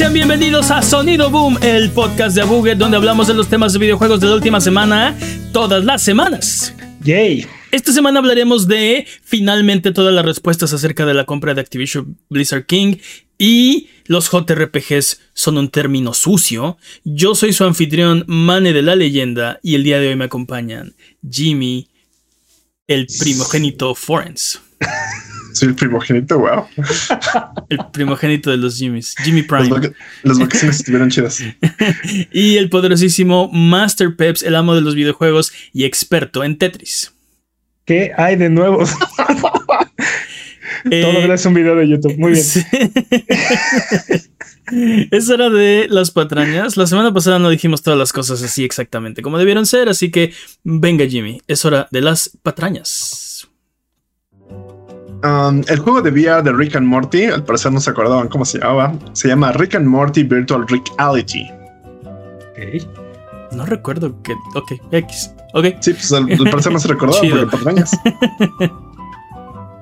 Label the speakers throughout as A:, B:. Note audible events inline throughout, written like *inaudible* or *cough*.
A: Sean bienvenidos a Sonido Boom, el podcast de Abuget, donde hablamos de los temas de videojuegos de la última semana, todas las semanas.
B: Yay.
A: Esta semana hablaremos de finalmente todas las respuestas acerca de la compra de Activision Blizzard King y los JRPGs son un término sucio. Yo soy su anfitrión, Mane de la Leyenda, y el día de hoy me acompañan Jimmy, el primogénito Forens. *laughs*
C: Soy el primogénito, wow.
A: El primogénito de los Jimmys, Jimmy Prime.
C: Las vacaciones *laughs* estuvieron chidas.
A: y el poderosísimo Master Peps, el amo de los videojuegos y experto en Tetris.
B: ¿Qué hay de nuevo? *laughs* Eh, Todo gracias a un video de YouTube. Muy bien. *laughs*
A: es hora de las patrañas. La semana pasada no dijimos todas las cosas así exactamente como debieron ser, así que venga Jimmy, es hora de las patrañas.
C: Um, el juego de VR de Rick and Morty, al parecer no se acordaban cómo se llamaba, se llama Rick and Morty Virtual Reality.
A: Ok. No recuerdo que. Ok, X. Ok.
C: Sí, pues al, parecer no se *laughs* recordaba porque patrañas.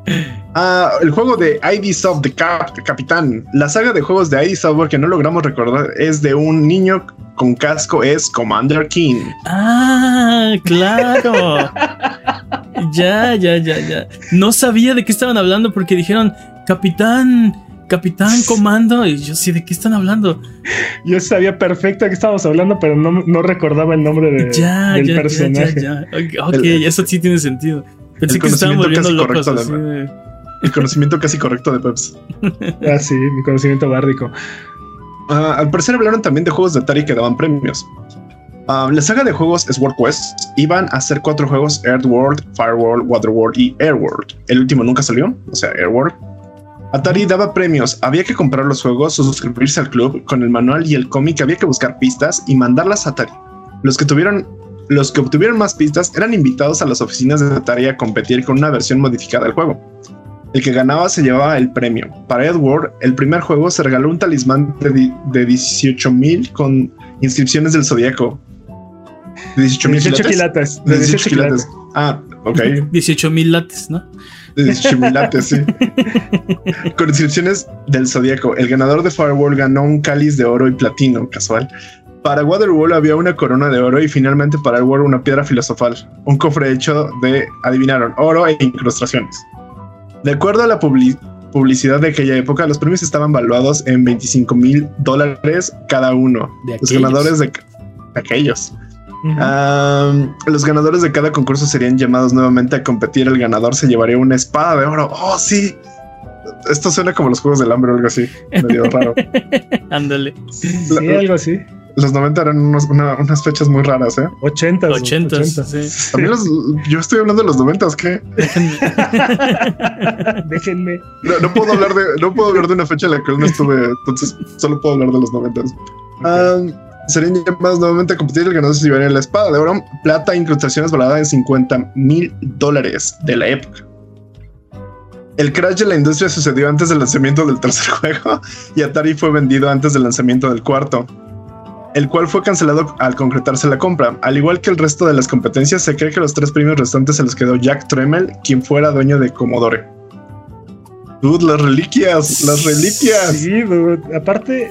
C: *laughs* Ah, el juego de ID Soft de Capitán. La saga de juegos de ID Software que no logramos recordar es de un niño con casco, es Commander King.
A: Ah, claro. *laughs* ya, ya, ya, ya. No sabía de qué estaban hablando porque dijeron Capitán. Capitán Comando, y yo sí, ¿de qué están hablando?
B: Yo sabía perfecto de qué estábamos hablando, pero no, recordaba el nombre de,
A: ya, del personaje. Ya, ya, Ok, eso sí tiene sentido. Pensé que estaban volviendo locos.
C: De, El conocimiento casi correcto de Peps.
B: ah, sí, mi conocimiento bárdico.
C: Ah, al parecer hablaron también de juegos de Atari que daban premios. Ah, la saga de juegos Sword Quest iban a ser cuatro juegos: Earthworld, Fireworld, Waterworld y Airworld. El último nunca salió, o sea, Airworld. Atari daba premios, había que comprar los juegos o suscribirse al club con el manual y el cómic, había que buscar pistas y mandarlas a Atari. Los que tuvieron los que obtuvieron más pistas eran invitados a las oficinas de Atari a competir con una versión modificada del juego. El que ganaba se llevaba el premio. Para Edward, el primer juego se regaló un talismán de, de 18.000 con inscripciones del zodiaco.
B: De 18.000 quilates.
C: De 18 quilates. Ah, ok. *laughs*
A: 18.000 lates, ¿no?
C: De 18.000 lates, sí. *laughs* con inscripciones del zodiaco. El ganador de Firewall ganó un cáliz de oro y platino, casual. Para Waterworld había una corona de oro y finalmente para Edward una piedra filosofal, un cofre hecho de, adivinaron, oro e incrustaciones. De acuerdo a la publicidad de aquella época, los premios estaban valuados en 25 mil dólares cada uno. De los ganadores de aquellos. los ganadores de cada concurso serían llamados nuevamente a competir. El ganador se llevaría una espada de oro. Oh, sí. Esto suena como los juegos del hambre o algo así. Medio raro. *laughs*
A: Ándale.
B: Sí, algo así
C: los 90 eran unas fechas muy raras, ¿eh?
B: 80.
A: 80, sí.
C: También los, yo estoy hablando de los 90, ¿qué?
B: Déjenme. *laughs*
C: No, puedo hablar de, no puedo hablar de una fecha en la que no estuve, entonces solo puedo hablar de los 90. serían llamados nuevamente a competir. El ganador se llevaría la espada de oro, plata, incrustaciones valorada en 50 mil dólares de la época. El crash de la industria sucedió antes del lanzamiento del tercer *laughs* juego y Atari fue vendido antes del lanzamiento del cuarto el cual fue cancelado al concretarse la compra. Al igual que el resto de las competencias, se cree que los tres premios restantes se los quedó Jack Tremel, quien fuera dueño de Commodore. Dude, las reliquias, las reliquias.
B: Sí, Aparte,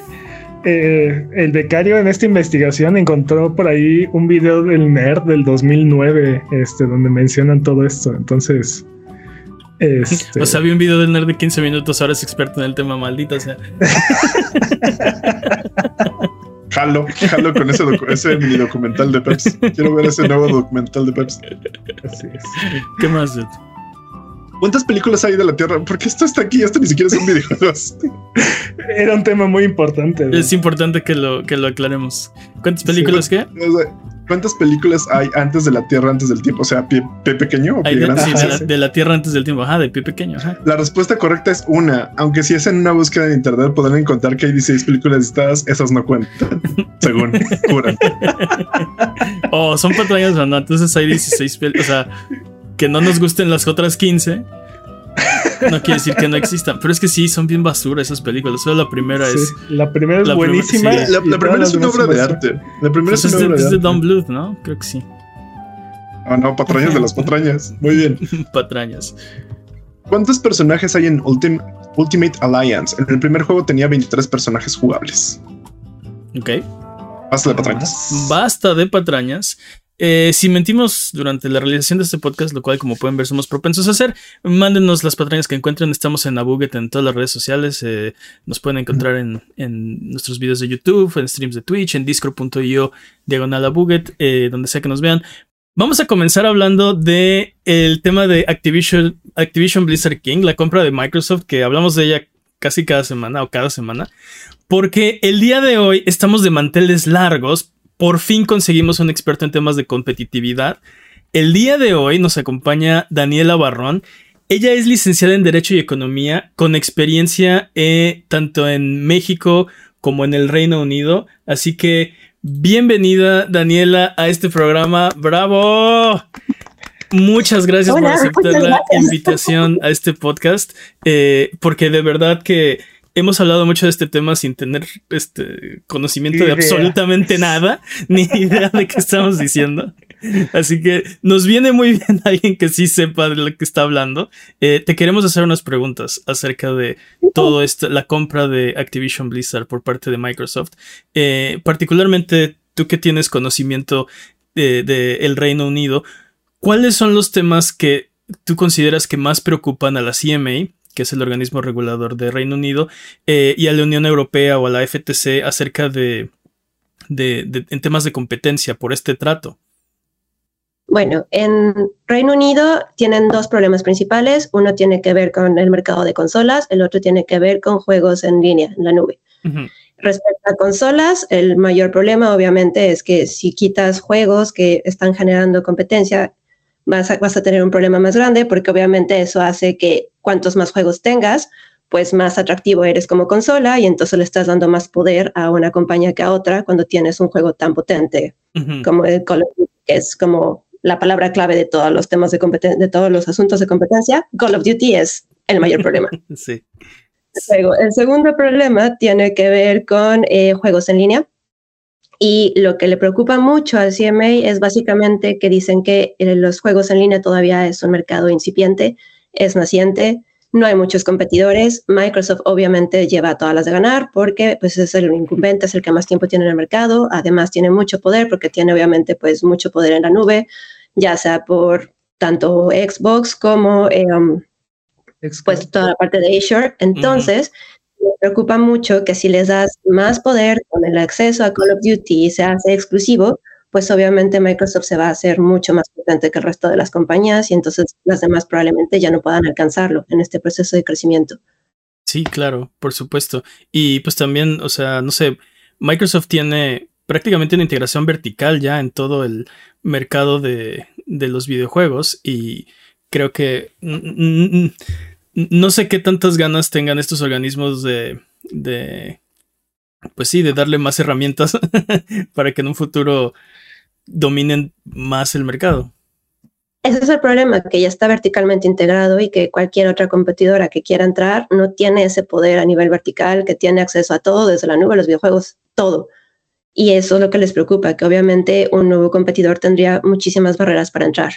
B: eh, el becario en esta investigación encontró por ahí un video del nerd del 2009, este, donde mencionan todo esto. Entonces, este... *laughs*
A: O sea, vi un video del nerd de 15 minutos, ahora es experto en el tema maldito, o sea. *laughs*
C: Jalo, jalo con ese, ese mini documental de Peps. Quiero ver ese nuevo documental de Peps.
A: Así es. ¿Qué más,
C: ¿Cuántas películas hay de la Tierra? Porque esto está aquí, esto ni siquiera es un videojuego.
B: Era un tema muy importante.
A: Es importante que lo, que lo aclaremos. ¿Cuántas películas qué?
C: ¿Cuántas películas hay antes de la Tierra, antes del tiempo? O sea, pie, pequeño o pie
A: grande. de, la, Tierra antes del tiempo. Ajá, de pie pequeño.
C: La respuesta correcta es una. Aunque si hacen una búsqueda en internet podrán encontrar que hay 16 películas listadas, esas no cuentan. *laughs* según juran. *laughs*
A: oh, son patrañas, no. Entonces hay 16 películas. O sea, que no nos gusten las otras 15 *laughs* no quiere decir que no existan, pero es que sí, son bien basura esas películas. Solo la primera es.
B: La primera es buenísima.
C: la, primera es una obra de arte. La primera
A: pues es, una obra de, de Don Bluth, ¿no? Creo que sí.
C: Ah, no, patrañas de las patrañas. Muy bien. *laughs*
A: patrañas.
C: ¿Cuántos personajes hay en Ultimate Ultimate Alliance. En el primer juego tenía 23 personajes jugables.
A: Ok.
C: Basta de patrañas.
A: Basta de patrañas. Eh, si mentimos durante la realización de este podcast, lo cual como pueden ver somos propensos a hacer, mándenos las patrañas que encuentren. Estamos en Abuget en todas las redes sociales. Eh, nos pueden encontrar en, nuestros videos de YouTube, en streams de Twitch, en discord.io diagonal Abuget, eh, donde sea que nos vean. Vamos a comenzar hablando de el tema de Activision, Activision Blizzard King, la compra de Microsoft, que hablamos de ella casi cada semana o cada semana, porque el día de hoy estamos de manteles largos por fin conseguimos un experto en temas de competitividad. El día de hoy nos acompaña Daniela Barrón. Ella es licenciada en Derecho y Economía con experiencia eh, tanto en México como en el Reino Unido. Así que bienvenida Daniela a este programa. ¡Bravo! Muchas gracias por aceptar la invitación a este podcast, eh, porque de verdad que hemos hablado mucho de este tema sin tener este conocimiento de absolutamente *laughs* nada, ni idea de qué estamos diciendo. Así que nos viene muy bien *laughs* alguien que sí sepa de lo que está hablando. Eh, te queremos hacer unas preguntas acerca de todo esto, la compra de Activision Blizzard por parte de Microsoft. Eh, particularmente tú que tienes conocimiento del de, el Reino Unido, ¿cuáles son los temas que tú consideras que más preocupan a la CMA que es el organismo regulador de Reino Unido, eh, y a la Unión Europea o a la FTC acerca de, en temas de competencia por este trato?
D: Bueno, en Reino Unido tienen dos problemas principales. Uno tiene que ver con el mercado de consolas, el otro tiene que ver con juegos en línea, en la nube. Respecto a consolas, el mayor problema obviamente es que si quitas juegos que están generando competencia, vas a, tener un problema más grande porque obviamente eso hace que cuantos más juegos tengas, pues más atractivo eres como consola y entonces le estás dando más poder a una compañía que a otra cuando tienes un juego tan potente como el Call of Duty, que es como la palabra clave de todos los temas de de todos los asuntos de competencia. Call of Duty es el mayor problema. *laughs*
A: sí.
D: Luego, el segundo problema tiene que ver con eh, juegos en línea. Y lo que le preocupa mucho al CMA es básicamente que dicen que eh, los juegos en línea todavía es un mercado incipiente, es naciente, no hay muchos competidores. Microsoft obviamente lleva todas las de ganar porque pues, es el incumbente, es el que más tiempo tiene en el mercado. Además tiene mucho poder porque tiene obviamente pues, mucho poder en la nube, ya sea por tanto Xbox como em, pues, toda la parte de Azure. Entonces, me preocupa mucho que si les das más poder con el acceso a Call of Duty y se hace exclusivo, pues obviamente Microsoft se va a hacer mucho más potente que el resto de las compañías y entonces las demás probablemente ya no puedan alcanzarlo en este proceso de crecimiento.
A: Sí, claro, por supuesto. Y pues también, o sea, no sé, Microsoft tiene prácticamente una integración vertical ya en todo el mercado de, de los videojuegos y creo que no sé qué tantas ganas tengan estos organismos de, pues sí, de darle más herramientas *laughs* para que en un futuro dominen más el mercado.
D: Ese es el problema, que ya está verticalmente integrado y que cualquier otra competidora que quiera entrar no tiene ese poder a nivel vertical, que tiene acceso a todo, desde la nube, los videojuegos, todo. Y eso es lo que les preocupa, que obviamente un nuevo competidor tendría muchísimas barreras para entrar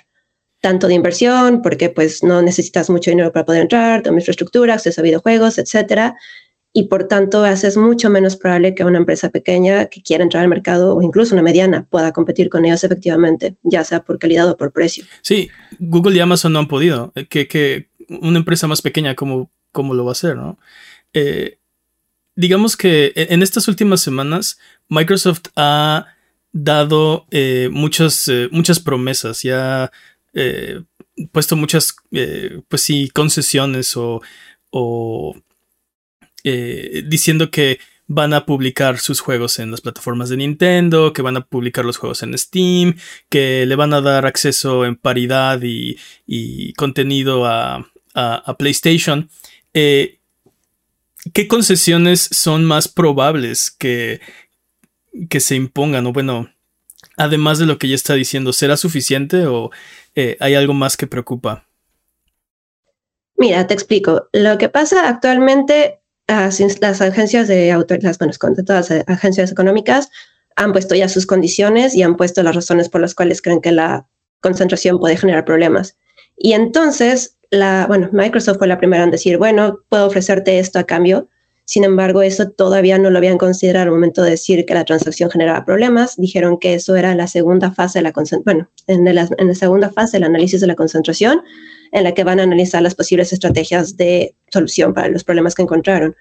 D: tanto de inversión, porque pues no necesitas mucho dinero para poder entrar, tu infraestructura, acceso a videojuegos, etcétera. Y por tanto, haces mucho menos probable que una empresa pequeña que quiera entrar al mercado o incluso una mediana pueda competir con ellos efectivamente, ya sea por calidad o por precio.
A: Sí, Google y Amazon no han podido. Eh, que, que una empresa más pequeña, ¿cómo, cómo lo va a hacer? ¿no? Eh, digamos que en estas últimas semanas, Microsoft ha dado eh, muchas, muchas promesas. Ya eh, puesto muchas, eh, pues sí, concesiones o, eh, diciendo que van a publicar sus juegos en las plataformas de Nintendo, que van a publicar los juegos en Steam, que le van a dar acceso en paridad y, contenido a, a, PlayStation. ¿Qué concesiones son más probables que, que se impongan? O bueno, además de lo que ya está diciendo, ¿será suficiente o eh, hay algo más que preocupa?
D: Mira, te explico. Lo que pasa actualmente, las, agencias de autoridades, bueno, las agencias económicas han puesto ya sus condiciones y han puesto las razones por las cuales creen que la concentración puede generar problemas. Y entonces, la, bueno, Microsoft fue la primera en decir, bueno, puedo ofrecerte esto a cambio. Sin embargo, eso todavía no lo habían considerado al momento de decir que la transacción generaba problemas. Dijeron que eso era la segunda fase de la bueno, en, la segunda fase del análisis de la concentración, en la que van a analizar las posibles estrategias de solución para los problemas que encontraron.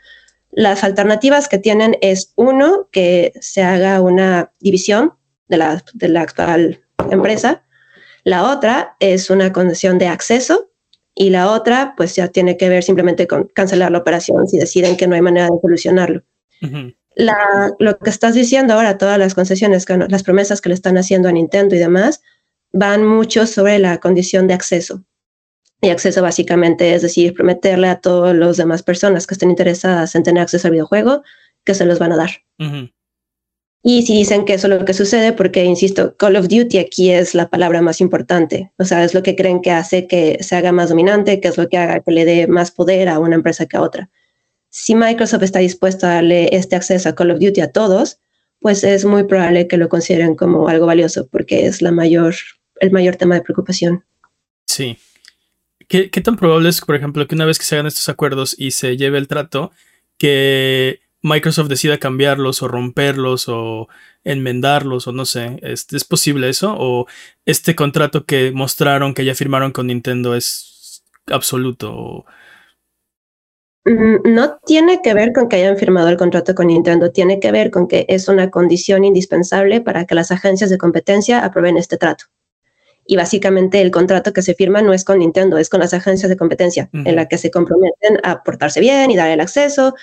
D: Las alternativas que tienen es uno, que se haga una división de la, de la actual empresa. La otra es una condición de acceso y la otra pues ya tiene que ver simplemente con cancelar la operación si deciden que no hay manera de solucionarlo. la, lo que estás diciendo ahora, todas las concesiones, las promesas que le están haciendo a Nintendo y demás, van mucho sobre la condición de acceso. Y acceso básicamente es decir, prometerle a todas las demás personas que estén interesadas en tener acceso al videojuego que se los van a dar. Y si dicen que eso es lo que sucede, porque, insisto, Call of Duty aquí es la palabra más importante. O sea, es lo que creen que hace que se haga más dominante, que es lo que haga que le dé más poder a una empresa que a otra. Si Microsoft está dispuesto a darle este acceso a Call of Duty a todos, pues es muy probable que lo consideren como algo valioso, porque es la mayor, el mayor tema de preocupación.
A: Sí. ¿Qué, ¿Qué tan probable es, por ejemplo, que una vez que se hagan estos acuerdos y se lleve el trato, que Microsoft decida cambiarlos o romperlos o enmendarlos o no sé, ¿es, posible eso? ¿O este contrato que mostraron, que ya firmaron con Nintendo es absoluto?
D: Mm, no tiene que ver con que hayan firmado el contrato con Nintendo, tiene que ver con que es una condición indispensable para que las agencias de competencia aprueben este trato. Y básicamente el contrato que se firma no es con Nintendo, es con las agencias de competencia, en la que se comprometen a portarse bien y dar el acceso,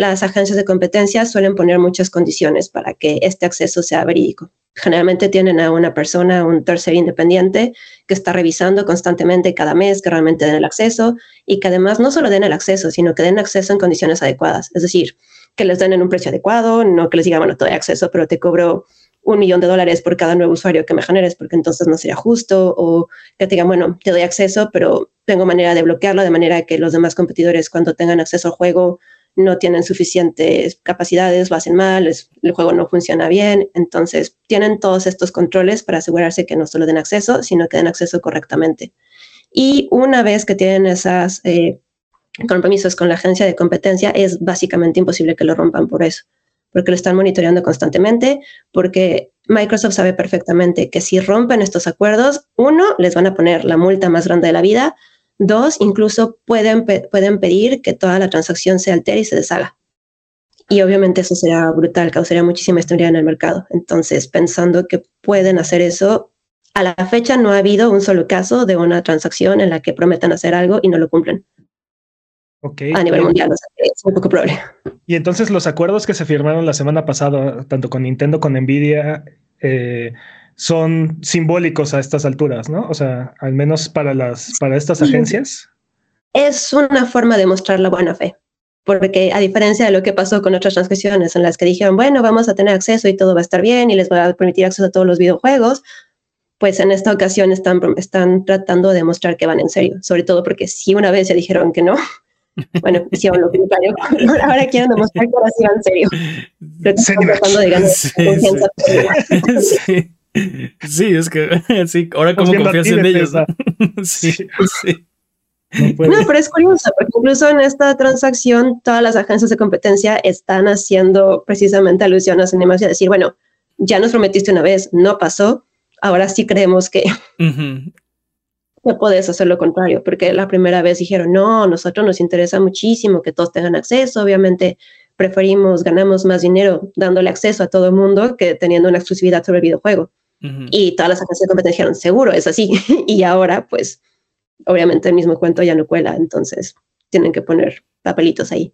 D: las agencias de competencia suelen poner muchas condiciones para que este acceso sea verídico. Generalmente tienen a una persona, un tercer independiente, que está revisando constantemente cada mes que realmente den el acceso y que además no solo den el acceso, sino que den acceso en condiciones adecuadas. Es decir, que les den en un precio adecuado, no que les diga, bueno, te doy acceso, pero te cobro un millón de dólares por cada nuevo usuario que me generes, porque entonces no sería justo, o que te digan, bueno, te doy acceso, pero tengo manera de bloquearlo de manera que los demás competidores cuando tengan acceso al juego no tienen suficientes capacidades, lo hacen mal, el juego no funciona bien. Entonces, tienen todos estos controles para asegurarse que no solo den acceso, sino que den acceso correctamente. Y una vez que tienen esos eh, compromisos con la agencia de competencia, es básicamente imposible que lo rompan por eso, porque lo están monitoreando constantemente, porque Microsoft sabe perfectamente que si rompen estos acuerdos, uno, les van a poner la multa más grande de la vida, Dos, incluso pueden, pueden pedir que toda la transacción se altere y se deshaga. Y obviamente eso será brutal, causaría muchísima historia en el mercado. Entonces, pensando que pueden hacer eso, a la fecha no ha habido un solo caso de una transacción en la que prometan hacer algo y no lo cumplen.
B: Okay.
D: A nivel mundial, es un poco probable.
B: Y entonces los acuerdos que se firmaron la semana pasada, tanto con Nintendo, con Nvidia, eh, son simbólicos a estas alturas, ¿no? O sea, al menos para las para estas agencias.
D: Es una forma de mostrar la buena fe, porque a diferencia de lo que pasó con otras transacciones en las que dijeron, bueno, vamos a tener acceso y todo va a estar bien y les va a permitir acceso a todos los videojuegos, pues en esta ocasión están, están tratando de mostrar que van en serio, sobre todo porque si una vez ya dijeron que no, *laughs* bueno, hicieron lo contrario, *laughs* ahora quieren demostrar que ahora sí van en serio. Pero están tratando de ganar confianza.
A: sí. *laughs* Sí, es que *laughs* sí, ahora como confías en ellos. *laughs* sí, sí.
D: No, pero es curioso, porque incluso en esta transacción todas las agencias de competencia están haciendo precisamente alusión a Cinemas y a decir, bueno, ya nos prometiste una vez, no pasó, ahora sí creemos que *laughs* no puedes hacer lo contrario, porque la primera vez dijeron, no, nosotros nos interesa muchísimo que todos tengan acceso, obviamente preferimos, ganamos más dinero dándole acceso a todo el mundo que teniendo una exclusividad sobre el videojuego. Y todas las agencias de competencia dijeron, seguro, es así. *laughs* y ahora, pues, obviamente el mismo cuento ya no cuela, entonces tienen que poner papelitos ahí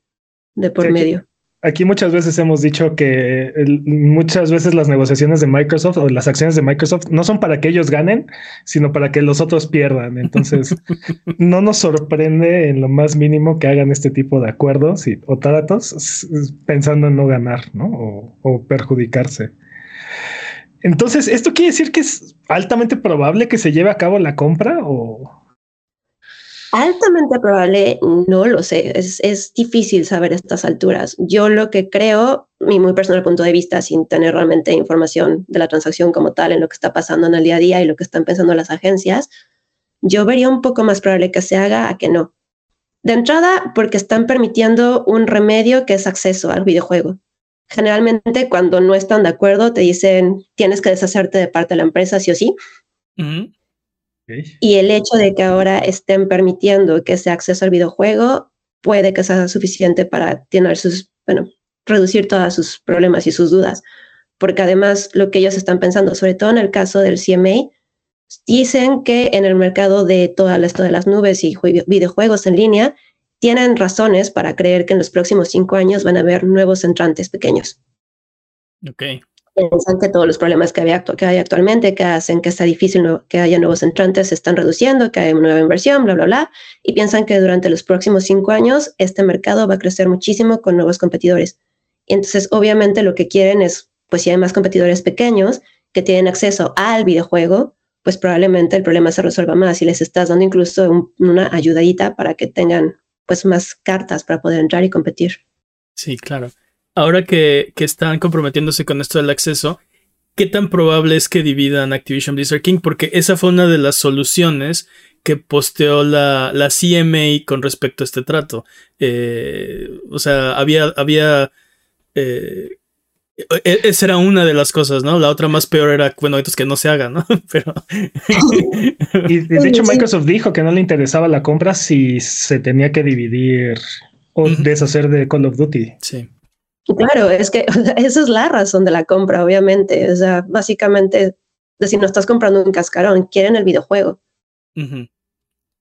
D: de por medio.
B: Aquí muchas veces hemos dicho que muchas veces las negociaciones de Microsoft o las acciones de Microsoft no son para que ellos ganen, sino para que los otros pierdan. Entonces, *laughs* no nos sorprende en lo más mínimo que hagan este tipo de acuerdos y, o tratos pensando en no ganar ¿no? o, o perjudicarse. Entonces, ¿esto quiere decir que es altamente probable que se lleve a cabo la compra o...?
D: Altamente probable, no lo sé, es, difícil saber estas alturas. Yo lo que creo, mi muy personal punto de vista, sin tener realmente información de la transacción como tal, en lo que está pasando en el día a día y lo que están pensando las agencias, yo vería un poco más probable que se haga a que no. De entrada, porque están permitiendo un remedio que es acceso al videojuego. Generalmente, cuando no están de acuerdo, te dicen tienes que deshacerte de parte de la empresa, sí o sí. Y el hecho de que ahora estén permitiendo que ese acceso al videojuego puede que sea suficiente para tener sus, bueno, reducir todos sus problemas y sus dudas. Porque además, lo que ellos están pensando, sobre todo en el caso del CMA, Dicen que en el mercado de todas esto de las nubes y videojuegos en línea, tienen razones para creer que en los próximos cinco años van a haber nuevos entrantes pequeños.
A: Ok.
D: Piensan que todos los problemas que, que hay actualmente, que hacen que está difícil que haya nuevos entrantes, se están reduciendo, que hay nueva inversión, bla, bla, bla. Y piensan que durante los próximos cinco años este mercado va a crecer muchísimo con nuevos competidores. Y entonces, obviamente, lo que quieren es, pues si hay más competidores pequeños que tienen acceso al videojuego, pues probablemente el problema se resuelva más y les estás dando incluso una ayudadita para que tengan pues más cartas para poder entrar y competir.
A: Sí, claro. Ahora que, están comprometiéndose con esto del acceso, ¿qué tan probable es que dividan Activision Blizzard King? Porque esa fue una de las soluciones que posteó la, la CMA con respecto a este trato. Eh, o sea, había, había eh, esa era una de las cosas, ¿no? La otra más peor era, bueno, es que no se haga, ¿no? *laughs* Pero. *laughs*
B: y de hecho, Microsoft dijo que no le interesaba la compra si se tenía que dividir o deshacer de Call of Duty.
A: Sí.
D: Claro, es que *laughs* esa es la razón de la compra, obviamente. O sea, básicamente, si no estás comprando un cascarón, quieren el videojuego.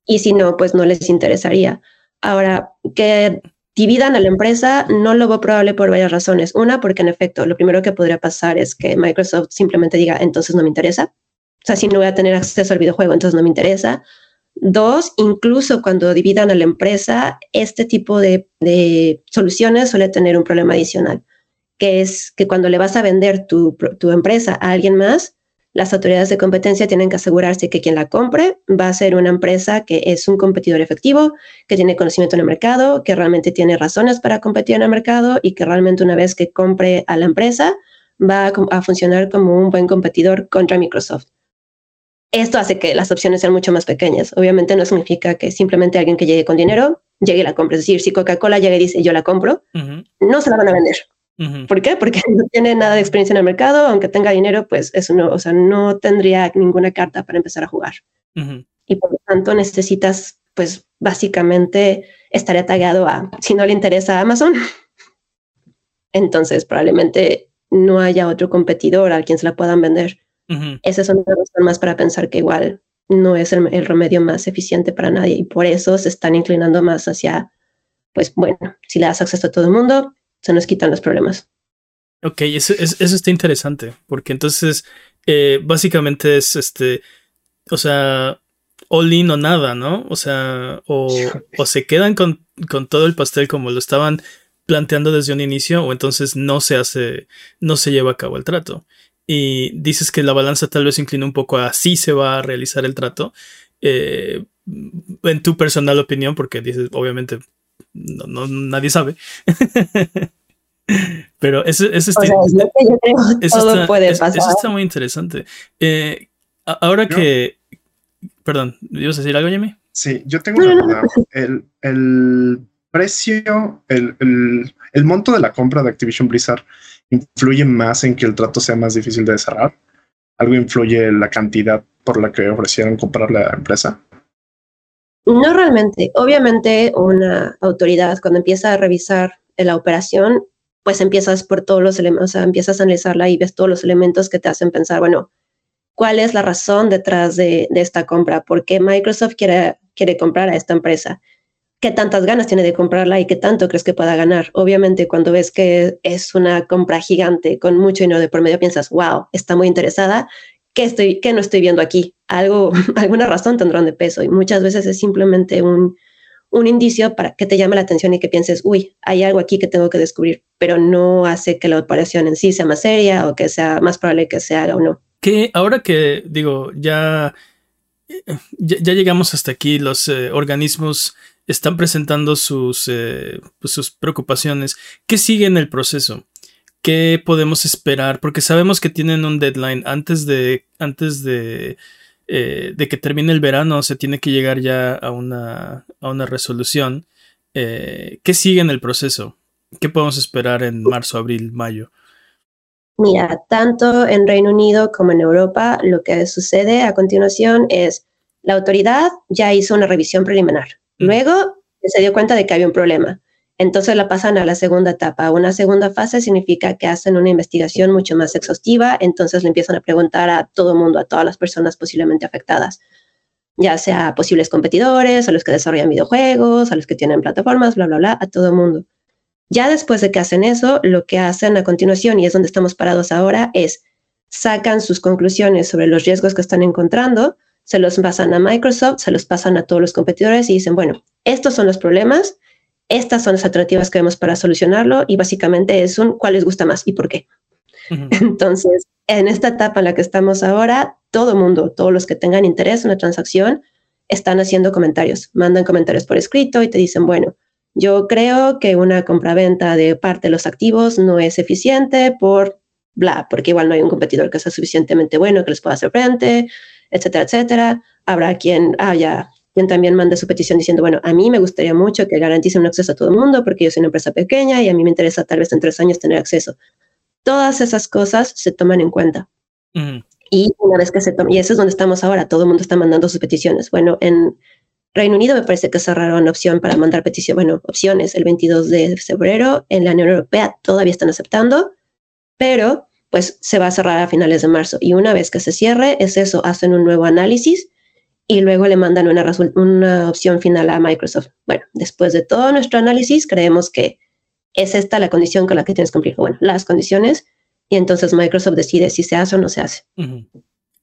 D: Y si no, pues no les interesaría. Ahora, que dividan a la empresa, no lo veo probable por varias razones. Una, porque en efecto, lo primero que podría pasar es que Microsoft simplemente diga, entonces no me interesa. O sea, si no voy a tener acceso al videojuego, entonces no me interesa. Dos, incluso cuando dividan a la empresa, este tipo de, de soluciones suele tener un problema adicional, que es que cuando le vas a vender tu, tu empresa a alguien más, las autoridades de competencia tienen que asegurarse que quien la compre va a ser una empresa que es un competidor efectivo, que tiene conocimiento en el mercado, que realmente tiene razones para competir en el mercado y que realmente una vez que compre a la empresa va a, funcionar como un buen competidor contra Microsoft. Esto hace que las opciones sean mucho más pequeñas. Obviamente no significa que simplemente alguien que llegue con dinero llegue y la compre. Es decir, si Coca-Cola llega y dice yo la compro, no se la van a vender. ¿Por qué? Porque *laughs* no tiene nada de experiencia en el mercado, aunque tenga dinero, pues eso no, o sea, no tendría ninguna carta para empezar a jugar. Y por lo tanto necesitas, pues básicamente estaría tagado a, si no le interesa a Amazon, *laughs* entonces probablemente no haya otro competidor al quien se la puedan vender. Esa es una razón más para pensar que igual no es el, el, remedio más eficiente para nadie y por eso se están inclinando más hacia, pues bueno, si le das acceso a todo el mundo, se nos quitan los problemas.
A: Ok, eso, está interesante, porque entonces eh, básicamente es este, o sea, all in o nada, ¿no? O sea, o, se quedan con, todo el pastel como lo estaban planteando desde un inicio, o entonces no se hace, no se lleva a cabo el trato. Y dices que la balanza tal vez inclina un poco a sí se va a realizar el trato. Eh, en tu personal opinión, porque dices, obviamente, no, nadie sabe. *laughs* Pero eso, está, muy interesante. Eh, ahora que... Perdón, ¿ibas a decir algo, Jimmy?
C: Sí, yo tengo una duda. El, precio, el, el, monto de la compra de Activision Blizzard influye más en que el trato sea más difícil de cerrar. ¿Algo influye en la cantidad por la que ofrecieron comprar la empresa?
D: No realmente. Obviamente una autoridad cuando empieza a revisar la operación, pues empiezas por todos los elementos, o sea, empiezas a analizarla y ves todos los elementos que te hacen pensar, bueno, ¿cuál es la razón detrás de, esta compra? ¿Por qué Microsoft quiere, quiere comprar a esta empresa? ¿Qué tantas ganas tiene de comprarla y qué tanto crees que pueda ganar? Obviamente, cuando ves que es una compra gigante con mucho dinero de por medio, piensas, wow, está muy interesada ¿qué, estoy, qué no estoy viendo aquí? Algo, *laughs* alguna razón tendrán de peso y muchas veces es simplemente un, un indicio para que te llame la atención y que pienses, uy, hay algo aquí que tengo que descubrir, pero no hace que la operación en sí sea más seria o que sea más probable que se haga o no.
A: Que ahora que digo, ya, ya, llegamos hasta aquí, los eh, organismos están presentando sus, eh, pues sus preocupaciones. ¿Qué sigue en el proceso? ¿Qué podemos esperar? Porque sabemos que tienen un deadline antes de, antes de, eh, de que termine el verano se tiene que llegar ya a una, a una resolución. Eh, ¿Qué sigue en el proceso? ¿Qué podemos esperar en marzo, abril, mayo?
D: Mira, tanto en Reino Unido como en Europa, lo que sucede a continuación es la autoridad ya hizo una revisión preliminar. Mm. Luego se dio cuenta de que había un problema. Entonces la pasan a la segunda etapa. Una segunda fase significa que hacen una investigación mucho más exhaustiva, entonces le empiezan a preguntar a todo el mundo, a todas las personas posiblemente afectadas, ya sea posibles competidores, a los que desarrollan videojuegos, a los que tienen plataformas, bla, bla, bla, a todo el mundo. Ya después de que hacen eso, lo que hacen a continuación, y es donde estamos parados ahora, es sacan sus conclusiones sobre los riesgos que están encontrando, se los pasan a Microsoft, se los pasan a todos los competidores y dicen, bueno, estos son los problemas, estas son las alternativas que vemos para solucionarlo y básicamente es un cuál les gusta más y por qué. *laughs* Entonces, en esta etapa en la que estamos ahora, todo el mundo, todos los que tengan interés en la transacción, están haciendo comentarios, mandan comentarios por escrito y te dicen, bueno, yo creo que una compraventa de parte de los activos no es eficiente por bla, porque igual no hay un competidor que sea suficientemente bueno que les pueda hacer frente, etcétera, etcétera. Habrá quien haya quien también mande su petición diciendo, bueno, a mí me gustaría mucho que garanticen un acceso a todo el mundo porque yo soy una empresa pequeña y a mí me interesa tal vez en tres años tener acceso. Todas esas cosas se toman en cuenta. Y una vez que se toman, y eso es donde estamos ahora, todo el mundo está mandando sus peticiones. Bueno, en Reino Unido me parece que cerraron opción para mandar petición, bueno, opciones el 22 de febrero. En la Unión Europea todavía están aceptando, pero pues se va a cerrar a finales de marzo. Y una vez que se cierre, es eso, hacen un nuevo análisis y luego le mandan una, opción final a Microsoft. Bueno, después de todo nuestro análisis, creemos que es esta la condición con la que tienes que cumplir. Bueno, las condiciones, y entonces Microsoft decide si se hace o no se hace.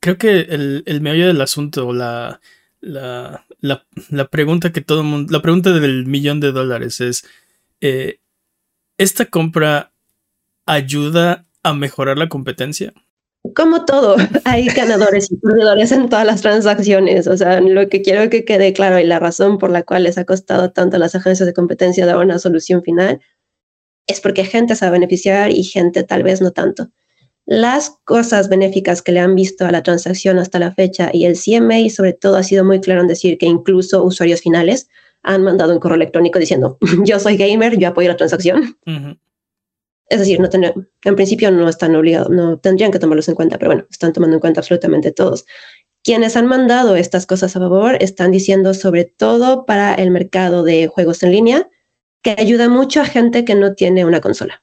A: Creo que el, el meollo del asunto, la, la, la, pregunta que todo mundo, la pregunta del millón de dólares es, eh, ¿esta compra ayuda a mejorar la competencia?
D: Como todo, *laughs* hay ganadores y perdedores en todas las transacciones. O sea, lo que quiero que quede claro y la razón por la cual les ha costado tanto a las agencias de competencia dar una solución final es porque gente se va a beneficiar y gente tal vez no tanto. Las cosas benéficas que le han visto a la transacción hasta la fecha y el CMA sobre todo ha sido muy claro en decir que incluso usuarios finales han mandado un correo electrónico diciendo *laughs* yo soy gamer, yo apoyo la transacción. Es decir, no tener, en principio no están obligados, no tendrían que tomarlos en cuenta, pero bueno, están tomando en cuenta absolutamente todos. Quienes han mandado estas cosas a favor están diciendo sobre todo para el mercado de juegos en línea, que ayuda mucho a gente que no tiene una consola.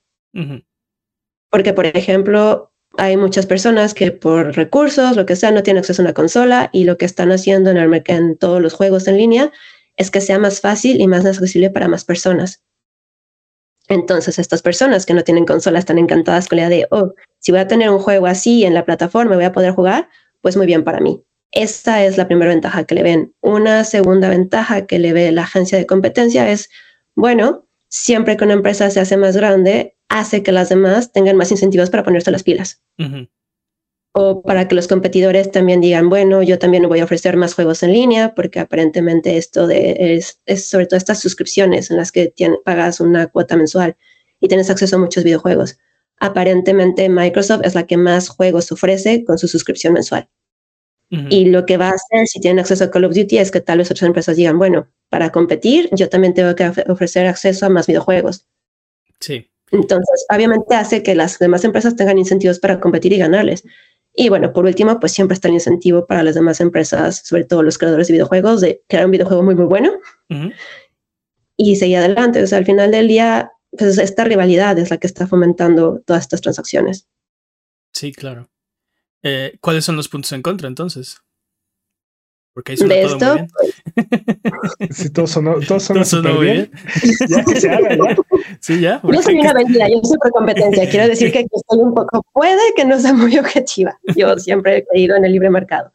D: Porque, por ejemplo, hay muchas personas que por recursos, lo que sea, no tienen acceso a una consola y lo que están haciendo en, el, en todos los juegos en línea es que sea más fácil y más accesible para más personas. Entonces, estas personas que no tienen consola están encantadas con la idea de, oh, si voy a tener un juego así en la plataforma, voy a poder jugar, pues muy bien para mí. Esa es la primera ventaja que le ven. Una segunda ventaja que le ve la agencia de competencia es, bueno, siempre que una empresa se hace más grande, hace que las demás tengan más incentivos para ponerse las pilas o para que los competidores también digan, bueno, yo también voy a ofrecer más juegos en línea, porque aparentemente esto de, es, es sobre todo estas suscripciones en las que pagas una cuota mensual y tienes acceso a muchos videojuegos. Aparentemente Microsoft es la que más juegos ofrece con su suscripción mensual. Y lo que va a hacer si tienen acceso a Call of Duty es que tal vez otras empresas digan, bueno, para competir yo también tengo que ofrecer acceso a más videojuegos.
A: Sí.
D: Entonces, obviamente hace que las demás empresas tengan incentivos para competir y ganarles. Y bueno, por último, pues siempre está el incentivo para las demás empresas, sobre todo los creadores de videojuegos, de crear un videojuego muy, muy bueno y seguir adelante. O sea, al final del día, pues esta rivalidad es la que está fomentando todas estas transacciones.
A: Sí, claro. Eh, ¿Cuáles son los puntos en contra entonces?
B: Porque ahí suena de todo esto, muy bien. *laughs* sí, todo sonó, todo sonó, muy bien.
A: ya que se haga, ¿ya? Sí, ya.
D: Yo soy una vendida, yo soy por competencia. Quiero decir que estoy un poco, puede que no sea muy objetiva. Yo siempre he creído en el libre mercado.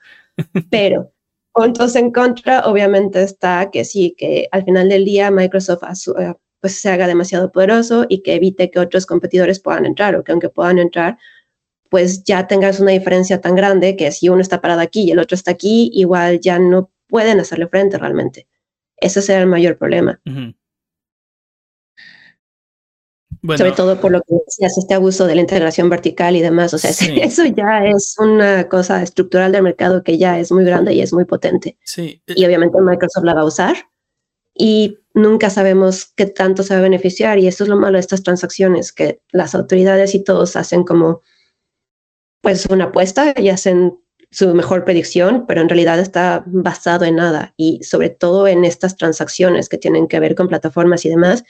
D: Pero puntos en contra, obviamente está que sí, que al final del día Microsoft eh, pues se haga demasiado poderoso y que evite que otros competidores puedan entrar o que aunque puedan entrar, pues ya tengas una diferencia tan grande que si uno está parado aquí y el otro está aquí, igual ya no pueden hacerle frente realmente. Ese será el mayor problema. Sobre todo por lo que decías, este abuso de la integración vertical y demás. O sea, *laughs* eso ya es una cosa estructural del mercado que ya es muy grande y es muy potente.
A: Sí.
D: Y obviamente Microsoft la va a usar y nunca sabemos qué tanto se va a beneficiar. Y esto es lo malo de estas transacciones, que las autoridades y todos hacen como pues una apuesta y hacen su mejor predicción, pero en realidad está basado en nada. Y sobre todo en estas transacciones que tienen que ver con plataformas y demás,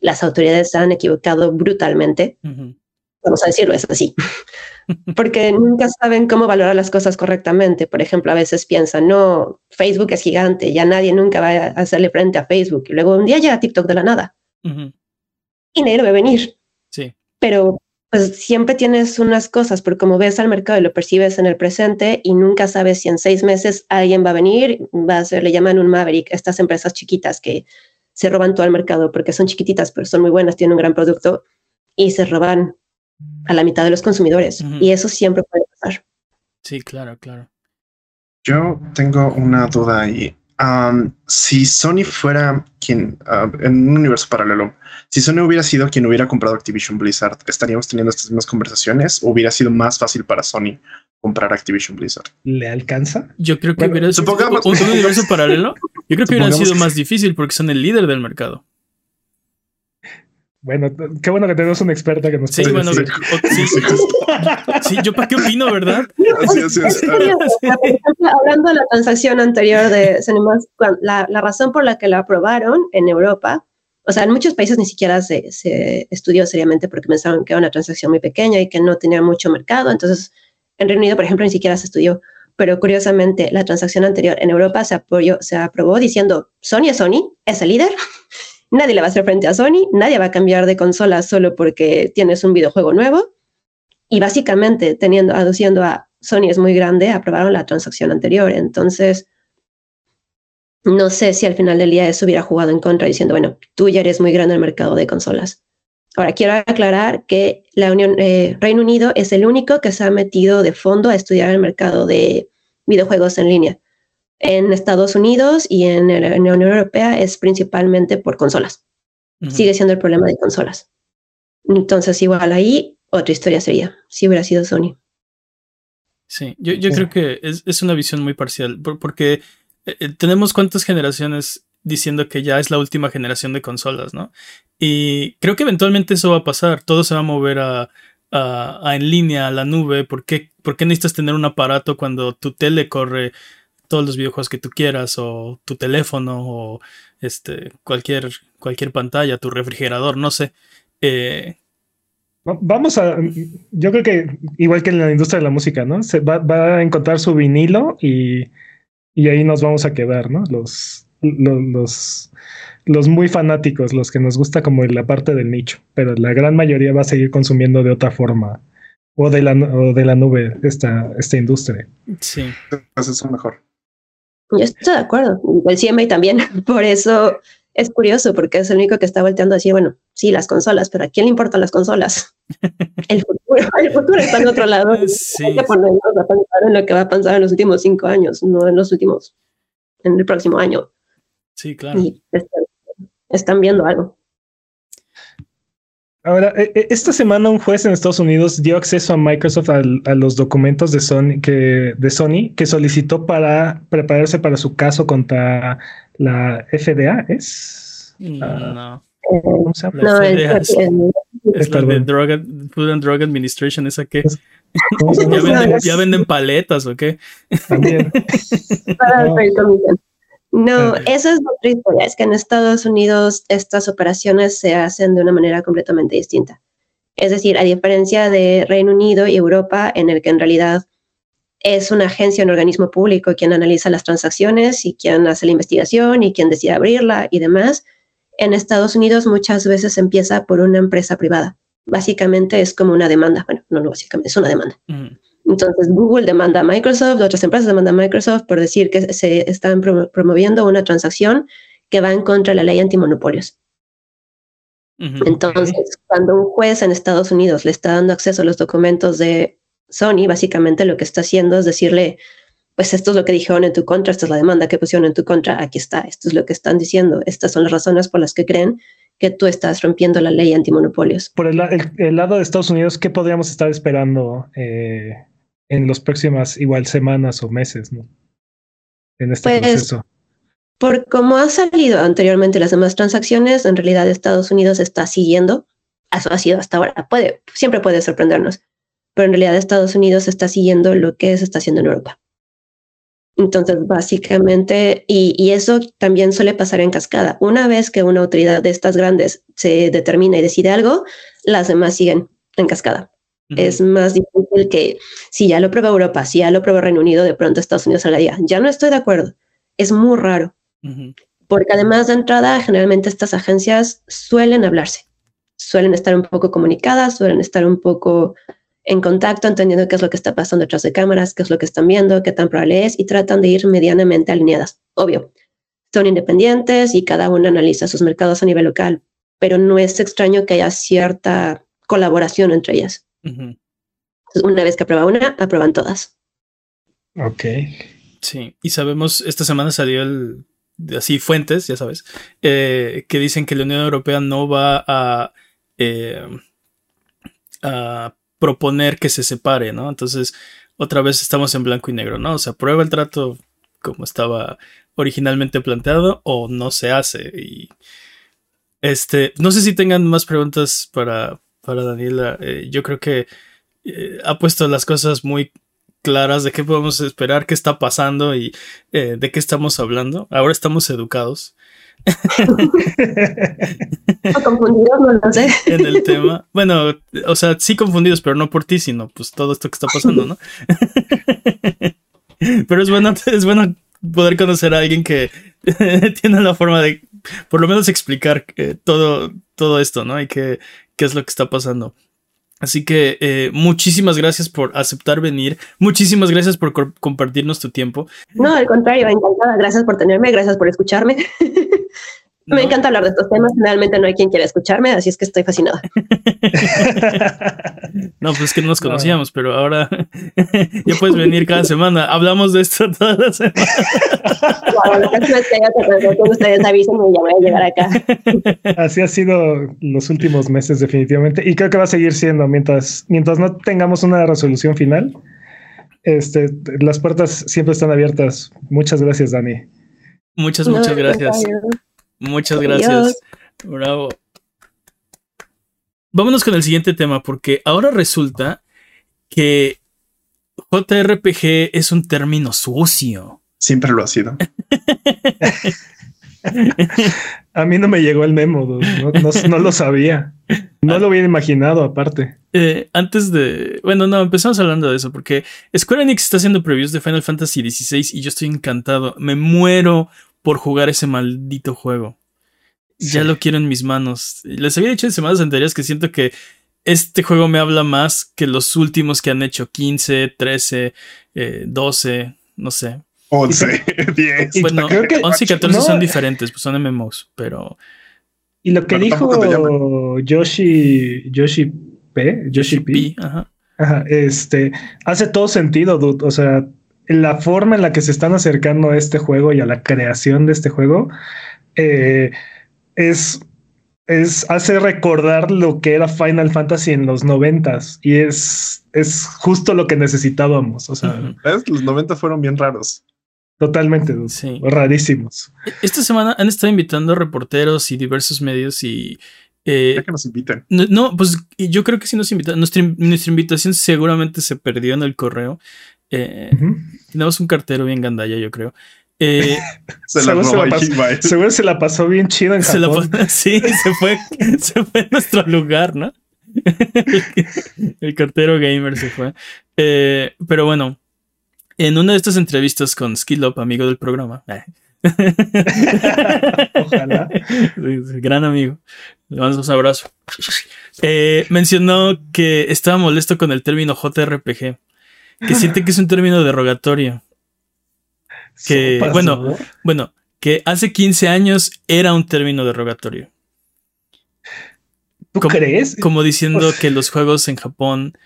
D: las autoridades se han equivocado brutalmente. Vamos a decirlo, es así. *laughs* Porque nunca saben cómo valorar las cosas correctamente. Por ejemplo, a veces piensan, no, Facebook es gigante, ya nadie nunca va a hacerle frente a Facebook. Y luego un día llega TikTok de la nada. Y nadie lo ve venir.
A: Sí.
D: Pero pues siempre tienes unas cosas, porque como ves al mercado y lo percibes en el presente y nunca sabes si en seis meses alguien va a venir, va a ser, le llaman un maverick, estas empresas chiquitas que se roban todo el mercado porque son chiquititas, pero son muy buenas, tienen un gran producto y se roban a la mitad de los consumidores. Y eso siempre puede pasar.
A: Sí, claro, claro.
C: Yo tengo una duda ahí. si Sony fuera quien, ah, en un universo paralelo, si Sony hubiera sido quien hubiera comprado Activision Blizzard, ¿estaríamos teniendo estas mismas conversaciones? ¿O hubiera sido más fácil para Sony comprar Activision Blizzard?
B: ¿Le alcanza?
A: Yo creo que hubiera sido un, universo paralelo. Yo creo que hubiera sido más difícil porque son el líder del mercado.
B: Bueno, qué bueno que tenemos una experta que nos
A: sí, bueno, sí. sí, yo para qué opino, ¿verdad?
C: Así, así, así.
D: Hablando de la transacción anterior de Cinemas, la, la razón por la que la aprobaron en Europa o sea, en muchos países ni siquiera se, se, estudió seriamente porque pensaban que era una transacción muy pequeña y que no tenía mucho mercado. Entonces, en Reino Unido, por ejemplo, ni siquiera se estudió. Pero curiosamente, la transacción anterior en Europa se, apoyó, se aprobó diciendo, Sony es Sony, es el líder, *laughs* nadie le va a hacer frente a Sony, nadie va a cambiar de consola solo porque tienes un videojuego nuevo. Y básicamente, teniendo, aduciendo a Sony es muy grande, aprobaron la transacción anterior. Entonces, no sé si al final del día eso hubiera jugado en contra diciendo, bueno, tú ya eres muy grande en el mercado de consolas. Ahora, quiero aclarar que la Unión, eh, Reino Unido es el único que se ha metido de fondo a estudiar el mercado de videojuegos en línea. En Estados Unidos y en, la Unión Europea es principalmente por consolas. Sigue siendo el problema de consolas. Entonces, igual ahí, otra historia sería, si hubiera sido Sony.
A: Sí, yo, yo creo que es, es, una visión muy parcial, porque eh, eh, tenemos cuántas generaciones diciendo que ya es la última generación de consolas, ¿no? Y creo que eventualmente eso va a pasar, todo se va a mover a, en línea, a la nube, ¿Por qué, ¿por qué necesitas tener un aparato cuando tu tele corre todos los videojuegos que tú quieras o tu teléfono o este cualquier cualquier pantalla, tu refrigerador, no sé. Eh,
B: vamos a, yo creo que igual que en la industria de la música, ¿no? Se va, va a encontrar su vinilo y y ahí nos vamos a quedar, ¿no? Los, los, los, muy fanáticos, los que nos gusta como la parte del nicho, pero la gran mayoría va a seguir consumiendo de otra forma o de la, o de la nube esta, esta industria.
A: Sí.
C: Eso es mejor.
D: Yo estoy de acuerdo. El CMA también. *laughs* Por eso es curioso, porque es el único que está volteando así, bueno, sí, las consolas, pero ¿a quién le importan las consolas? *laughs* El futuro, el futuro está en otro lado. *laughs*
A: Sí.
D: Hay que ponernos a pensar en lo que va a pasar en los últimos cinco años, no en los últimos, en el próximo año.
A: Sí, claro.
D: Y están, viendo algo.
B: Ahora, e, e, esta semana un juez en Estados Unidos dio acceso a Microsoft a, los documentos de Sony, que, de Sony que solicitó para prepararse para su caso contra la FDA, ¿es?
A: No.
D: ¿Cómo se llama? No, es,
A: es la de Drug, Food and Drug Administration, ¿esa qué? *laughs* ¿Ya venden, ¿Ya venden, paletas o qué?
B: También. *laughs*
D: no, esa es otra historia. Es que en Estados Unidos estas operaciones se hacen de una manera completamente distinta. Es decir, a diferencia de Reino Unido y Europa, en el que en realidad es una agencia, un organismo público quien analiza las transacciones y quien hace la investigación y quien decide abrirla y demás, en Estados Unidos muchas veces empieza por una empresa privada. Básicamente es como una demanda. Bueno, no, no básicamente, es una demanda. Entonces Google demanda a Microsoft, otras empresas demandan a Microsoft por decir que se están promoviendo una transacción que va en contra de la ley antimonopolios. Entonces, cuando un juez en Estados Unidos le está dando acceso a los documentos de Sony, básicamente lo que está haciendo es decirle, pues esto es lo que dijeron en tu contra, esta es la demanda que pusieron en tu contra, aquí está, esto es lo que están diciendo, estas son las razones por las que creen que tú estás rompiendo la ley antimonopolios.
B: Por el, lado de Estados Unidos, ¿qué podríamos estar esperando eh, en las próximas igual semanas o meses, ¿no? En este pues, proceso.
D: Por como ha salido anteriormente las demás transacciones, en realidad Estados Unidos está siguiendo, eso ha sido hasta ahora, puede, siempre puede sorprendernos, pero en realidad Estados Unidos está siguiendo lo que se está haciendo en Europa. Entonces, básicamente, y, y, eso también suele pasar en cascada. Una vez que una autoridad de estas grandes se determina y decide algo, las demás siguen en cascada. Es más difícil que si ya lo prueba Europa, si ya lo prueba Reino Unido, de pronto Estados Unidos salga ya, ya no estoy de acuerdo. Es muy raro. Porque además de entrada, generalmente estas agencias suelen hablarse, suelen estar un poco comunicadas, suelen estar un poco en contacto, entendiendo qué es lo que está pasando detrás de cámaras, qué es lo que están viendo, qué tan probable es, y tratan de ir medianamente alineadas. Obvio, son independientes y cada uno analiza sus mercados a nivel local, pero no es extraño que haya cierta colaboración entre ellas. Una vez que aprueba una, aprueban todas.
B: Ok.
A: Sí, y sabemos, esta semana salió el, así fuentes, ya sabes, eh, que dicen que la Unión Europea no va a, eh, a proponer que se separe, ¿no? Entonces, otra vez estamos en blanco y negro, ¿no? O sea, aprueba el trato como estaba originalmente planteado o no se hace. Y este, no sé si tengan más preguntas para, para Daniela. Eh, yo creo que eh, ha puesto las cosas muy claras de qué podemos esperar, qué está pasando y eh, de qué estamos hablando. Ahora estamos educados. *laughs*
D: confundidos, no lo sé. *laughs*
A: en el tema. Bueno, o sea, sí confundidos, pero no por ti, sino pues todo esto que está pasando, ¿no? *laughs* pero es bueno, es bueno poder conocer a alguien que tiene la forma de por lo menos explicar todo, todo esto, ¿no? Y qué, qué es lo que está pasando. Así que eh, muchísimas gracias por aceptar venir. Muchísimas gracias por compartirnos tu tiempo.
D: No, al contrario, encantada. Gracias por tenerme, gracias por escucharme. *laughs* Me encanta hablar de estos temas. Generalmente no hay quien quiera escucharme, así es que estoy fascinada. *laughs* *laughs*
A: no, pues es que no nos conocíamos, pero ahora *laughs* ya puedes venir cada semana. Hablamos de esto todas las semanas.
D: ustedes avisen y ya voy a llegar acá.
B: Así ha sido los últimos meses, definitivamente. Y creo que va a seguir siendo mientras, mientras no tengamos una resolución final. Este, las puertas siempre están abiertas. Muchas gracias, Dani.
A: Muchas, muchas gracias. Muchas gracias. Bravo. Vámonos con el siguiente tema, porque ahora resulta que JRPG es un término sucio.
C: Siempre lo ha sido. *laughs*
B: A mí no me llegó el memo, no, lo sabía. No lo había imaginado, aparte.
A: Eh, antes de. Bueno, no, empezamos hablando de eso, porque Square Enix está haciendo previews de Final Fantasy XVI y yo estoy encantado. Me muero por jugar ese maldito juego. Ya lo quiero en mis manos. Les había dicho en semanas anteriores que siento que este juego me habla más que los últimos que han hecho 15, 13, 12, no sé.
C: 11, 10. *laughs*
A: Bueno, creo que 11 y 14 son diferentes, pues son MMOs, pero.
B: Y lo que dijo Yoshi, Yoshi P, Yoshi P, ajá. Ajá, este, hace todo sentido, dude. O sea, la forma en la que se están acercando a este juego y a la creación de este juego eh, es, es hace recordar lo que era Final Fantasy en los noventas y es, es justo lo que necesitábamos. O sea,
C: los 90 fueron bien raros.
B: Totalmente, sí. rarísimos.
A: Esta semana han estado invitando reporteros y diversos medios y
C: eh, que nos invitan.
A: No, pues yo creo que sí nos invitan. Nuestra, nuestra invitación seguramente se perdió en el correo. Eh, tenemos un cartero bien gandalla, yo creo. Eh, *laughs*
B: se la seguro, se la pasó, bien chido en Japón. *laughs*
A: sí, se fue, se fue a nuestro lugar, ¿no? *laughs* el cartero gamer se fue. Eh, pero bueno, en una de estas entrevistas con Skill Up, amigo del programa. Ojalá. Gran amigo. Le mando un abrazo. mencionó que estaba molesto con el término JRPG que siente que es un término derogatorio. *laughs* Que, bueno, bueno, que hace 15 años era un término derogatorio.
B: ¿Tú crees?
A: Como diciendo *laughs* que los juegos en Japón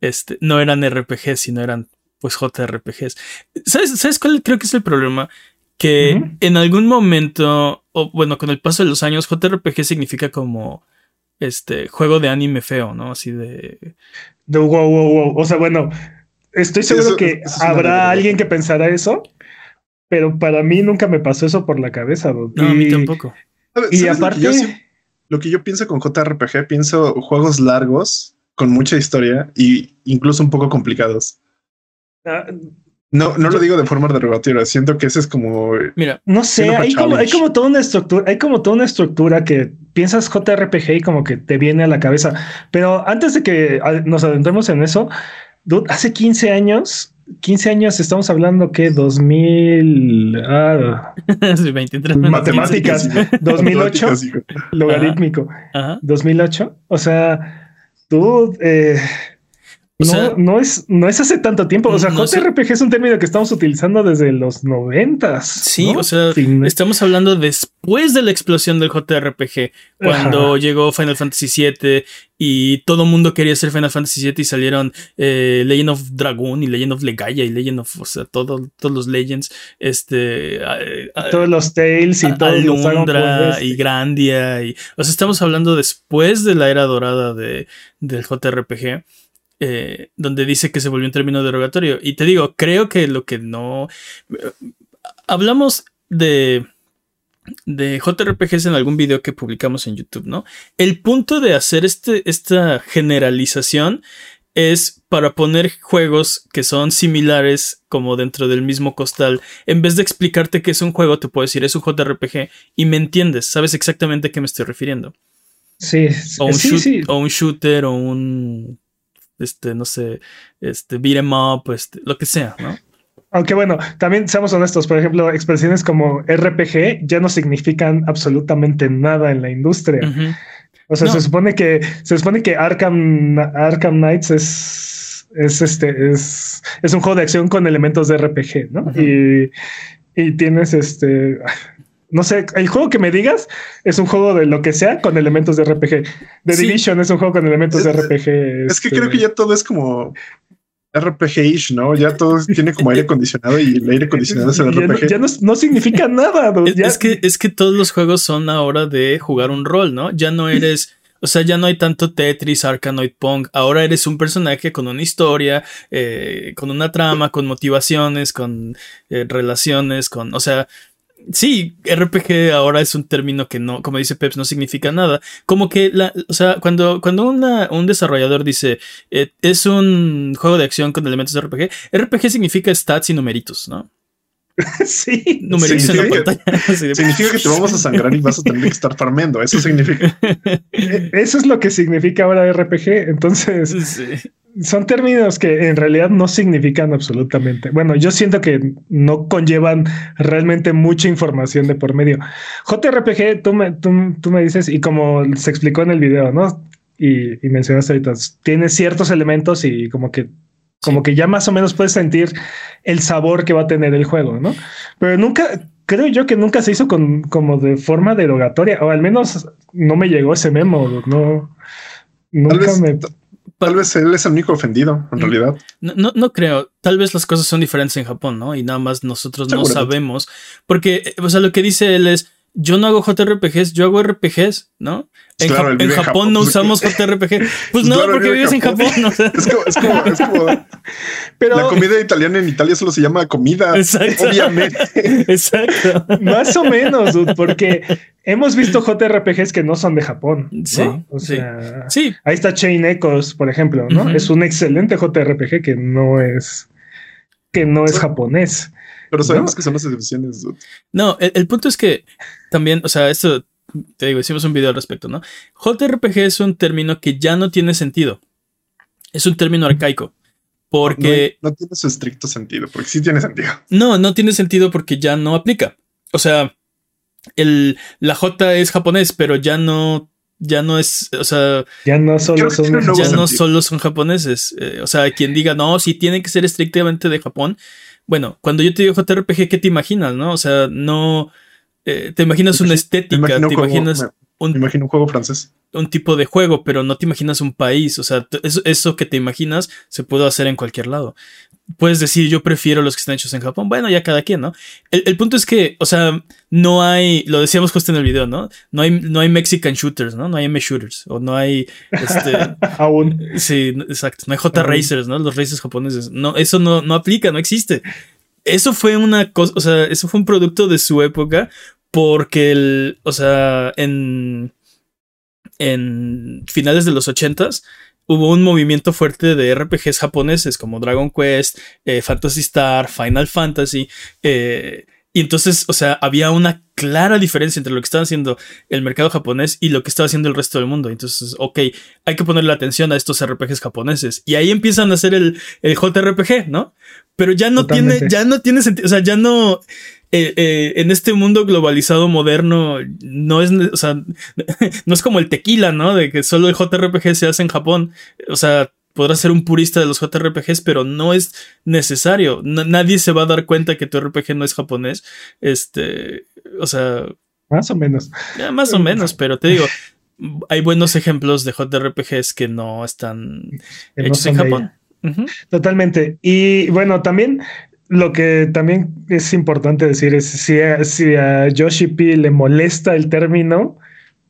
A: este, no eran RPG, sino eran pues JRPGs. ¿Sabes, ¿Sabes cuál creo que es el problema? que en algún momento, o bueno, con el paso de los años, JRPG significa como este juego de anime feo, ¿no? Así de.
B: de wow, wow, wow. O sea, bueno, estoy seguro que habrá alguien que pensará eso, pero para mí nunca me pasó eso por la cabeza.
A: No, a mí tampoco.
C: Y aparte. Lo que, yo, pienso con JRPG, pienso juegos largos, con mucha historia e incluso un poco complicados. Ah, no, no lo digo de forma derogatoria. Siento que ese es como.
A: Mira,
B: no sé, hay como, hay como, toda una estructura, hay como toda una estructura que piensas JRPG y como que te viene a la cabeza. Pero antes de que nos adentremos en eso, hace 15 años, 15 años estamos hablando que 2000. Ah, *laughs*
A: 23,
B: matemáticas, 2008, logarítmico, 2008. O sea, tú. Eh, no, no, es, no es hace tanto tiempo. O sea, JRPG es un término que estamos utilizando desde los noventas.
A: Sí, o sea, estamos hablando después de la explosión del JRPG, cuando llegó Final Fantasy VII y todo el mundo quería ser Final Fantasy VII y salieron eh, Legend of Dragon y Legend of Legaia y Legend of, o sea, todos los Legends, este,
B: todos los Tales y todos
A: los y Grandia y, o sea, estamos hablando después de la era dorada de, del JRPG. Eh, donde dice que se volvió un término derogatorio. Y te digo, creo que lo que no... Hablamos de de JRPGs en algún video que publicamos en YouTube, ¿no? El punto de hacer este, esta generalización es para poner juegos que son similares como dentro del mismo costal. En vez de explicarte que es un juego, te puedo decir es un JRPG y me entiendes, sabes exactamente a qué me estoy refiriendo.
B: Sí,
A: o un,
B: sí,
A: o un shooter o un este, no sé, este, beat em up, este, lo que sea, ¿no?
B: Aunque bueno, también seamos honestos, por ejemplo, expresiones como RPG ya no significan absolutamente nada en la industria. O sea, se supone que se supone que Arkham, Arkham Knights es, es este, es, es un juego de acción con elementos de RPG, ¿no? Y, y tienes este no sé, el juego que me digas es un juego de lo que sea con elementos de RPG. The Division es un juego con elementos de RPG.
C: Es que creo que este, ya todo es como RPG-ish, ¿no? Ya todo tiene como aire acondicionado y el aire acondicionado es el RPG.
B: Ya, no, significa nada.
A: Es, que, es que todos los juegos son ahora de jugar un rol, ¿no? Ya no eres. O sea, ya no hay tanto Tetris, Arkanoid Pong. Ahora eres un personaje con una historia, eh, con una trama, con motivaciones, con eh, relaciones, con. O sea, sí, RPG ahora es un término que no, como dice Peps, no significa nada. Como que, la, o sea, cuando, cuando un desarrollador dice eh, es un juego de acción con elementos de RPG, RPG significa stats y numeritos, ¿no? *laughs*
B: Sí,
A: numeritos en la pantalla. *laughs*
C: significa que te vamos a sangrar y vas a tener que estar farmeando. Eso significa. *laughs*
B: E, eso es lo que significa ahora RPG. Entonces, sí son términos que en realidad no significan absolutamente. Bueno, yo siento que no conllevan realmente mucha información de por medio. JRPG, tú me, tú, me dices, y como se explicó en el video, ¿no? Y, mencionaste ahorita, tiene ciertos elementos y como que como que ya más o menos puedes sentir el sabor que va a tener el juego, ¿no? Pero nunca, creo yo que nunca se hizo con, como de forma derogatoria, o al menos no me llegó ese memo, no, nunca me...
C: Tal vez él es el único ofendido, en mm. realidad.
A: No, no, creo. Tal vez las cosas son diferentes en Japón, ¿no? Y nada más nosotros no sabemos. Porque, eh, o sea, lo que dice él es, yo no hago JRPGs, yo hago RPGs, ¿no? En, Japón, no *laughs* usamos JRPG. Pues no, porque vives en Japón. *laughs*
C: Es como, es como, es como Pero, la comida italiana en Italia solo se llama comida. Exacto. Obviamente. *laughs*
A: Exacto.
B: Más o menos, porque hemos visto JRPGs que no son de Japón. Sí. O sea, sí. Ahí está Chain Echoes, por ejemplo, ¿no? Es un excelente JRPG que no es que no es japonés.
C: Pero sabemos que son las excepciones.
A: No, el, punto es que también, o sea, esto, te digo, hicimos un video al respecto, ¿no? JRPG es un término que ya no tiene sentido. Es un término arcaico. Porque.
C: No, tiene su estricto sentido, porque sí tiene sentido.
A: No, no tiene sentido porque ya no aplica. O sea, el, la J es japonés, pero ya no ya no es, o sea,
B: ya no solo son,
A: ya no solo son japoneses. Eh, o sea, quien diga, no, si tiene que ser estrictamente de Japón, bueno, cuando yo te digo JRPG, ¿qué te imaginas, no? O sea, no. Eh, te imaginas una estética, te imaginas.
C: Me imagino un juego francés.
A: un tipo de juego, pero no te imaginas un país. O sea, eso, eso que te imaginas se puede hacer en cualquier lado. Puedes decir, yo prefiero los que están hechos en Japón. Bueno, ya cada quien, ¿no? El, el punto es que, o sea, no hay, lo decíamos justo en el video, ¿no? No hay, no hay Mexican shooters, ¿no? No hay M shooters. O no hay, este, *laughs*
B: Aún.
A: Sí, exacto. No hay J. Racers, ¿no? Los racers japoneses. No, eso no, no aplica, no existe. Eso fue una cosa, o sea, eso fue un producto de su época porque el, o sea, en, en finales de los ochentas hubo un movimiento fuerte de RPGs japoneses como Dragon Quest, eh, Fantasy Star, Final Fantasy, eh, y entonces, o sea, había una clara diferencia entre lo que estaba haciendo el mercado japonés y lo que estaba haciendo el resto del mundo. Entonces, ok, hay que ponerle atención a estos RPGs japoneses. Y ahí empiezan a hacer el, el JRPG, ¿no? Pero ya no
B: Totalmente.
A: tiene, ya no tiene sentido. O sea, ya no. Eh, eh, en este mundo globalizado moderno, no es, o sea, *laughs* no es como el tequila, ¿no? De que solo el JRPG se hace en Japón. O sea, podrás ser un purista de los JRPGs, pero no es necesario. Na- nadie se va a dar cuenta que tu RPG no es japonés. Este, o sea,
B: Más o menos.
A: ya más o menos, pero te digo, hay buenos ejemplos de JRPGs que no están
B: que no
A: hechos en Japón.
B: Totalmente. Y bueno, también lo que también es importante decir es si a, si a Yoshi P le molesta el término,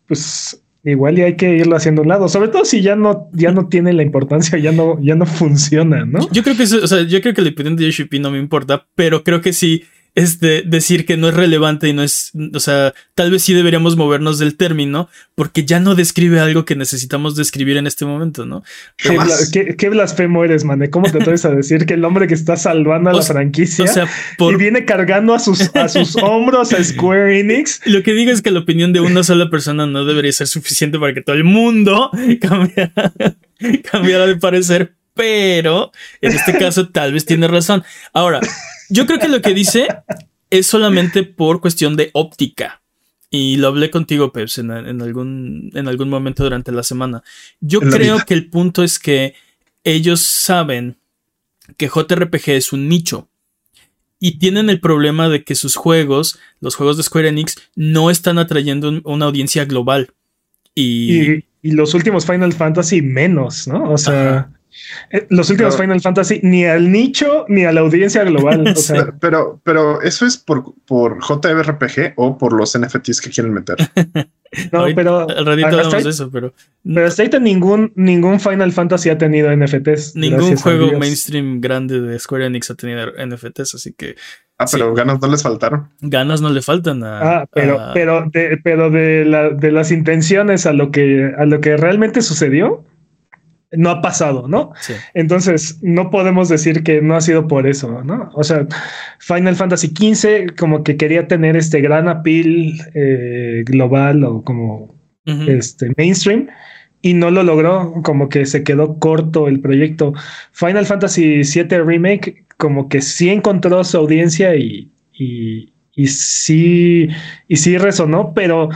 B: pues igual y hay que irlo haciendo a un lado, sobre todo si ya no, ya no tiene la importancia, ya no, ya no funciona, ¿no?
A: Yo creo que eso, o sea, yo creo que la opinión de Yoshi P no me importa, pero creo que sí este, decir que no es relevante y no es, o sea, tal vez sí deberíamos movernos del término porque ya no describe algo que necesitamos describir en este momento, ¿no?
B: ¿Qué,
C: Jamás.
B: bla- qué- qué blasfemo eres, man? ¿Cómo te atreves a decir que el hombre que está salvando a
A: O
B: la franquicia
A: O sea,
B: y viene cargando a sus, a sus *laughs* hombros a Square Enix?
A: lo que digo es que la opinión de una sola persona no debería ser suficiente para que todo el mundo *laughs* cambiara, cambiara de parecer, pero en este caso tal vez tiene razón. Ahora, yo creo que lo que dice es solamente por cuestión de óptica. Y lo hablé contigo, Peps, en, en algún, en algún momento durante la semana. Yo
C: la
A: creo
C: vida.
A: que el punto es que ellos saben que JRPG es un nicho. Y tienen el problema de que sus juegos, los juegos de Square Enix, no están atrayendo un- una audiencia global. Y,
B: Y, y los últimos Final Fantasy menos, ¿no? O sea,
A: Ajá.
B: Eh, los últimos
C: Pero-
B: Final Fantasy ni al nicho ni a la audiencia global. O
A: Sí.
B: sea, *laughs*
C: Pero, pero eso es por, por JRPG o por los NFTs que quieren meter. *laughs*
B: no, pero
A: al ratito
B: hasta,
A: hablamos de
B: ahí-
A: eso, pero
B: pero hasta ahorita ningún, ningún Final Fantasy ha tenido NFTs.
A: ningún juego mainstream grande de Square Enix ha tenido NFTs, así que
C: Ah,
A: Sí.
C: pero ganas no les faltaron.
A: ganas no le faltan a.
B: Ah, pero,
A: a-
B: pero, de, pero de, la, de las intenciones a lo que a lo que realmente sucedió, no ha pasado, ¿no?
A: sí.
B: Entonces, no podemos decir que no ha sido por eso, ¿no? O sea, Final Fantasy XV como que quería tener este gran appeal eh, global o como este mainstream y no lo logró, como que se quedó corto el proyecto. Final Fantasy VII Remake como que sí encontró su audiencia y, y, y sí y sí resonó, pero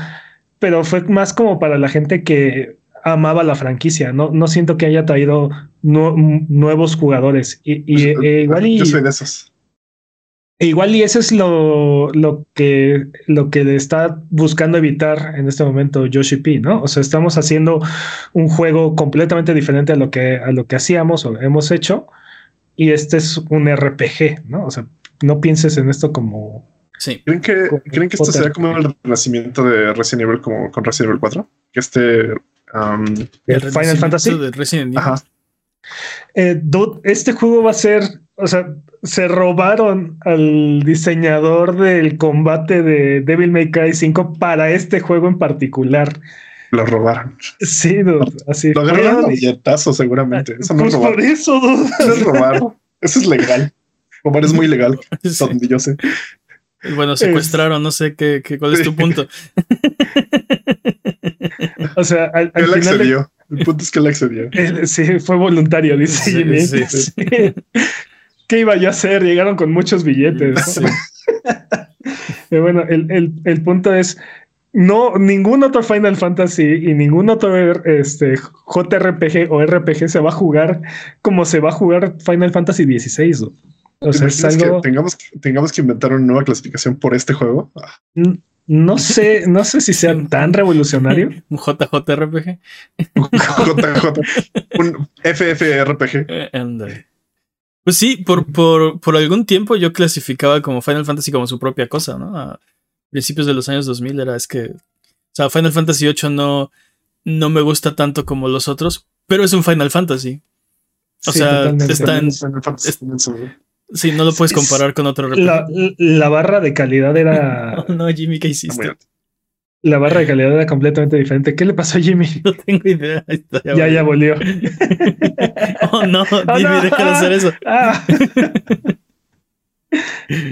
B: pero fue más como para la gente que amaba la franquicia. No, no siento que haya traído nu- nuevos jugadores. Y, y,
C: Pues,
B: eh, igual y
C: Yo soy de esos.
B: igual y eso es lo, lo que lo que le está buscando evitar en este momento Yoshi P, ¿no? O sea, estamos haciendo un juego completamente diferente a lo que a lo que hacíamos o hemos hecho y este es un RPG, ¿no? O sea, no pienses en esto como
A: Sí.
C: ¿Creen que,
B: Como
C: ¿creen que esto será como el renacimiento de Resident Evil como con Resident Evil 4? Que este um,
A: El
B: Final Fantasy.
A: de Resident Evil.
C: ajá.
B: Eh, dude, este juego va a ser, o sea, se robaron al diseñador del combate de Devil May Cry 5 para este juego en particular.
C: Lo robaron.
B: Sí, dude, así.
C: Lo agarraron a billetazo seguramente. Eso no es
B: pues
C: robar.
B: por eso, dude.
C: Eso es robar. Eso es legal. Robar es muy legal. *laughs*
A: Sí.
C: Donde yo sé.
A: Bueno, secuestraron, no sé qué, qué- cuál es tu punto. *laughs* *laughs*
B: O sea, al, al
C: Él
B: final de-
C: accedió. El punto es que él accedió. *laughs*
B: eh, sí, fue voluntario, dice
A: Sí,
B: Jimmy.
A: sí, sí. *laughs*
B: ¿Qué iba yo a hacer? Llegaron con muchos billetes. bueno, el, el- el punto es, no, ningún otro Final Fantasy y ningún otro este, JRPG o RPG se va a jugar como se va a jugar Final Fantasy XVI. ¿no? O
C: ¿Te
B: sea, es algo...
C: que tengamos, tengamos que inventar una nueva clasificación por este juego?
B: No sé, no sé si sea tan revolucionario. *laughs*
A: Un JJRPG.
C: Un JJ. Un FFRPG.
A: Pues sí, por, por, por, algún tiempo yo clasificaba como Final Fantasy como su propia cosa, ¿no? A principios de los años 2000 era, es que, o sea, Final Fantasy VIII no, no me gusta tanto como los otros, pero es un Final Fantasy. O sea, está en... sí, no lo puedes comparar con otro
B: la, la, barra de calidad era... *laughs*
A: no, Jimmy, ¿qué hiciste?
B: La barra de calidad era completamente diferente. ¿Qué le pasó a Jimmy? *laughs*
A: No tengo idea.
B: ya, ya, volvió. *laughs*
A: oh, no, oh, Jimmy, deja de hacer eso. Ah.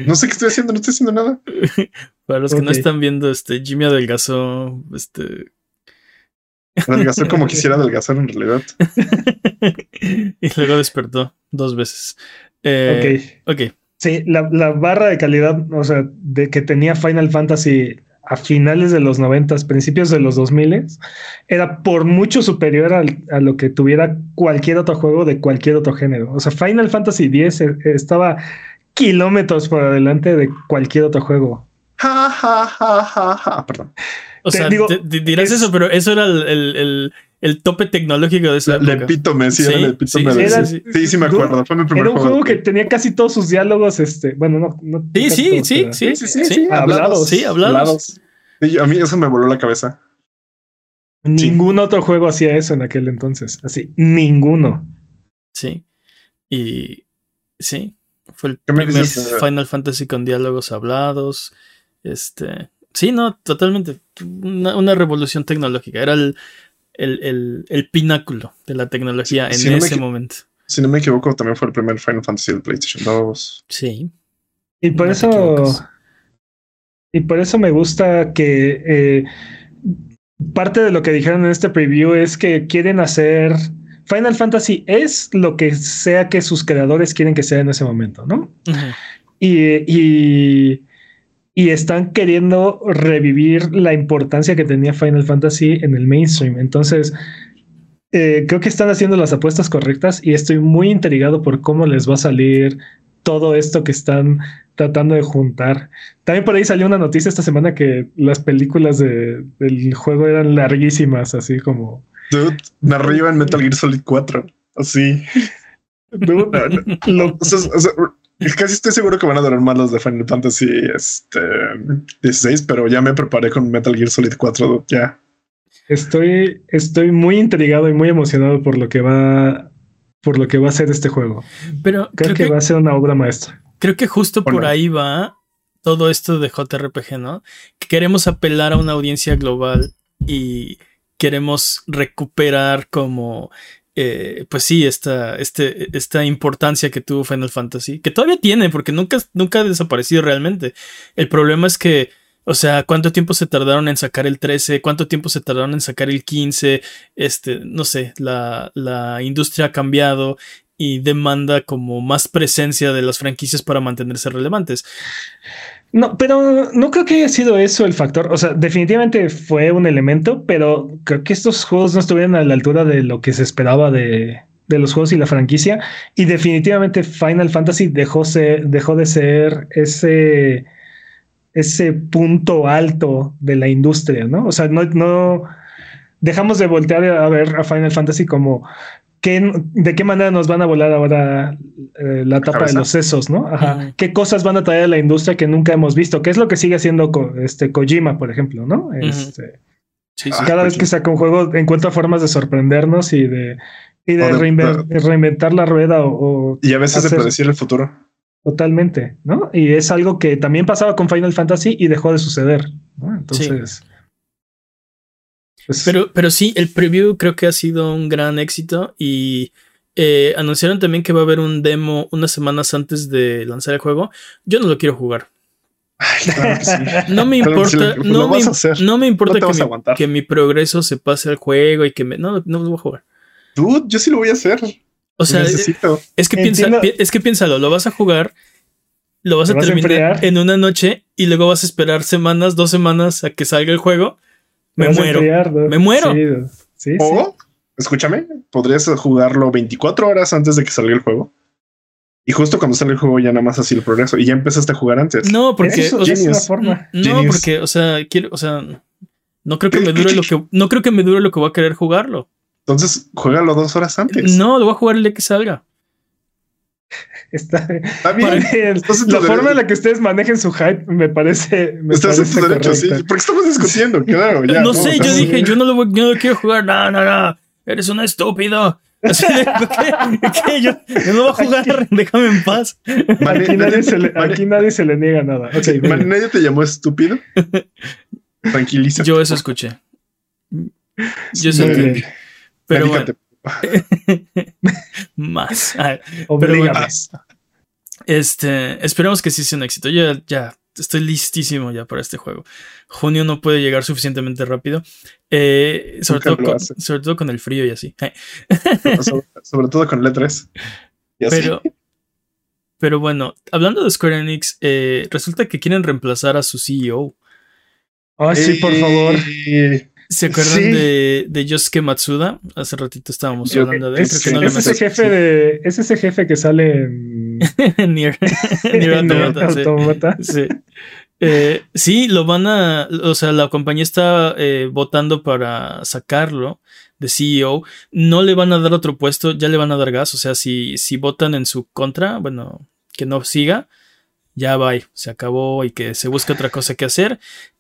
C: no sé qué estoy haciendo, no estoy haciendo nada.
A: Para los que no están viendo, este Jimmy adelgazó, este.
C: Adelgazó como quisiera adelgazar en realidad.
A: y luego despertó dos veces. Eh, ok. Ok.
B: Sí, la, la, barra de calidad, o sea, de que tenía Final Fantasy a finales de los 90, principios de los 2000, era por mucho superior a lo que tuviera cualquier otro juego de cualquier otro género. O sea, Final Fantasy X eh, estaba kilómetros por adelante de cualquier otro juego.
C: Ja, ja, ja, ja, ja. Perdón.
A: O sea, digo, dirás eso, pero eso era el, el, el, tope tecnológico de esa
C: época. El epítome, sí, era el epítome. Sí, sí, sí, me acuerdo. Fue mi primer
B: era un juego, que tenía casi todos sus diálogos, este, bueno, no, no
A: sí, sí, sí, sí, sí, sí, hablados, sí, hablados.
C: a mí eso me voló la cabeza.
B: Ningún otro juego hacía eso en aquel entonces, así, ninguno.
A: Sí. Y sí, fue el primer Final Fantasy con diálogos hablados. Este. Sí, no, totalmente. Una, revolución tecnológica. Era el, el, el, pináculo de la tecnología en ese momento.
C: Si no me equivoco, también fue el primer Final Fantasy de PlayStation 2.
A: Sí.
B: Y por eso. Y por eso me gusta que eh, parte de lo que dijeron en este preview es que quieren hacer. Final Fantasy es lo que sea que sus creadores quieren que sea en ese momento, ¿no? y, y y están queriendo revivir la importancia que tenía Final Fantasy en el mainstream. Entonces, eh, creo que están haciendo las apuestas correctas y estoy muy intrigado por cómo les va a salir todo esto que están tratando de juntar. También por ahí salió una noticia esta semana que las películas de, del juego eran larguísimas, así como...
C: Dude, me arriba en Metal Gear Solid 4, así. *laughs* Dude, *laughs* lo, *laughs* Casi estoy seguro que van a durar más los de Final Fantasy este, 16, pero ya me preparé con Metal Gear Solid 4 ya.
B: Estoy, estoy muy intrigado y muy emocionado por lo que va, por lo que va a ser este juego.
A: Pero
B: creo, que, va a ser una obra maestra.
A: Creo que justo por ahí va todo esto de JRPG, ¿no? queremos apelar a una audiencia global y queremos recuperar como eh, pues sí, esta, este, esta importancia que tuvo Final Fantasy, que todavía tiene, porque nunca, nunca ha desaparecido realmente. El problema es que, o sea, ¿cuánto tiempo se tardaron en sacar el 13? ¿Cuánto tiempo se tardaron en sacar el 15? Este, no sé, la, la industria ha cambiado y demanda como más presencia de las franquicias para mantenerse relevantes.
B: No, pero no creo que haya sido eso el factor. O sea, definitivamente fue un elemento, pero creo que estos juegos no estuvieron a la altura de lo que se esperaba de, de los juegos y la franquicia. Y definitivamente Final Fantasy dejó, dejó de ser ese, ese punto alto de la industria, ¿no? O sea, no, no dejamos de voltear a ver a Final Fantasy como ¿de qué manera nos van a volar ahora eh, la tapa de los sesos, no? Ajá. ¿Qué cosas van a traer a la industria que nunca hemos visto? ¿Qué es lo que sigue haciendo este, Kojima, por ejemplo, no? Este, cada vez que saca un juego encuentra formas de sorprendernos y de, reinventar la rueda o,
C: y a veces de predecir el futuro.
B: Totalmente, ¿no? Y es algo que también pasaba con Final Fantasy y dejó de suceder, ¿no? Entonces...
A: Pues pero, pero sí, el preview creo que ha sido un gran éxito y eh, anunciaron también que va a haber un demo unas semanas antes de lanzar el juego. Yo no lo quiero jugar. No me importa, no, me, no, me, importa que, mi, progreso se pase al juego y que me. No, no lo voy a jugar.
C: Dude, yo sí lo voy a hacer.
A: O sea, es que, piensa, es que piénsalo, lo vas a jugar, lo vas a terminar en una noche y luego vas a esperar semanas, dos semanas a que salga el juego me muero. me muero.
C: o, escúchame, podrías jugarlo 24 horas antes de que salga el juego. Y justo cuando sale el juego ya nada más así el progreso y ya empezaste a jugar antes.
A: No, porque
B: Eso
A: o sea,
B: es una forma.
A: no,
C: Genius.
A: porque o sea, quiero, o sea, no creo que me dure lo que no creo que me dure lo que voy a querer jugarlo.
C: Entonces, juégalo dos horas antes.
A: No, lo voy a jugar el día que salga.
B: Está, *laughs*
C: Está bien. Estás en
B: la forma
C: derecho.
B: en la que ustedes manejen su hype me parece. Me
C: Estás en
B: parece
C: tu derecho, sí. Porque estamos discutiendo, claro. Ya,
A: no sé, yo dije, yo no lo voy- yo no lo quiero jugar. No, no, no. Eres un estúpido. Así *laughs* de, ¿qué? ¿Qué? Yo, yo no voy a jugar, *laughs* déjame en paz.
B: Aquí nadie, se le, aquí nadie se le niega nada. Ok, muy
C: Man,
B: bien.
C: ¿Nadie te llamó estúpido? Tranquiliza.
A: Yo eso escuché. Yo eso entendí. Pero bueno. *laughs* más.
B: Oblígame.
C: bueno.
A: Este, esperemos que sí sea un éxito. Yo ya, ya estoy listísimo ya para este juego. Junio no puede llegar suficientemente rápido. Eh, sobre, todo con, sobre todo con el frío y así. Eh,
C: sobre, sobre todo con el E3. Y así.
A: Pero, pero bueno, hablando de Square Enix, eh, resulta que quieren reemplazar a su CEO.
B: Ah, sí, por
C: Eh,
B: favor.
A: ¿Se acuerdan
B: Sí.
A: de, de Yosuke Matsuda? Hace ratito estábamos
C: Yo-
A: hablando de él.
B: Es,
A: creo que no le
B: es ese jefe de. Es ese jefe que sale en. *laughs*
A: Nier. *laughs* Nier Automata, sí.
B: Automata.
A: Sí. Eh, sí, lo van a. O sea, la compañía está eh, votando para sacarlo de CEO. No le van a dar otro puesto, ya le van a dar gas. O sea, si, si votan en su contra, bueno, que no siga, ya va, se acabó y que se busque otra cosa que hacer.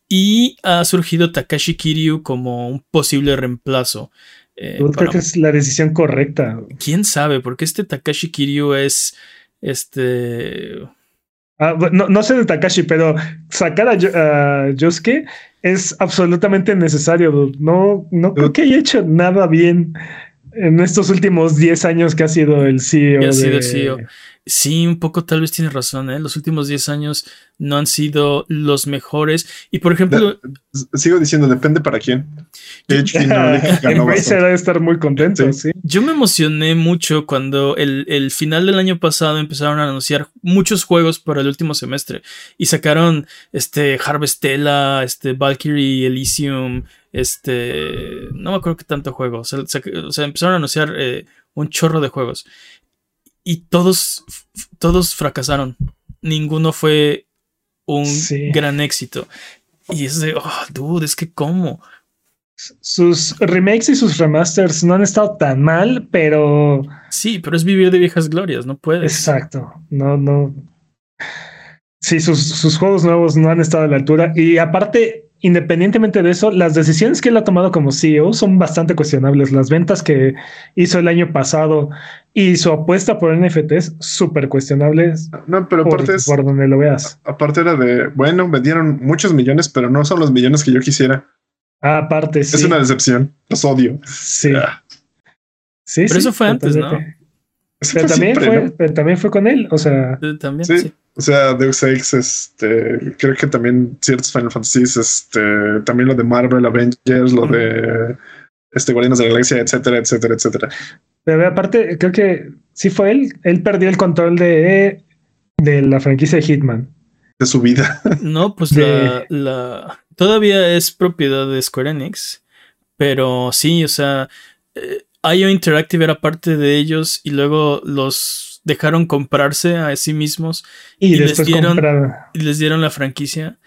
A: Y ha surgido Takashi Kiryu como un posible reemplazo. eh,
B: Yo
A: para-
B: creo que es la decisión correcta.
A: ¿Quién sabe? Porque este Takashi Kiryu es. Este.
B: Ah, no, no sé de Takashi, pero sacar a, a Yosuke es absolutamente necesario. dude. No, no creo que haya hecho nada bien en estos últimos 10 años que ha sido el CEO.
A: Que ha sido
B: de-
A: el CEO. Sí, un poco tal vez tiene razón, ¿eh? Los últimos 10 años no han sido los mejores. Y por ejemplo,
C: Sigo diciendo, depende para quién.
B: Embracer
C: bastante.
B: ha de *laughs* estar muy contento, sí.
A: yo me emocioné mucho cuando el, el final del año pasado empezaron a anunciar muchos juegos para el último semestre. Y sacaron este Harvestella, este Valkyrie Elysium, este. No me acuerdo qué tanto juego. Sea, empezaron a anunciar eh, un chorro de juegos. Y todos, todos fracasaron. Ninguno fue un
B: Sí.
A: gran éxito. Y es de, oh, dude, es que cómo.
B: Sus remakes y sus remasters no han estado tan mal, pero
A: Sí, pero es vivir de viejas glorias, no puedes.
B: exacto. No, no. Sí, sus, sus juegos nuevos no han estado a la altura. Y aparte, independientemente de eso, las decisiones que él ha tomado como CEO son bastante cuestionables. Las ventas que hizo el año pasado y su apuesta por NFTs, súper cuestionables
C: No, pero
B: por,
C: aparte es,
B: por donde lo veas.
C: aparte era de, bueno, vendieron muchos millones, pero no son los millones que yo quisiera.
B: Ah, aparte, sí.
C: Es una decepción. Los odio.
B: Sí.
C: Ah,
B: Sí,
A: Pero
B: sí,
A: eso fue antes, ¿no?
B: Pero también
C: siempre,
B: fue,
C: ¿no?
B: pero también fue con él. O sea,
A: También,
C: Sí.
A: sí.
C: O sea, Deus Ex, este, creo que también ciertos Final Fantasy, este, también lo de Marvel, Avengers, lo de este Guardianes de la Galaxia, etcétera, etcétera, etcétera.
B: Pero aparte, creo que sí fue él. Él perdió el control de, de la franquicia de Hitman.
C: De su vida. *laughs*
A: No, pues
B: De-
A: la, la- Todavía es propiedad de Square Enix. Pero sí, o sea. eh, IO Interactive era parte de ellos y luego los dejaron comprarse a sí mismos
B: Y,
A: Y les dieron-
B: compraron.
A: y les dieron la franquicia.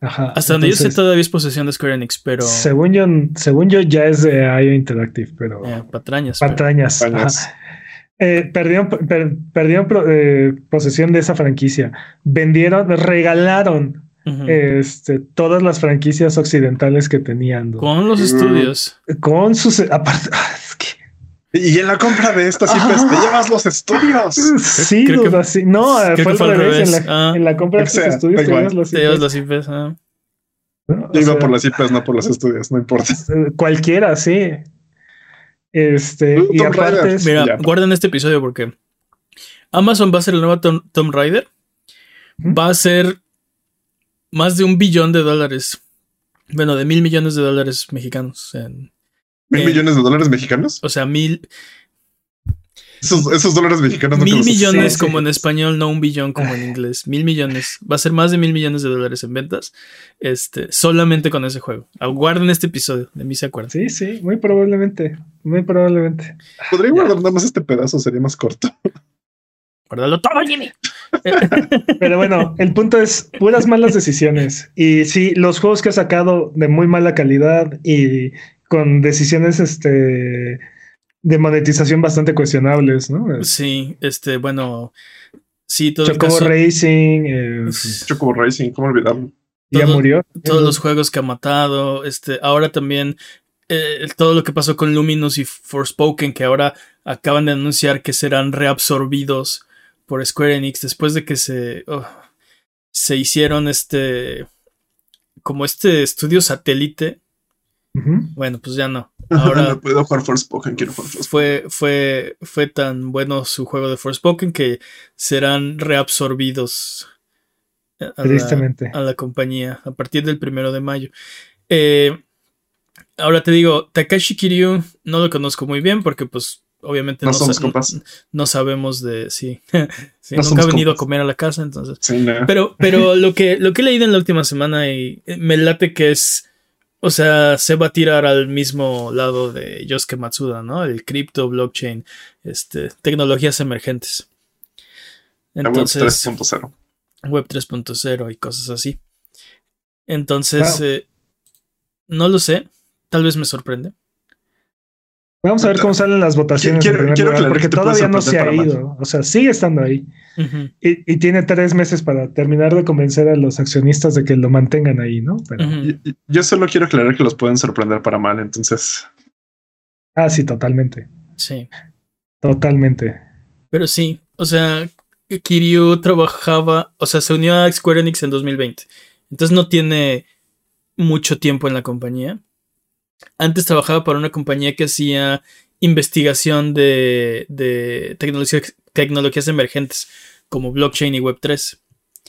B: Ajá.
A: Hasta donde yo sé todavía es posesión de Square Enix, pero.
B: Según yo, según yo, ya es de IO Interactive, pero
A: eh, patrañas. pero-
B: patrañas. Ajá. Eh, perdieron per- perdieron pro- eh, posesión de esa franquicia. Vendieron, regalaron este, todas las franquicias occidentales que tenían.
A: Con los estudios.
B: Con sus. Aparte, *laughs* es que-
C: Y en la compra de estas IPs te
B: Ah.
C: llevas los estudios. *laughs*
B: Sí,
A: creo que-
B: duda, sí. No,
A: creo
B: fue
A: fue al
B: revés.
A: revés.
B: En, la,
A: Ah.
B: en la compra de estos estudios
C: igual.
B: tenías los
A: Te llevas
B: IPs,
A: los IPs. ah.
C: Yo iba
B: sea,
C: por las IPs, no por los estudios, no importa. *laughs*
B: Cualquiera, sí. Este,
C: Uh,
B: y
C: Tomb
B: aparte, es-
A: Mira,
C: Ya.
A: guarden este episodio porque Amazon va a ser el nuevo Tom- Tomb Raider.
B: Ujú.
A: Va a ser más de un billón de dólares. Bueno, de mil millones de dólares mexicanos. en-
C: ¿Mil
A: Eh,
C: millones de dólares mexicanos?
A: o sea, mil,
C: Esos, esos dólares mexicanos no
A: mil millones
B: sí,
A: como
B: sí.
A: en español, no un billón como en inglés. Mil millones. Va a ser más de mil millones de dólares en ventas. Este, solamente con ese juego. Aguarden este episodio. De mí se acuerdan.
B: sí, sí, muy probablemente. Muy probablemente.
C: Podría guardar nada más este pedazo, sería más corto.
A: Guárdalo todo, Jimmy. *laughs*
B: Pero bueno, el punto es puras malas decisiones. Y sí, los juegos que ha sacado de muy mala calidad y con decisiones este de monetización bastante cuestionables, ¿no?
A: Sí, este, bueno, sí, todo
B: Chocobo Racing, eh,
C: Chocobo Racing, ¿cómo olvidarlo?
B: ya murió.
A: Todos los juegos que ha matado, este, ahora también eh, todo lo que pasó con Luminous y Forspoken, que ahora acaban de anunciar que serán reabsorbidos por Square Enix después de que se, oh, se hicieron este, como este estudio satélite. Bueno, pues ya no. *laughs*
C: Ahora no puedo jugar Forspoken, quiero jugar
A: Fue, fue, fue tan bueno su juego de Forspoken que serán reabsorbidos
B: a, La,
A: a la compañía a partir del primero de mayo. Eh, ahora te digo, Takashi Kiryu no lo conozco muy bien porque pues obviamente
C: no,
A: no, sabemos de sí, *laughs* nunca ha venido a comer a la casa entonces. Pero pero *laughs* lo que lo que he leído en la última semana y me late que es o sea se va a tirar al mismo lado de Yosuke Matsuda no el cripto blockchain este tecnologías emergentes.
C: Entonces web 3.0
A: web 3.0 y cosas así. Entonces eh, no lo sé. Tal vez me sorprende.
B: Vamos a ver cómo salen las votaciones. porque todavía no se ha ido. O sea, sigue estando ahí. Y, tiene tres meses para terminar de convencer a los accionistas de que lo mantengan ahí, ¿no? Pero...
C: yo, solo quiero aclarar que los pueden sorprender para mal, entonces.
B: Ah, sí, totalmente.
A: Sí.
B: Totalmente.
A: Pero sí, o sea, Kiryu trabajaba, o sea, se unió a Square Enix en 2020. Entonces no tiene mucho tiempo en la compañía. Antes trabajaba para una compañía que hacía investigación de, de tecnologías emergentes como blockchain y Web3.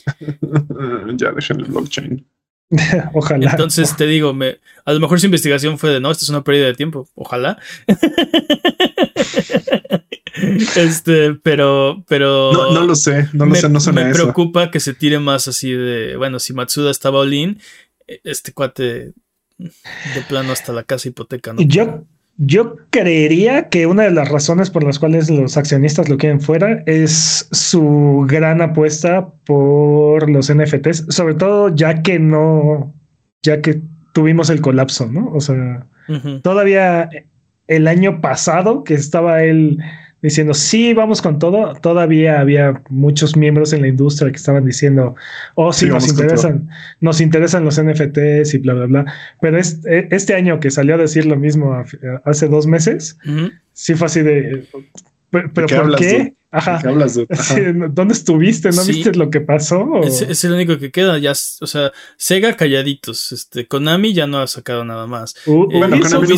A: *laughs*
C: ya dejen el blockchain. *laughs*
B: Ojalá.
A: Entonces te digo, me, a lo mejor su investigación fue de no, esto es una pérdida de tiempo. Ojalá. *laughs* este, pero, pero.
C: No, lo sé, no lo sé, no
A: Me preocupa que se tire más así de. Bueno, si Matsuda estaba all in, este cuate de plano hasta la casa hipoteca, ¿no?
B: Yo, yo creería que una de las razones por las cuales los accionistas lo quieren fuera es su gran apuesta por los NFTs, sobre todo ya que no, ya que tuvimos el colapso, ¿no? O sea, todavía el año pasado que estaba él diciendo, sí, vamos con todo, todavía había muchos miembros en la industria que estaban diciendo, oh, sí, nos interesan, nos interesan los NFTs y bla, bla, bla. Pero e, este año que salió a decir lo mismo hace dos meses, sí fue así de, pero ¿por qué? Ajá. ¿Dónde estuviste? ¿No viste lo que pasó?
A: Es, el único que queda. Ya, o sea, Sega calladitos. Este, Konami ya no ha sacado nada más.
C: Uh, uh, bueno, Konami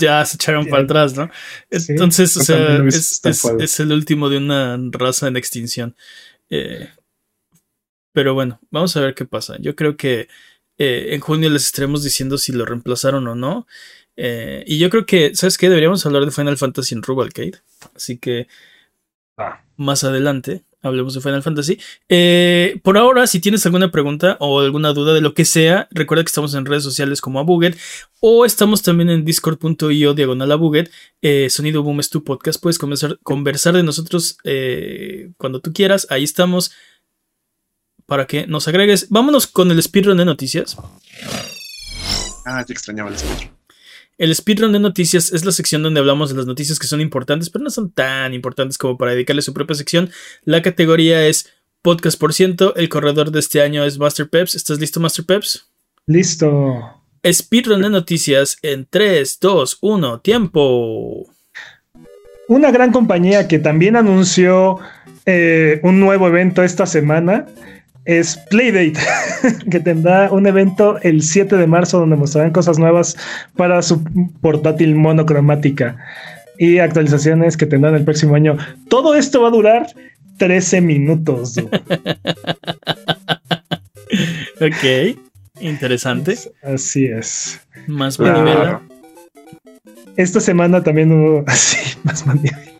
A: ya se echaron para atrás, ¿no? Entonces, o sea, es, el último de una raza en extinción. Eh, pero bueno, vamos a ver qué pasa. Yo creo que eh, en junio les estaremos diciendo si lo reemplazaron o no. Eh, y yo creo que, ¿sabes qué? Deberíamos hablar de Final Fantasy en Rubalcade. Así que ah. más adelante hablemos de Final Fantasy. Eh, por ahora, si tienes alguna pregunta o alguna duda de lo que sea, recuerda que estamos en redes sociales como Abuget o estamos también en discord.io diagonal Abuget. Eh, Sonido Boom es tu podcast. Puedes conversar, conversar de nosotros eh, cuando tú quieras. Ahí estamos para que nos agregues. Vámonos con el speedrun de noticias.
C: Ah, ya extrañaba el speedrun.
A: El speedrun de noticias es la sección donde hablamos de las noticias que son importantes, pero no son tan importantes como para dedicarle su propia sección. La categoría es podcast por ciento. El corredor de este año es Master Peps. ¿Estás listo, Master Peps?
B: Listo.
A: Speedrun de noticias en 3, 2, 1, tiempo.
B: Una gran compañía que también anunció eh, un nuevo evento esta semana es Playdate, *laughs* que tendrá un evento el 7 de marzo donde mostrarán cosas nuevas para su portátil monocromática y actualizaciones que tendrán el próximo año. Todo esto va a durar 13 minutos. *laughs*
A: ok, interesante.
B: Así es.
A: Más manivela.
B: Esta semana también hubo. *laughs* Así, más manivela.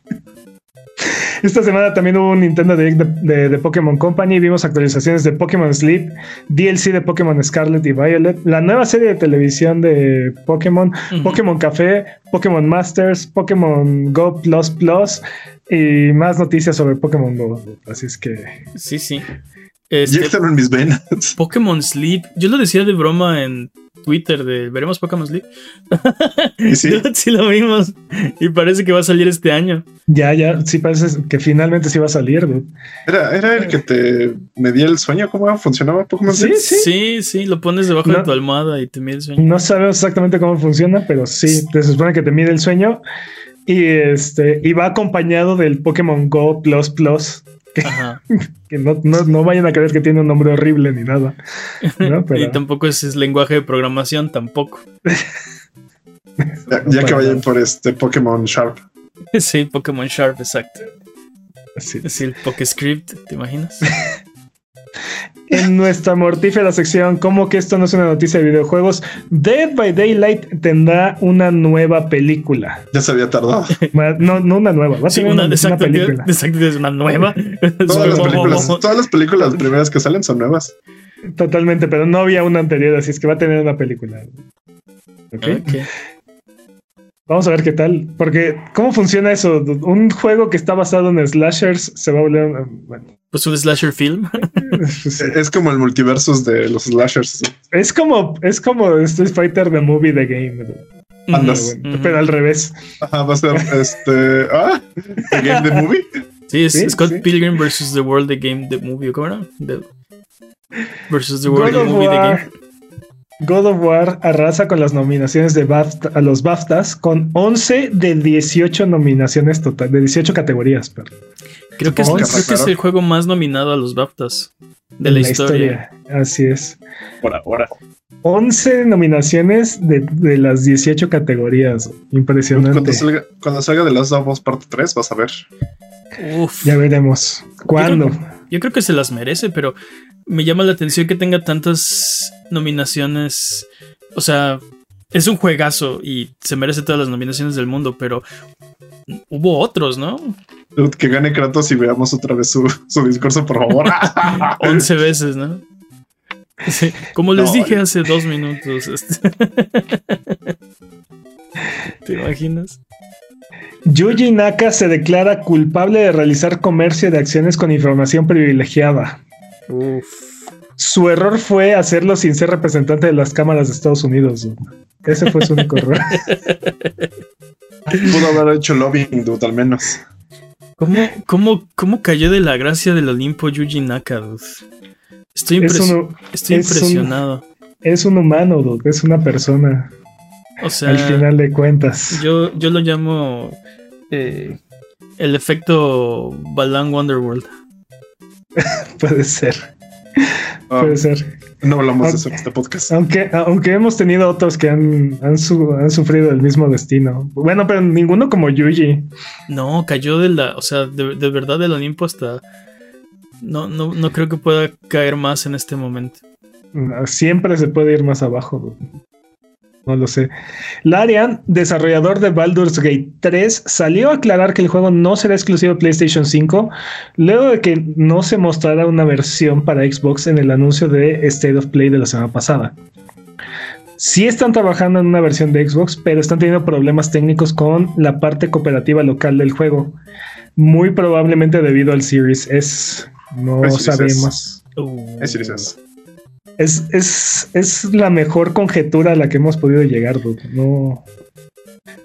B: Esta semana también hubo un Nintendo Direct de, de, Pokémon Company. Vimos actualizaciones de Pokémon Sleep, DLC de Pokémon Scarlet y Violet, la nueva serie de televisión de Pokémon, Pokémon Café, Pokémon Masters, Pokémon Go Plus Plus y más noticias sobre Pokémon Go. Así es que.
A: Sí, sí.
C: Este, ya están en mis venas.
A: Pokémon Sleep. Yo lo decía de broma en Twitter de veremos Pokémon Sleep.
C: sí? *laughs*
A: sí lo vimos. Y parece que va a salir este año.
B: Ya, ya, sí parece que finalmente sí va a salir,
C: Era, era el que te medía el sueño, ¿cómo funcionaba Pokémon
A: Sleep? Sí, sí, sí, lo pones debajo de tu almohada y te mide el sueño.
B: No sabemos exactamente cómo funciona, pero sí, te supone que te mide el sueño. Y este, y va acompañado del Pokémon Go Plus Plus. *laughs* Que, no, vayan a creer que tiene un nombre horrible ni nada. *laughs*
A: y tampoco es, lenguaje de programación, tampoco.
C: ya, que vayan por este Pokémon Sharp. *laughs*
A: Sí, Pokémon Sharp, exacto. Sí. Es el Pokescript, ¿te imaginas?
B: En nuestra mortífera sección, como que esto no es una noticia de videojuegos, Dead by Daylight tendrá una nueva película.
C: Ya se había tardado.
B: No, no una nueva, va a ser una,
A: película. Exacto, es una nueva.
C: Todas las, películas, todas las películas primeras que salen son nuevas.
B: Totalmente, pero no había una anterior, así es que va a tener una película. Okay. Vamos a ver qué tal. Porque, ¿cómo funciona eso? Un juego que está basado en slashers se va a volver. Bueno.
A: Pues un slasher film. *laughs*
C: es como el multiversus de los slashers.
B: Es como, es como Street Fighter The Movie The Game. Pero al revés.
C: Ajá, va a ser este. Ah, The Game The Movie.
A: Sí, es Scott Pilgrim versus The World The Game The Movie. ¿Cómo era? versus The World The Movie The Game.
B: God of War arrasa con las nominaciones de BAFTA, a los BAFTAs con 11 de 18 nominaciones total, de 18 categorías. Perdón.
A: Creo que, es, el juego más nominado a los BAFTAs de la, historia.
B: Así es.
C: Por ahora.
B: 11 nominaciones de, las 18 categorías. Impresionante.
C: Cuando salga, cuando salga de Last of Us Parte 3, vas a ver.
B: Uf. Ya veremos. ¿Cuándo?
A: yo creo que se las merece, pero me llama la atención que tenga tantas nominaciones. O sea, es un juegazo y se merece todas las nominaciones del mundo, pero hubo otros, ¿no?
C: Que gane Kratos y veamos otra vez su, discurso, por favor. *laughs*
A: 11 veces, ¿no? como les dije hace dos minutos. Este. *laughs* ¿Te imaginas?
B: Yuji Naka se declara culpable de realizar comercio de acciones con información privilegiada. Su error fue hacerlo sin ser representante de las cámaras de Estados Unidos. Ese fue su único error. *laughs*
C: Pudo haber hecho lobbying, dude, al menos.
A: ¿Cómo, cómo, cómo cayó de la gracia del Olimpo Yuji Naka, dude? Estoy, estoy impresionado.
B: es un humano, dude, es una persona. O sea, al final de cuentas.
A: Yo, yo lo llamo eh, el efecto Balan Wonderworld. *laughs*
B: Puede ser. Ah, Puede ser.
C: No hablamos de eso en este podcast.
B: Aunque, aunque hemos tenido otros que han, han, sufrido el mismo destino. Bueno, pero ninguno como Yuji.
A: No, cayó de la. O sea, de, de verdad del Olimpo hasta. No, no, no creo que pueda caer más en este momento.
B: Siempre se puede ir más abajo. No lo sé. Larian, desarrollador de Baldur's Gate 3, salió a aclarar que el juego no será exclusivo de PlayStation 5, luego de que no se mostrara una versión para Xbox en el anuncio de State of Play de la semana pasada. Sí están trabajando en una versión de Xbox, pero están teniendo problemas técnicos con la parte cooperativa local del juego. Muy probablemente debido al Series S. No sabemos.
C: Series S
B: es, es, la mejor conjetura a la que hemos podido llegar, No,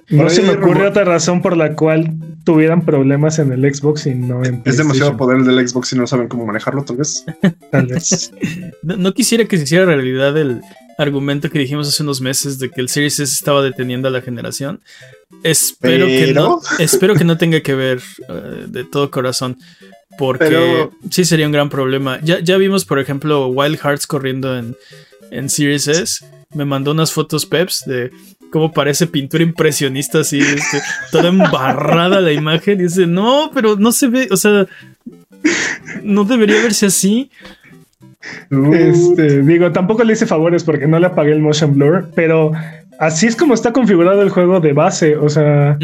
B: no se me ocurre otra razón por la cual tuvieran problemas en el Xbox y no en
C: Es demasiado poder del Xbox y no saben cómo manejarlo, tal vez. *laughs*
B: tal vez.
A: no, quisiera que se hiciera realidad el argumento que dijimos hace unos meses de que el Series S estaba deteniendo a la generación. Espero que no, espero que no tenga que ver eh, de todo corazón. Porque sí sería un gran problema. Ya, ya vimos, por ejemplo, Wild Hearts corriendo en, en Series S. Me mandó unas fotos Peps de cómo parece pintura impresionista, así, este, toda embarrada la imagen. Y dice, no, pero no se ve, o sea, no debería verse así.
B: Este, digo, tampoco le hice favores porque no le apagué el motion blur, pero así es como está configurado el juego de base. O sea,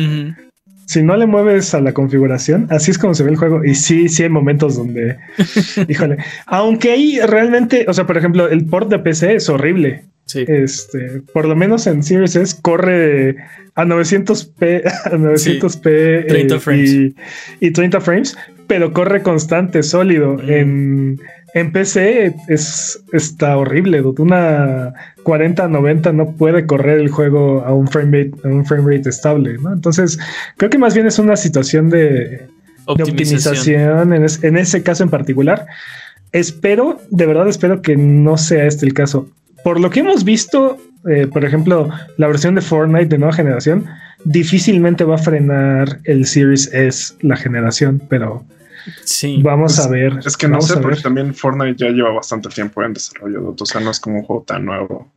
B: si no le mueves a la configuración, así es como se ve el juego. Y sí, sí hay momentos donde, *laughs* híjole, aunque ahí realmente, o sea, por ejemplo, el port de PC es horrible.
A: Sí.
B: Este, por lo menos en Series S corre a 900p, *laughs* a 900p
A: 30
B: eh,
A: frames.
B: Y, y 30 frames, pero corre constante, sólido.
A: Mm.
B: En, en PC es, está horrible. dude. Una 40-90 no puede correr el juego a un frame rate, a un frame rate estable. ¿no? Entonces, creo que más bien es una situación de, de optimización en, es- en ese caso en particular. Espero, de verdad espero que no sea este el caso. Por lo que hemos visto, eh, por ejemplo, la versión de Fortnite de nueva generación, difícilmente va a frenar el Series S la generación, pero
A: Sí.
B: vamos
C: Pues,
B: a ver.
C: Es que no sé,
B: a
C: porque también Fortnite ya lleva bastante tiempo en desarrollo, o sea, no es como un juego tan nuevo.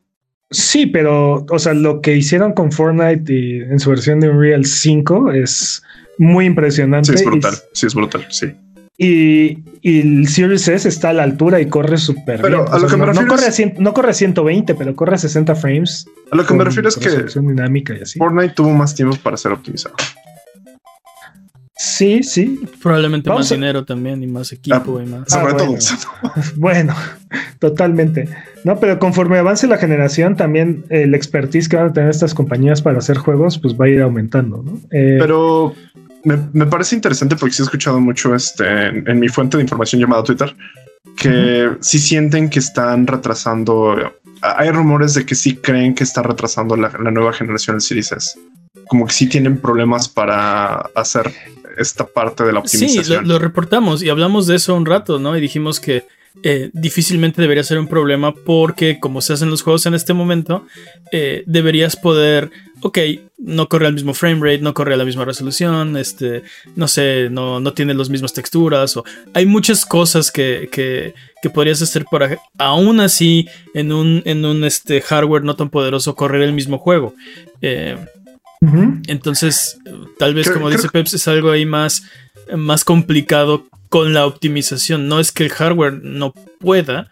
B: Sí, pero, o sea, lo que hicieron con Fortnite y en su versión de Unreal 5 es muy impresionante.
C: Sí, es
B: y-
C: brutal, sí, es brutal, sí.
B: Y, y el Series S está a la altura y corre súper
C: Pero
B: bien.
C: a
B: O
C: lo
B: sea,
C: que me
B: no, no
C: refiero
B: corre a 100 no corre a 120, pero corre a 60 frames.
C: A lo que me refiero es que
B: resolución dinámica y así.
C: Fortnite tuvo más tiempo para ser optimizado.
B: Sí, sí.
A: Probablemente
B: Vamos
A: más
B: a-
A: dinero también y más equipo y más.
C: Sobre
B: Ah,
C: todo.
B: bueno. *laughs* Bueno, totalmente. No, pero conforme avance la generación, también el expertise que van a tener estas compañías para hacer juegos, pues va a ir aumentando, ¿no? Eh,
C: Pero me, me parece interesante porque sí he escuchado mucho este, en, en mi fuente de información llamada Twitter que sí sienten que están retrasando. Hay rumores de que sí creen que está retrasando la, la nueva generación del Series S. Como que sí tienen problemas para hacer esta parte de la
A: Sí, lo,
C: optimización.
A: lo reportamos y hablamos de eso un rato, ¿no? Y dijimos que eh, difícilmente debería ser un problema porque como se hacen los juegos en este momento, eh, deberías poder, ok, no corre al mismo frame rate, no corre a la misma resolución, este, no sé, no, no tiene las mismas texturas, o hay muchas cosas que, que, que podrías hacer para aún así en un, en un este, hardware no tan poderoso correr el mismo juego. Eh, entonces, tal vez,
C: Creo-
A: como
C: creo
A: dice Peps, es algo ahí más, más complicado con la optimización. No es que el hardware no pueda.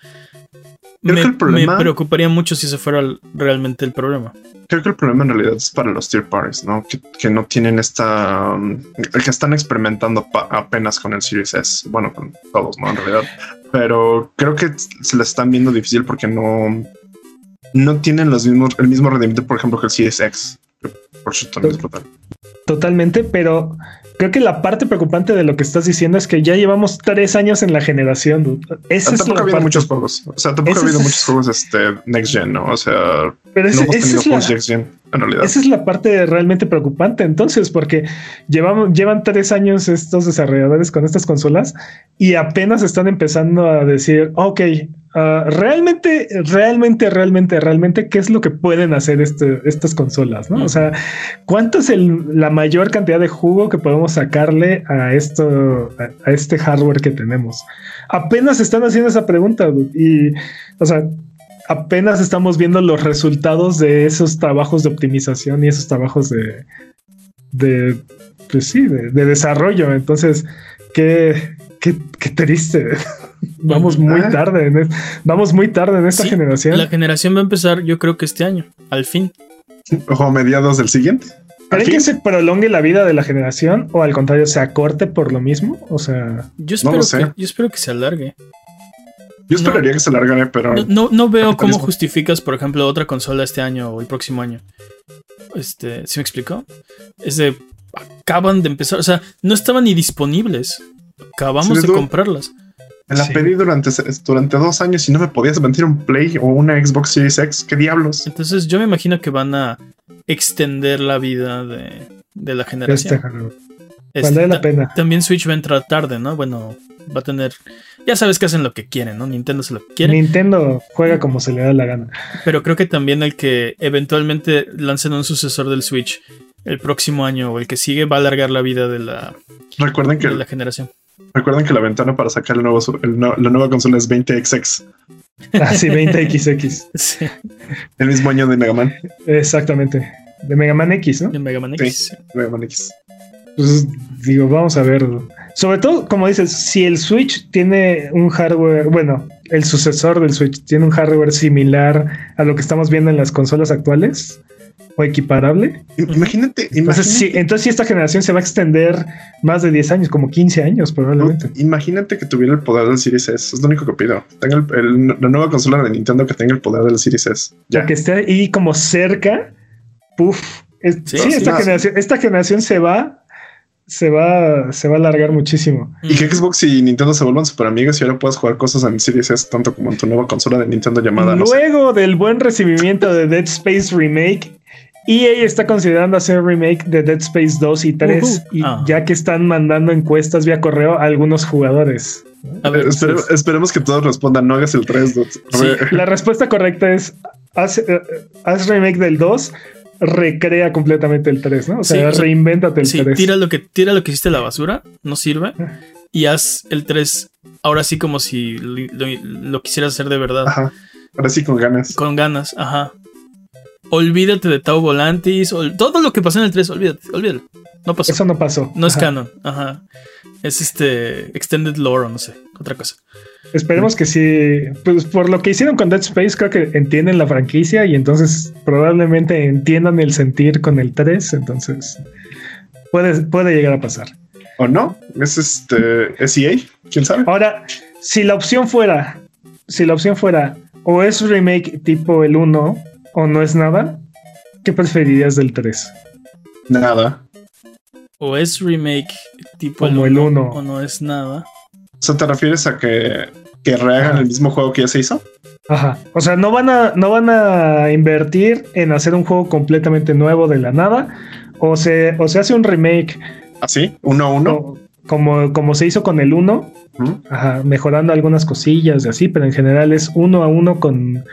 C: Creo
A: Me,
C: que el problema-
A: me preocuparía mucho si ese fuera el- realmente el problema.
C: Creo que el problema en realidad es para los tier parties, ¿no? Que, que no tienen esta... um, que están experimentando apenas con el Series S. Bueno, con todos, ¿no? En realidad. Pero creo que se la están viendo difícil porque no... No tienen los mismos, el mismo rendimiento, por ejemplo, que el Series X. Por cierto, también es brutal.
B: Totalmente, pero creo que la parte preocupante de lo que estás diciendo es que ya llevamos tres años en la generación. Esa es
C: tampoco
B: la
C: ha habido
B: parte-
C: muchos juegos. O sea, tampoco
B: Ese
C: ha habido
B: es-
C: muchos juegos este, next gen, ¿no? O sea,
B: Pero ese-
C: no hemos
B: esa,
C: tenido
B: es la,
C: juegos next gen, en realidad.
B: esa es la parte realmente preocupante entonces, porque llevamos, llevan tres años estos desarrolladores con estas consolas y apenas están empezando a decir, ok, ah, realmente, realmente, realmente, realmente, ¿qué es lo que pueden hacer este- estas consolas? ¿no? O sea, ¿cuánto es la mayor cantidad de jugo que podemos sacarle a esto, a, este hardware que tenemos? Apenas están haciendo esa pregunta y, o sea, apenas estamos viendo los resultados de esos trabajos de optimización y esos trabajos de, de pues sí, de desarrollo. Entonces, qué, qué, qué triste. *laughs* Vamos muy
C: Ah.
B: tarde, en vamos muy tarde en esta
A: Sí,
B: generación.
A: La generación va a empezar, yo creo que este año, al fin.
C: Ojo, mediados del siguiente.
B: ¿Creen que se prolongue la vida de la generación o al contrario se acorte por lo mismo? O sea,
A: Yo
C: No lo
A: espero,
C: sé.
A: que, yo espero que se alargue.
C: Yo esperaría que se largara, pero...
A: No, no, no veo cómo justificas, por ejemplo, otra consola este año o el próximo año. Este, ¿sí me explicó? Es de acaban de empezar, o sea, no estaban ni disponibles. Acabamos
C: Sí,
A: de
C: tú-
A: comprarlas.
C: Me la
B: Sí.
C: pedí durante, durante dos años y no me podías vender un Play o una Xbox Series X. ¿Qué diablos?
A: Entonces, yo me imagino que van a extender la vida de, de la
B: este
A: generación. Este,
B: Vale la pena.
A: También Switch va a entrar tarde, ¿no? Bueno, va a tener. Ya sabes que hacen lo que quieren, ¿no? Nintendo hace lo que quiere.
B: Nintendo juega como se le da la gana.
A: Pero creo que también el que eventualmente lancen un sucesor del Switch el próximo año o el que sigue va a alargar la vida de la,
C: Recuerden que,
A: de la generación.
C: Recuerden que la ventana para sacar el nuevo, su- el no- la nueva consola es 20XX.
B: Así 20XX.
A: Sí,
C: El mismo año de Mega Man.
B: Exactamente. De Mega Man X, ¿no?
A: de Mega Man X. sí.
C: Mega Man X.
B: Pues digo, vamos a ver. Sobre todo, como dices, si el Switch tiene un hardware, bueno, el sucesor del Switch tiene un hardware similar a lo que estamos viendo en las consolas actuales, o equiparable.
C: Imagínate,
B: Entonces
C: imagínate,
B: sí, entonces sí esta generación se va a extender más de 10 años, como 15 años probablemente.
C: imagínate que tuviera el poder del Series S. Es lo único que pido. Tenga el- el- la nueva consola de Nintendo que tenga el poder del Series S. Ya.
B: Que esté ahí como cerca. Puf. Es-
A: Sí,
B: esta, generación, esta generación se va, se va, se va a alargar muchísimo.
C: Y que Xbox y Nintendo se vuelvan super amigos y ahora puedas jugar cosas en Series S tanto como en tu nueva consola de Nintendo llamada no sé.
B: Luego del buen recibimiento de Dead Space Remake, EA está considerando hacer remake de Dead Space 2 y 3,
A: Ujú.
B: y
A: Ah.
B: ya que están mandando encuestas vía correo a algunos jugadores.
A: A ver,
C: Eh, espere- esperemos que todos respondan, no hagas el 3. dude. A
A: Sí.
B: La respuesta correcta es: haz, eh, haz remake del 2, recrea completamente el 3, ¿no? O sea,
A: Sí,
B: reinvéntate el
A: sí,
B: 3.
A: tira lo que tira lo que hiciste a la basura, no sirve. Y haz el 3 ahora sí como si lo, lo- lo quisieras hacer de verdad.
C: Ajá. Ahora sí con ganas.
A: Con ganas, ajá. Olvídate de Tau Volantis, ol- todo lo que pasó en el 3, olvídate, olvídalo. No pasó.
B: Eso no pasó.
A: no es canon, ajá. Es este Extended Lore o no sé, otra cosa.
B: Esperemos que sí. Pues por lo que hicieron con Dead Space, creo que entienden la franquicia y entonces probablemente entiendan el sentir con el 3. Entonces puede, puede llegar a pasar.
C: ¿O no? ¿Es este es EA? ¿Quién sabe?
B: Ahora, si la opción fuera, si la opción fuera o es remake tipo el 1 o no es nada, ¿qué preferirías del 3?
C: Nada.
A: O es remake tipo
B: Como el uno.
A: o no es nada.
C: O sea, ¿te refieres a que, que rehagan el mismo juego que ya se hizo?
B: Ajá. O sea, no van a, no van a invertir en hacer un juego completamente nuevo de la nada. O se, o se hace un remake
C: ¿Así? ¿Uno a uno?
B: como, como se hizo con el 1,
C: Ujú.
B: ajá, mejorando algunas cosillas y así, pero en general es uno a uno con,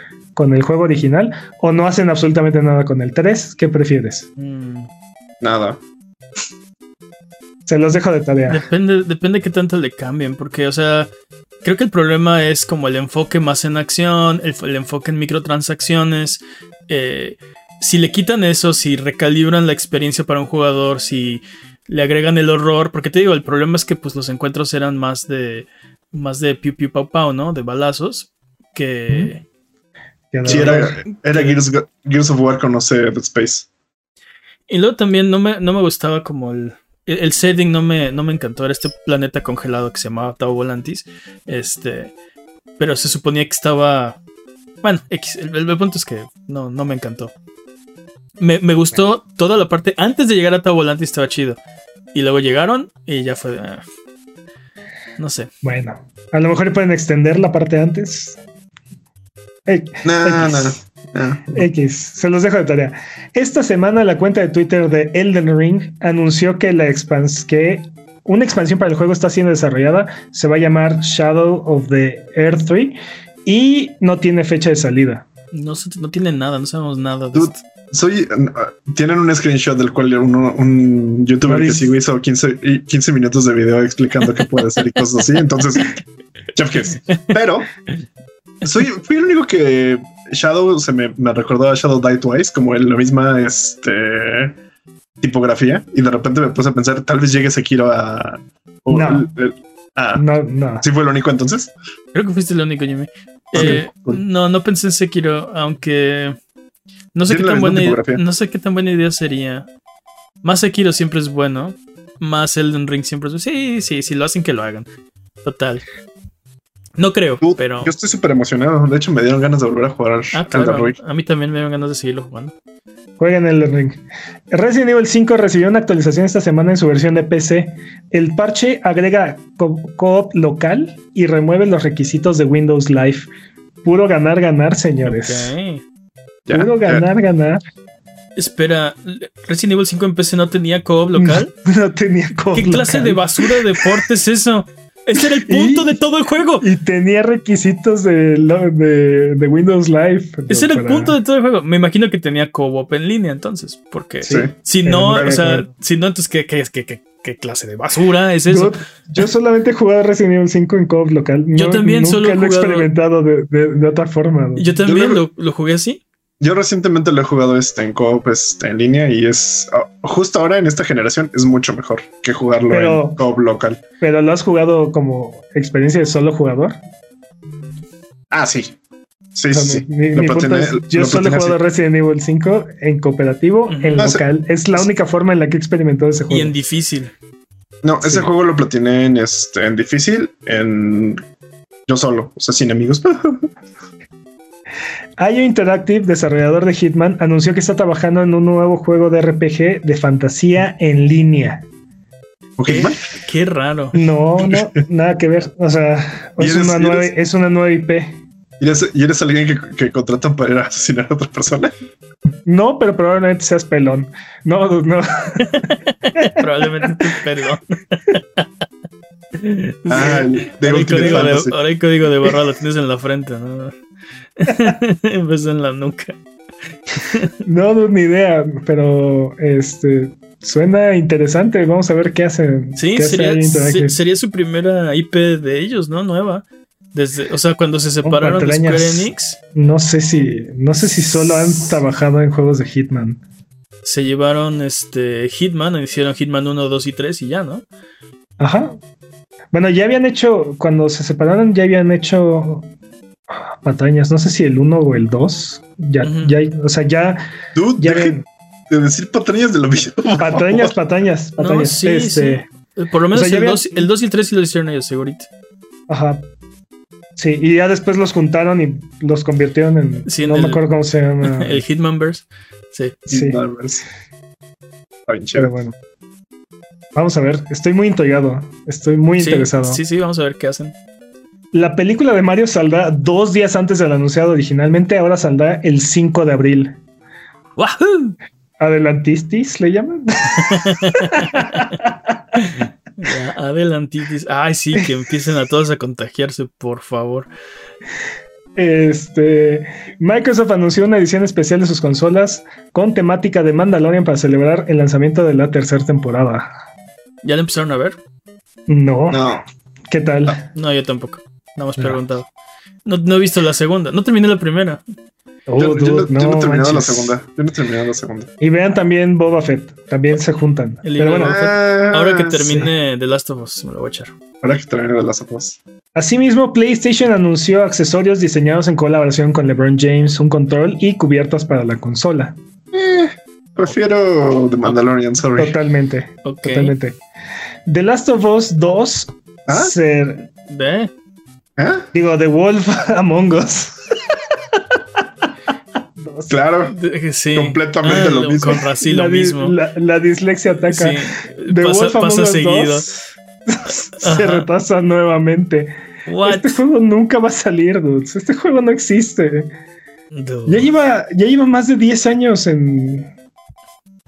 B: con el juego original. O no hacen absolutamente nada con el 3. ¿Qué prefieres?
A: Mm,
C: Nada.
B: Se los dejo de tarea.
A: Depende, depende qué tanto le cambien, porque, o sea, creo que el problema es como el enfoque más en acción, el, el enfoque en microtransacciones. eh, si le quitan eso, si recalibran la experiencia para un jugador, si le agregan el horror, porque te digo, el problema es que pues los encuentros eran más de más de piu piu pau pau, ¿no? De balazos que
C: Sí, era, era Gears, Gears of War con, no sé, Dead Space.
A: Y luego también no me, no me gustaba como el, el, el setting, no me, no me encantó. Era este planeta congelado que se llamaba Tau Volantis. Este, pero se suponía que estaba. Bueno, X, el, el punto es que no, no me encantó. Me, me gustó toda la parte. Antes de llegar a Tau Volantis estaba chido. Y luego llegaron y ya fue. ah, no sé.
B: Bueno, a lo mejor pueden extender la parte antes.
C: No,
B: X.
C: no, no.
B: X, se los dejo de tarea. Esta semana la cuenta de Twitter de Elden Ring anunció que la expans que una expansión para el juego está siendo desarrollada, se va a llamar Shadow of the Earth 3 y no tiene fecha de salida.
A: No, tiene nada, no sabemos nada de
C: Dude,
A: esto.
C: Soy. uh, tienen un screenshot del cual uno- un youtuber
B: No
C: que sigo hizo 15, y 15 minutos de video explicando qué puede ser y cosas así. Entonces, *laughs* Jeff Kiss. Pero soy, fui el único que Shadow se me, me recordó a Shadow Die Twice, como en la misma este, tipografía. Y de repente me puse a pensar, tal vez llegue Sekiro a. o
B: No.
C: el- el- ah,
B: No, no.
C: sí fue el único entonces.
A: Creo que fuiste el único, Jimmy. Eh,
C: cool.
A: No, no pensé en Sekiro, aunque no sé, qué tan buena, no sé qué tan buena idea sería. Más Sekiro siempre es bueno, más Elden Ring siempre es Sí, sí, si lo hacen que lo hagan. Total. No creo, pero...
C: Yo estoy súper emocionado. De hecho, me dieron ganas de volver a jugar
A: Ah,
C: Elden
A: claro,
C: Ring.
A: a mí también me dan ganas de seguirlo jugando.
B: Jueguen Elden Ring. Resident Evil 5 recibió una actualización esta semana en su versión de PC. El parche agrega co- co-op local y remueve los requisitos de Windows Live. Puro ganar, ganar, señores.
C: Ya,
B: Puro
C: ya.
B: ganar, ganar.
A: Espera, ¿Resident Evil 5 en PC no tenía co-op local? *laughs*
B: No tenía co-op
A: ¿Qué clase de basura de deporte es eso? Ese era el punto
B: Y-
A: de todo el juego.
B: Y tenía requisitos de, de, de Windows Live.
A: Ese era el punto de todo el juego. Me imagino que tenía co-op en línea entonces, porque
C: Sí.
A: si no, o sea, si no, entonces ¿qué, qué, qué, qué, qué clase de basura es eso?
B: Yo, yo solamente he jugado Resident Evil 5 en co-op local.
A: Yo también
B: nunca
A: solo he
B: lo he
A: jugado-
B: experimentado de, de- de otra forma. ¿no?
A: Yo también
C: Yo
A: lo, lo jugué así.
C: Yo recientemente lo he jugado este, en co-op este, en línea y es ah, justo ahora en esta generación es mucho mejor que jugarlo
B: Pero-
C: en co-op local.
B: Pero lo has jugado como experiencia de solo jugador.
C: Ah, sí. Sí,
B: O sea,
C: sí.
B: mi- mi- es,
C: lo
B: yo solo he jugado
C: así.
B: Resident Evil 5 en cooperativo, en
C: Ah,
B: local. Es la única forma en la que he experimentado ese
A: Y
B: juego.
A: en difícil.
C: No, ese
B: Sí.
C: juego lo platiné en este en difícil, en yo solo, o sea, sin amigos. *laughs*
B: IO Interactive, desarrollador de Hitman, anunció que está trabajando en un nuevo juego de RPG de fantasía en línea.
C: ¿Ok,
A: ¿Qué?
C: man?
A: Qué raro.
B: No, no, *laughs* nada que ver. O sea,
C: ¿Y
B: es
C: eres-
B: una, nueva,
C: eres-
B: es una nueva IP.
C: ¿Y eres, y eres alguien que, que contratan para ir a asesinar a otra persona?
B: No, pero probablemente seas pelón. No, no. *laughs*
A: Probablemente tu perdón.
C: Ah, el de
A: ahora, hay
C: Ultimate
A: código de, ahora hay código de barra, lo tienes en la frente, ¿no? En vez de en la nuca.
B: No, no, ni idea, pero este suena interesante. Vamos a ver qué hacen.
A: Sí,
B: qué
A: sería, se- su primera IP de ellos, ¿no? Nueva. Desde, o sea, cuando se separaron de. Square Enix,
B: No sé si, no sé si solo han trabajado en juegos de Hitman.
A: se llevaron este Hitman, hicieron Hitman 1, 2 y 3 y ya, ¿no?
B: Ajá. Bueno, ya habían hecho, cuando se separaron, ya habían hecho patrañas. No sé si el 1 o el 2. Ya,
A: Ujú.
B: ya, o sea, ya,
C: Dude,
B: ya ven.
C: de decir patrañas de lo mismo. *laughs*
B: Patrañas, patrañas,
A: No,
B: patrañas.
A: sí,
B: este,
A: sí. Por lo menos
B: O sea, ya
A: el,
B: habían-
A: 2, el 2 y el 3 sí lo hicieron ellos, segurito.
B: Ajá. Sí, y ya después los juntaron y los convirtieron en.
A: Sí, en
B: no
A: el-
B: me acuerdo cómo se llama. *laughs*
A: el Hitmanverse. Sí.
B: sí,
C: No, no, es- Está bien
B: pero
C: chévere.
B: bueno. Vamos a ver, estoy muy intrigado. Estoy muy
A: Sí,
B: interesado.
A: sí, sí, vamos a ver qué hacen.
B: La película de Mario saldrá dos días antes del anunciado originalmente, ahora saldrá el 5 de abril.
A: ¡Wahoo!
B: Adelantistis le llaman. *laughs*
A: Ya, adelantitis. Ay, sí, que empiecen a todos a contagiarse, por favor.
B: Este Microsoft anunció una edición especial de sus consolas con temática de Mandalorian para celebrar el lanzamiento de la tercera temporada.
A: ¿Ya lo empezaron a ver?
B: No,
C: No,
B: ¿qué tal?
A: No, yo tampoco. Nada más preguntado. No, no he visto la segunda. No terminé la primera.
B: Oh,
C: yo, yo no,
B: dude,
C: yo no he terminado la segunda. Yo no he terminado la segunda.
B: Y vean también Boba Fett, también se juntan.
A: El
B: Pero bueno,
A: de
C: Ah,
A: Ahora que
C: sí.
A: termine The Last of Us, me lo voy a echar.
C: Ahora que termine de las ojos.
B: Asimismo, PlayStation anunció accesorios diseñados en colaboración con LeBron James, un control y cubiertas para la consola.
C: Prefiero The Mandalorian, sorry.
B: Totalmente,
A: Ok.
B: totalmente. The Last of Us 2
C: ¿Ah?
B: ser-
A: Ve.
C: ¿Ah?
B: digo, The Wolf *laughs* Among Us.
C: Claro.
A: Sí.
C: Completamente lo mismo.
A: Con Rací
B: la,
A: lo
B: di-
A: mismo.
B: La, la dislexia ataca.
A: Sí.
B: The
A: Pasa,
B: Wolf Among Us
A: seguido.
B: 2 *laughs* se
A: Ajá.
B: retrasa nuevamente.
A: What?
B: Este juego nunca va a salir, dudes. Este juego no existe.
A: Dude.
B: Ya lleva, ya lleva más de 10 años en,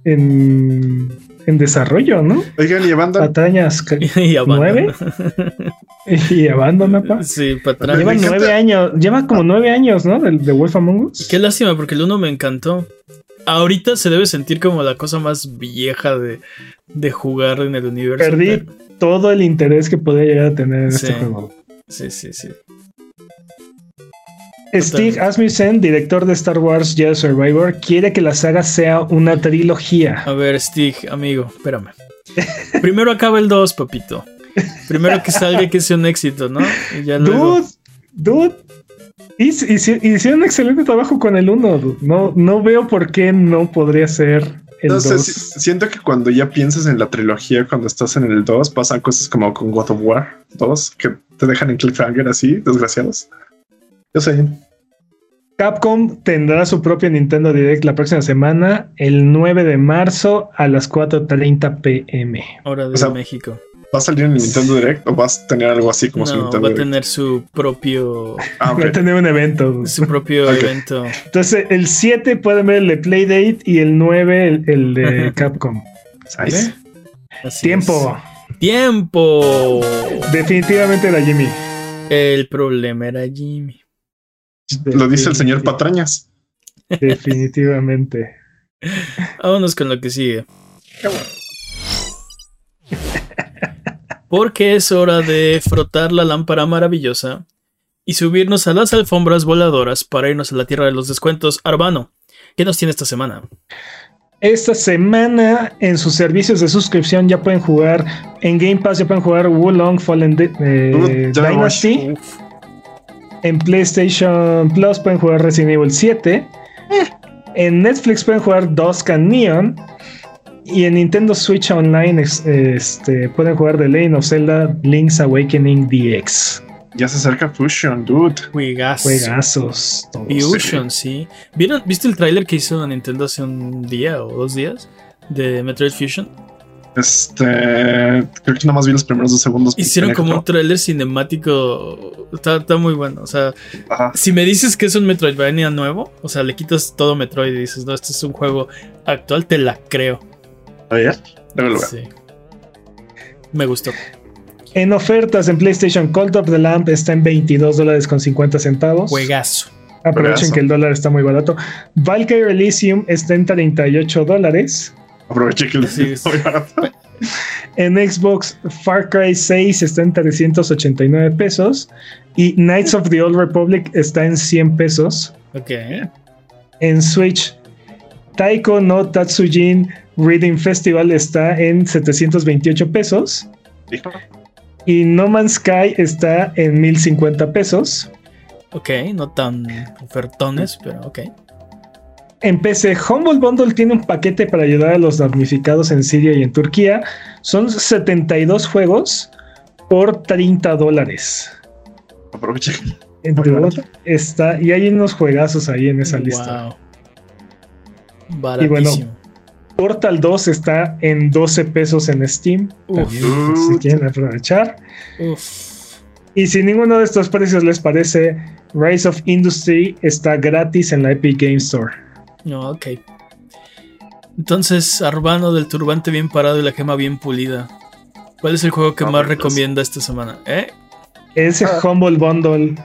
B: en, en desarrollo, ¿no?
C: Oigan, y Abandon.
B: Patrañas ca- *laughs* *laughs*
A: y abandona.
B: pa.
A: Sí, patrón.
B: Lleva
C: Me encanta-
B: nueve años, lleva como nueve años, ¿no? De, de Wolf Among Us.
A: Qué lástima, porque el uno me encantó. Ahorita se debe sentir como la cosa más vieja de, de jugar en el universo.
B: Perdí todo el interés que podía llegar a tener en
A: Sí.
B: este juego.
A: Sí, sí, sí.
B: Steve Asmussen, director de Star Wars Jedi Survivor, quiere que la saga sea una trilogía.
A: A ver, Stig, amigo, espérame. Primero acaba el 2, papito. Primero que salga y que sea un éxito, ¿no? Y ya luego.
B: Dude, dude. hic- hici- Hicieron un excelente trabajo con el 1. No, no veo por qué no podría ser el
C: No
B: 2.
C: sé, si- siento que cuando ya piensas en la trilogía, cuando estás en el 2, pasan cosas como con God of War 2, que te dejan en cliffhanger así, desgraciados. Yo sé.
B: Capcom tendrá su propio Nintendo Direct la próxima semana, el 9 de marzo a las 4.30 pm.
A: Hora de
C: O sea,
A: México.
C: ¿Va a salir en el Nintendo Direct o vas a tener algo así como su
A: No,
C: Nintendo
A: va a
C: Direct?
A: tener su propio.
C: Ah.
B: Va a tener un evento.
A: Su propio evento.
B: Entonces, el 7 pueden ver el de Playdate y el 9 el, el de *laughs* Capcom.
A: Así
B: Tiempo.
A: es. ¡Tiempo!
B: Definitivamente era Jimmy.
A: El problema era Jimmy.
C: Lo dice el señor Patrañas.
B: Definitivamente.
A: Vámonos con lo que sigue. Porque es hora de frotar la lámpara maravillosa y subirnos a las alfombras voladoras para irnos a la tierra de los descuentos. Arbano, ¿qué nos tiene esta semana?
B: Esta semana en sus servicios de suscripción ya pueden jugar en Game Pass, ya pueden jugar Wulong Fallen Di- eh,
C: Uh,
B: Dynasty. En PlayStation Plus pueden jugar Resident Evil 7. En Netflix pueden jugar Dusk and Neon. Y en Nintendo Switch Online este, pueden jugar The Lane of Zelda Link's Awakening DX.
C: Ya se acerca Fusion, dude.
A: Juegazos.
B: Juegazos.
A: Fusion, sí. ¿Vieron, ¿Viste el tráiler que hizo Nintendo hace un día o dos días de Metroid Fusion?
C: Este. Creo que nada más vi los primeros dos segundos.
A: Hicieron como un tráiler cinemático. Está, muy bueno. O sea, si me dices que es un Metroidvania nuevo, o sea, le quitas todo Metroid y dices, no, este es un juego actual, te la creo.
C: ¿A ver? Sí.
A: Me gustó.
B: En ofertas en PlayStation, Cult of the Lamp está en 22 dólares con 50 centavos.
A: Juegazo.
B: Aprovechen que el dólar está muy barato. Valkyrie Elysium está en 38 dólares.
C: Aprovechen que el dólar está muy barato.
B: En Xbox, Far Cry 6 está en 389 pesos. Y Knights of the Old Republic está en 100 pesos.
A: Ok.
B: En Switch, Taiko no Tatsujin Reading Festival está en 728 pesos. Y No Man's Sky está en 1050 pesos.
A: Ok, no tan ofertones, pero ok.
B: En PC, Humble Bundle tiene un paquete para ayudar a los damnificados en Siria y en Turquía. Son 72 juegos por 30 dólares.
C: Aprovecha.
B: está, y hay unos juegazos ahí en esa lista. Y bueno, Portal 2 está en 12 pesos en Steam. si quieren aprovechar. Y si ninguno de estos precios les parece, Rise of Industry está gratis en la Epic Game Store.
A: ok. Entonces, Arbano del turbante bien parado y la gema bien pulida. ¿Cuál es el juego que más recomienda esta semana? ¿Eh?
B: Ese ah. Humble Bundle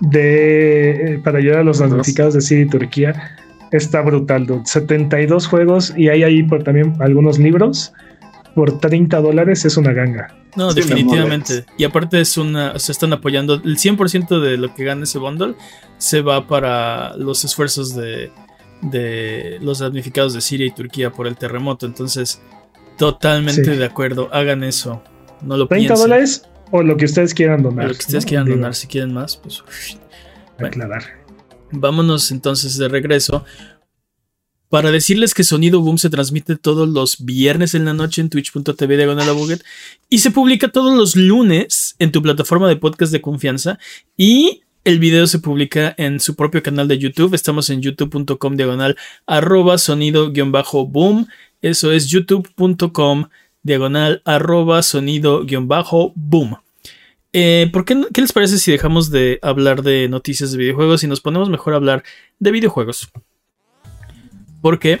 B: de, eh, para ayudar a los damnificados de Siria y Turquía está brutal, dude. 72 juegos y hay ahí por también algunos libros. Por 30 dólares es una ganga.
A: No, definitivamente. Y aparte es una, se están apoyando. El 100% de lo que gana ese bundle se va para los esfuerzos de, de los damnificados de Siria y Turquía por el terremoto. Entonces, totalmente de acuerdo. Hagan eso. No lo 30
B: dólares o lo que ustedes quieran donar.
A: lo que ustedes quieran donar. Si quieren más, pues.
B: aclarar.
A: Vámonos entonces de regreso para decirles que Sonido Boom se transmite todos los viernes en la noche en twitch.tv diagonal y se publica todos los lunes en tu plataforma de podcast de confianza y el video se publica en su propio canal de YouTube. Estamos en youtube.com diagonal arroba sonido-boom. Eso es youtube.com diagonal arroba sonido-boom. Eh, ¿por qué, qué, les parece si dejamos de hablar de noticias de videojuegos y nos ponemos mejor a hablar de videojuegos? Porque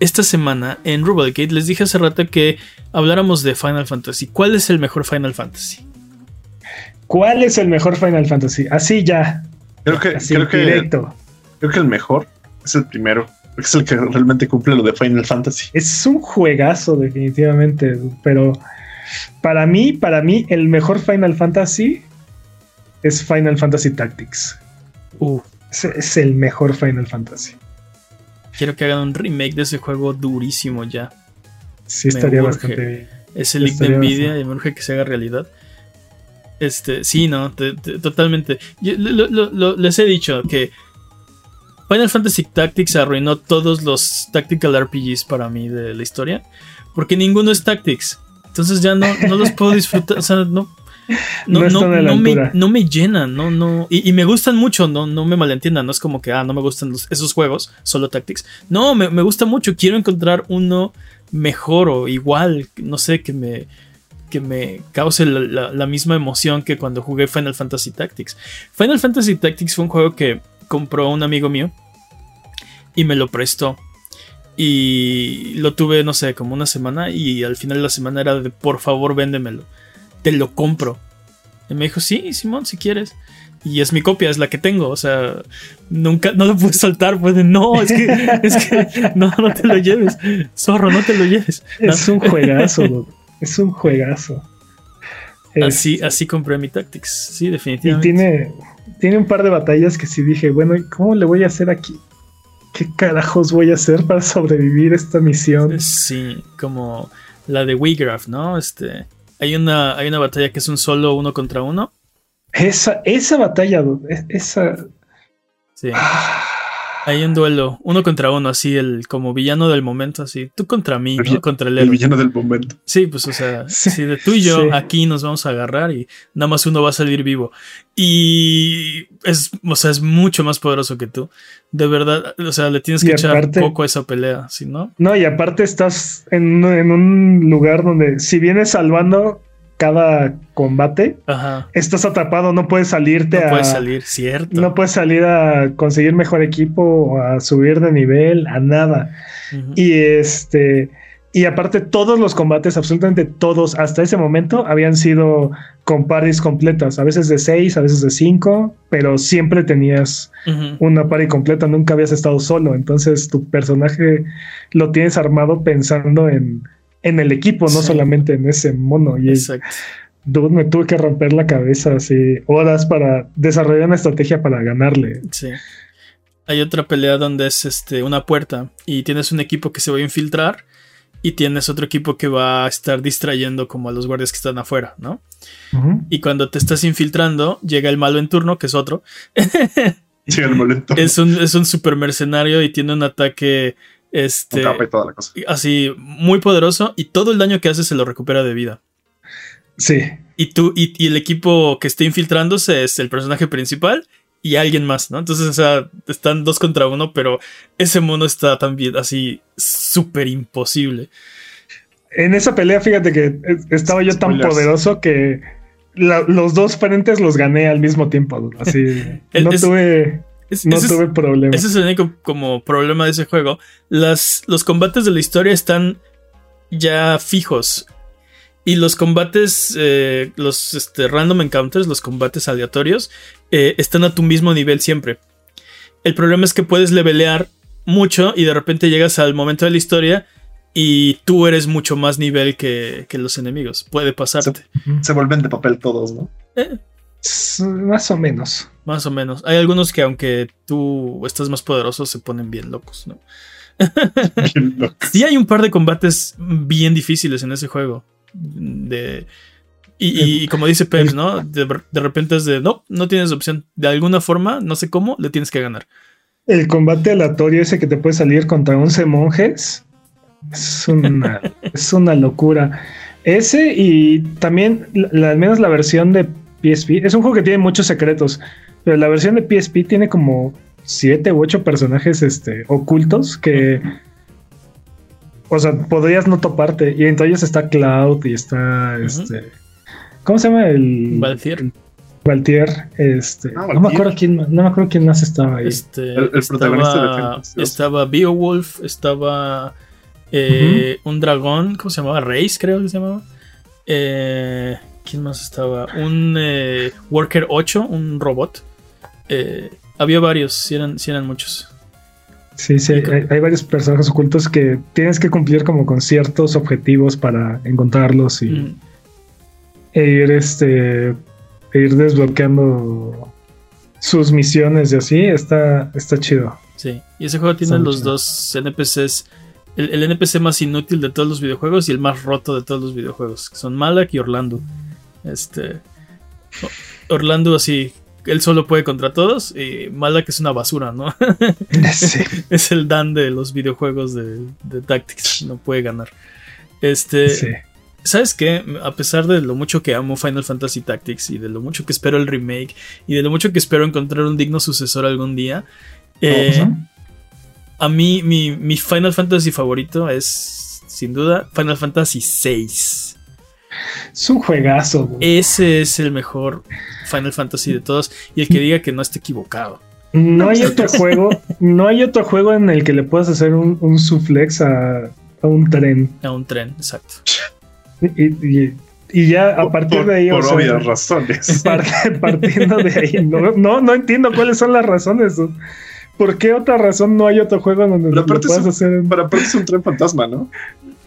A: esta semana en Rubalcade les dije hace rato que habláramos de Final Fantasy. ¿Cuál es el mejor Final Fantasy?
B: ¿Cuál es el mejor Final Fantasy? Así ya.
C: Creo que, creo que, directo. creo que el mejor es el primero. Es el que realmente cumple lo de Final Fantasy.
B: Es un juegazo, definitivamente. Pero para mí, para mí, el mejor Final Fantasy es Final Fantasy Tactics. Uh. Es, el mejor Final Fantasy.
A: Quiero que hagan un remake de ese juego durísimo ya.
B: Sí, estaría bastante bien.
A: Es el link de Nvidia y me urge que se haga realidad. Este, sí, no, totalmente. les he dicho que Final Fantasy Tactics arruinó todos los Tactical RPGs para mí de la historia. Porque ninguno es Tactics. Entonces ya no, no los puedo disfrutar. O sea, no. No, no, me, no me llenan, no, no. Y, me gustan mucho, no, no me malentiendan. No es como que, ah, no me gustan esos juegos, solo Tactics. No, me, me, gusta mucho. Quiero encontrar uno mejor o igual, no sé, que me, que me cause la, la, misma emoción que cuando jugué Final Fantasy Tactics. Final Fantasy Tactics fue un juego que compró un amigo mío y me lo prestó. Y lo tuve, no sé, como una semana. Y al final de la semana era de por favor, véndemelo. Te lo compro. Y me dijo, sí, Simón, si quieres. Y es mi copia, es la que tengo. O sea, nunca, no lo pude soltar. Pues no, es que, *laughs* es que, no, no te lo lleves. Zorro, no te lo lleves.
B: Es un juegazo, es un juegazo.
A: Así, así compré mi Tactics. Sí, definitivamente.
B: Y tiene, tiene un par de batallas que sí dije, bueno, ¿cómo le voy a hacer aquí? ¿Qué carajos voy a hacer para sobrevivir esta misión?
A: Sí, como la de Wigraf, ¿no? Este, hay una, hay una batalla que es un solo uno contra uno.
B: Esa, esa batalla, esa.
A: Sí.
B: Ah,
A: Hay un duelo, uno contra uno, así, el como villano del momento, así. Tú contra mí,
C: El
A: ¿no?
C: vi-
A: Contra el
C: El villano del momento.
A: Sí, pues, o sea,
B: Sí, *laughs*
A: sí, de tú y yo
B: sí.
A: aquí nos vamos a agarrar y nada más uno va a salir vivo. Y es, o sea, es mucho más poderoso que tú. De verdad, o sea, le tienes que echar
B: aparte-
A: poco a esa pelea, ¿sí, no?
B: No, y aparte estás en, en un lugar donde si vienes salvando cada combate,
A: Ajá.
B: estás atrapado, no puedes salirte
A: No
B: a.
A: puedes salir, cierto.
B: No puedes salir a conseguir mejor equipo o a subir de nivel, a nada. Y este. Y aparte, todos los combates, absolutamente todos, hasta ese momento, habían sido con paris completas. A veces de seis, a veces de cinco, pero siempre tenías una party completa, nunca habías estado solo. Entonces, tu personaje lo tienes armado pensando en, en el equipo, no
A: Sí.
B: solamente en ese mono. Y
A: Exacto.
B: dude, me tuve que romper la cabeza así horas para desarrollar una estrategia para ganarle.
A: Sí. Hay otra pelea donde es este una puerta y tienes un equipo que se va a infiltrar y tienes otro equipo que va a estar distrayendo como a los guardias que están afuera, ¿no? Y cuando te estás infiltrando, llega el malo en turno, que es otro.
C: Sí, el momento.
A: Es un, es un super mercenario y tiene un ataque este,
C: capa y toda la cosa.
A: así muy poderoso y todo el daño que hace se lo recupera de vida.
B: Sí.
A: Y tú y, y el equipo que esté infiltrándose es el personaje principal y alguien más, ¿no? Entonces, o sea, están dos contra uno, pero ese mono está también así súper imposible.
B: En esa pelea, fíjate que estaba yo tan
C: Spoilers.
B: poderoso que la- los dos frentes los gané al mismo tiempo. Así *laughs*
A: El-
B: no
A: es-
B: tuve,
A: Es-
B: no
A: es,
B: tuve problema.
A: ese es el único como problema de ese juego. Las, los combates de la historia están ya fijos. Y los combates, eh, los este, random encounters, los combates aleatorios, eh, están a tu mismo nivel siempre. El problema es que puedes levelear mucho y de repente llegas al momento de la historia y tú eres mucho más nivel que, que los enemigos. Puede pasarte.
C: Se vuelven de papel todos, ¿no?
A: Eh,
B: Más o menos.
A: más o menos. Hay algunos que aunque tú estás más poderoso se ponen bien locos, ¿no? *laughs*
C: Bien.
A: Sí hay un par de combates bien difíciles en ese juego. De... Y, y como dice Peps, ¿no? De, de repente es de, no, no tienes opción. De alguna forma, no sé cómo, le tienes que ganar.
B: El combate aleatorio ese que te puede salir contra 11 monjes es una, *laughs* es una locura. Ese y también, la- al menos la versión de PSP, es un juego que tiene muchos secretos, pero la versión de PSP tiene como 7 u 8 personajes este, ocultos que, o sea, podrías no toparte. Y entre ellos está Cloud y está, este, ¿cómo se llama? El
A: Valtier.
B: Valtier, este,
C: Ah,
B: no me acuerdo quién, más- no me acuerdo quién más estaba ahí.
A: Este,
C: El- el protagonista de
A: estaba,
C: Fantasy II.
A: estaba Beowulf, estaba eh, un dragón, ¿cómo se llamaba? Reis, creo que se llamaba. Eh, ¿Quién más estaba? Un eh, Worker 8, un robot. Eh, había varios, sí eran, eran muchos.
B: Sí, sí, hay, varios personajes ocultos que tienes que cumplir como con ciertos objetivos para encontrarlos y
A: Mm,
B: e ir este e ir desbloqueando sus misiones y así está está chido.
A: sí, y ese juego tiene
B: Está
A: los
B: chido.
A: dos NPCs. El, el NPC más inútil de todos los videojuegos y el más roto de todos los videojuegos, que son Malak y Orlando. Este. Orlando así, él solo puede contra todos y Malak es una basura, ¿no? *laughs*
B: Sí. *laughs*
A: es el Dan de los videojuegos de, de Tactics. No puede ganar. Este.
B: sí.
A: ¿Sabes qué? A pesar de lo mucho que amo Final Fantasy Tactics y de lo mucho que espero el remake y de lo mucho que espero encontrar un digno sucesor algún día, eh,
B: Ujú.
A: a mí mi, mi Final Fantasy favorito es, sin duda, Final Fantasy VI.
B: Es un juegazo. güey.
A: Ese es el mejor Final Fantasy de todos y el que diga que no está equivocado.
B: No hay otro juego, no hay otro juego en el que le puedas hacer un, un suplex a, a un tren.
A: A un tren, exacto.
B: Y, y- y ya a partir
C: por,
B: de ahí, o
C: por
B: sea,
C: obvias razones. *laughs*
B: Part- partiendo de ahí, no, no, no entiendo cuáles son las razones. ¿Por qué otra razón no hay otro juego donde
C: Pero
B: lo puedas
C: es
B: hacer? en-
C: Para aparte es un tren fantasma, ¿no?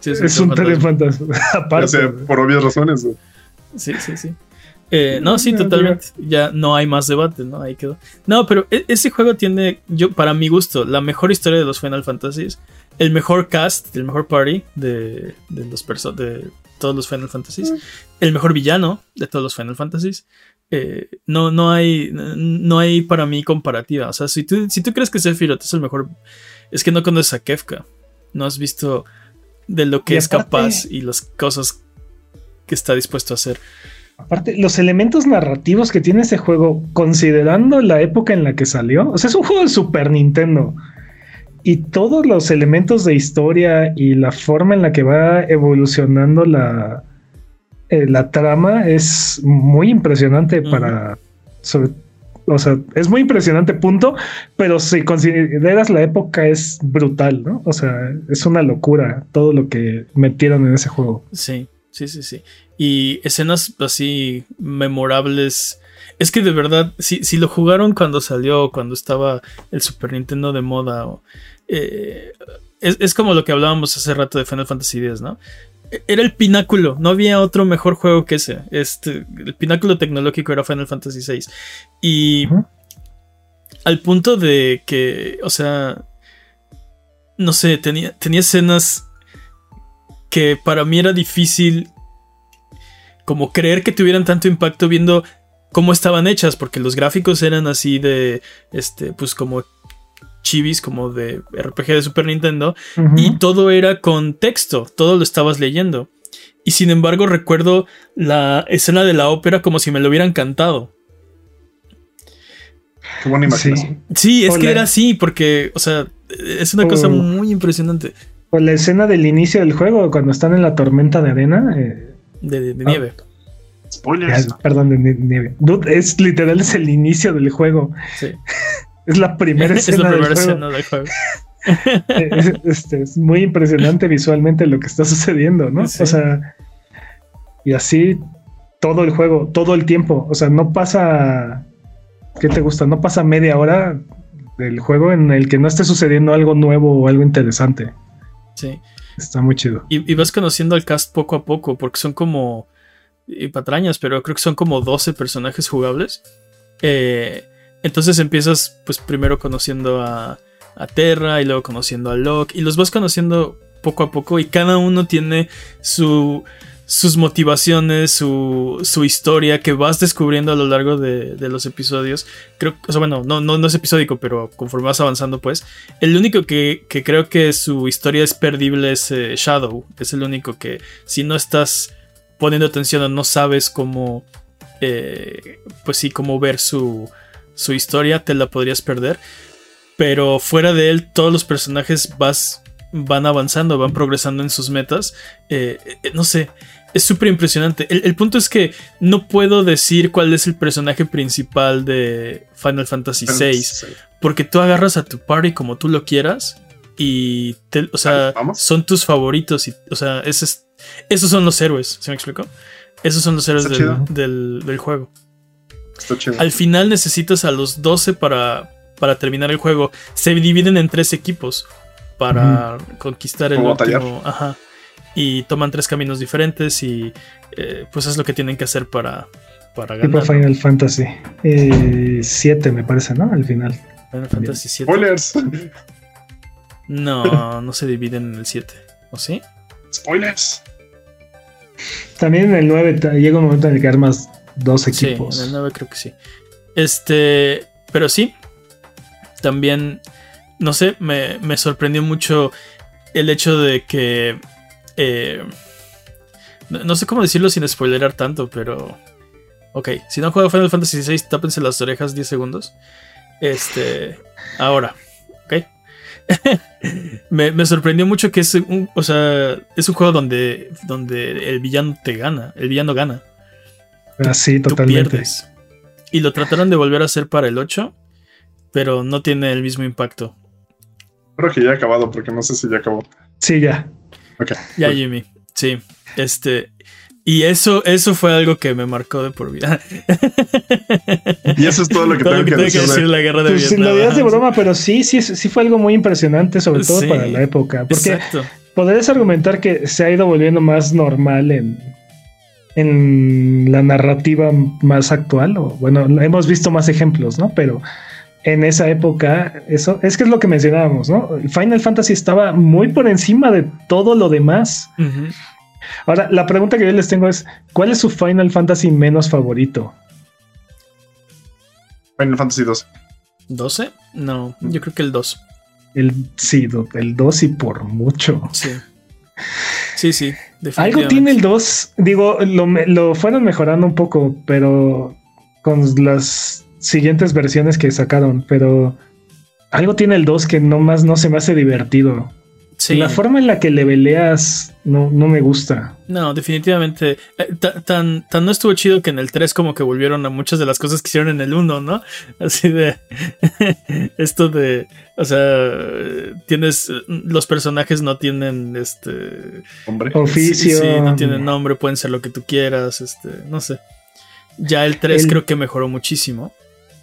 A: Sí,
B: es un tren fantasma.
C: O
B: Aparte,
C: sea, por obvias razones. güey.
A: Sí, sí, sí. Eh, no, sí, totalmente. Ya no hay más debate, ¿no? Ahí quedó. No, pero e, ese juego tiene, yo, para mi gusto, la mejor historia de los Final Fantasies, el mejor cast, el mejor party de, de los de todos los Final Fantasies, el mejor villano de todos los Final Fantasies. Eh, no, no hay, no hay para mí comparativa. O sea, si tú, si tú crees que Sephiroth es el mejor, es que no conoces a Kefka. No has visto de lo que es capaz y las cosas que está dispuesto a hacer.
B: Aparte, los elementos narrativos que tiene ese juego, considerando la época en la que salió, o sea, es un juego de Super Nintendo. Y todos los elementos de historia y la forma en la que va evolucionando la, eh, la trama es muy impresionante para. O sea, es muy impresionante, punto. Pero si consideras la época, es brutal, ¿no? O sea, es una locura todo lo que metieron en ese juego.
A: Sí, sí, sí, sí. Y escenas así memorables. Es que de verdad, si, lo jugaron cuando salió, cuando estaba el Super Nintendo de moda, eh, es, es, como lo que hablábamos hace rato de Final Fantasy X, ¿no? Era el pináculo, no había otro mejor juego que ese. Este, el pináculo tecnológico era Final Fantasy VI. Y al punto de que, o sea, no sé, tenía, tenía escenas que para mí era difícil como creer que tuvieran tanto impacto viendo cómo estaban hechas, porque los gráficos eran así de, este, pues como chivis como de RPG de Super Nintendo y todo era con texto, todo lo estabas leyendo. Y sin embargo recuerdo la escena de la ópera como si me lo hubieran cantado.
C: Qué buena imaginación.
A: Sí, es que era así, porque, o sea, es una cosa muy impresionante.
B: O la escena del inicio del juego, cuando están en la tormenta de arena. Eh,
A: de, nieve.
C: Ah, Spoilers.
B: perdón, de nieve. es literal, es el inicio del juego. Sí. *laughs* Es la primera *laughs* escena, del, juego. *laughs* este, es muy impresionante visualmente lo que está sucediendo, ¿no? O sea, y así todo el juego, todo el tiempo. O sea, no pasa. ¿Qué te gusta? No pasa media hora del juego en el que no esté sucediendo algo nuevo o algo interesante.
A: Sí.
B: Está muy chido.
A: Y, vas conociendo al cast poco a poco, porque son como. Y patrañas, pero creo que son como 12 personajes jugables. Eh, entonces empiezas pues primero conociendo a, a Terra y luego conociendo a Locke y los vas conociendo poco a poco y cada uno tiene su, sus motivaciones, su, su, historia que vas descubriendo a lo largo de, de, los episodios. Creo, o sea, bueno, no, no, no es episódico, pero conforme vas avanzando, pues. El único que, que creo que su historia es perdible es eh, Shadow. Es el único que si no estás poniendo atención o no sabes cómo, eh, pues sí, cómo ver su, su historia te la podrías perder. Pero fuera de él, todos los personajes vas, van avanzando, van progresando en sus metas. Eh, eh, no sé, es súper impresionante. El, punto es que no puedo decir cuál es el personaje principal de Final Fantasy VI. Porque tú agarras a tu party como tú lo quieras. Y, o sea, son tus favoritos. Y, o sea, esos son los héroes. ¿Se me explicó? Esos son los héroes del, del juego. Al final necesitas a los 12 para, para terminar el juego. Se dividen en tres equipos para conquistar el último. Ajá. Y toman tres caminos diferentes y eh, pues es lo que tienen que hacer para, para ganar.
B: Tipo Final Fantasy 7 eh, me parece, ¿no? Al final.
A: Final Fantasy 7.
C: Spoilers.
A: No, *laughs* no se dividen en el 7. ¿O sí?
C: Spoilers.
B: También en el 9 llega un momento en el que armas dos equipos.
A: Sí, en el 9 creo que sí. Este, pero sí, también, no sé, me, sorprendió mucho el hecho de que... Eh, no, sé cómo decirlo sin spoilerar tanto, pero... Ok, si no juega Final Fantasy VI, tápense las orejas 10 segundos. Este, ahora, ok. *laughs* me, sorprendió mucho que es un, o sea, es un juego donde, donde el villano te gana, el villano gana.
B: Así, ah, totalmente.
A: Y lo trataron de volver a hacer para el 8, pero no tiene el mismo impacto.
C: Creo que ya ha acabado, porque no sé si ya acabó.
B: Sí, ya.
C: Ok.
A: Ya, Jimmy. Sí. Este. Y eso, eso fue algo que me marcó de por vida.
C: y eso es todo lo que, *laughs* tengo, que, decir.
A: la guerra de
B: pues, Vietnam. Lo de broma, pero sí, sí, sí fue algo muy impresionante, sobre todo para la época. Porque podrías argumentar que se ha ido volviendo más normal en, en la narrativa más actual, o bueno, hemos visto más ejemplos, ¿no? Pero en esa época, eso es que es lo que mencionábamos, ¿no? Final Fantasy estaba muy por encima de todo lo demás. Ahora, la pregunta que yo les tengo es: ¿cuál es su Final Fantasy menos favorito?
C: Final Fantasy 12.
A: ¿12? No, yo creo que el 2.
B: El, sí, el 2 y por mucho.
A: Sí. Sí, sí.
B: Algo tiene el 2. Digo, lo, lo, fueron mejorando un poco, pero con las siguientes versiones que sacaron. Pero algo tiene el 2 que nomás no se me hace divertido. La forma en la que le veleas no, no me gusta.
A: No, definitivamente. Eh, tan, tan no estuvo chido que en el 3 como que volvieron a muchas de las cosas que hicieron en el 1, ¿no? *laughs* Así de... *laughs* esto de... O sea, tienes... Los personajes no tienen este...
C: Hombre.
B: Oficio.
A: Sí, no tienen nombre, pueden ser lo que tú quieras, este... No sé. Ya el 3 creo que mejoró muchísimo.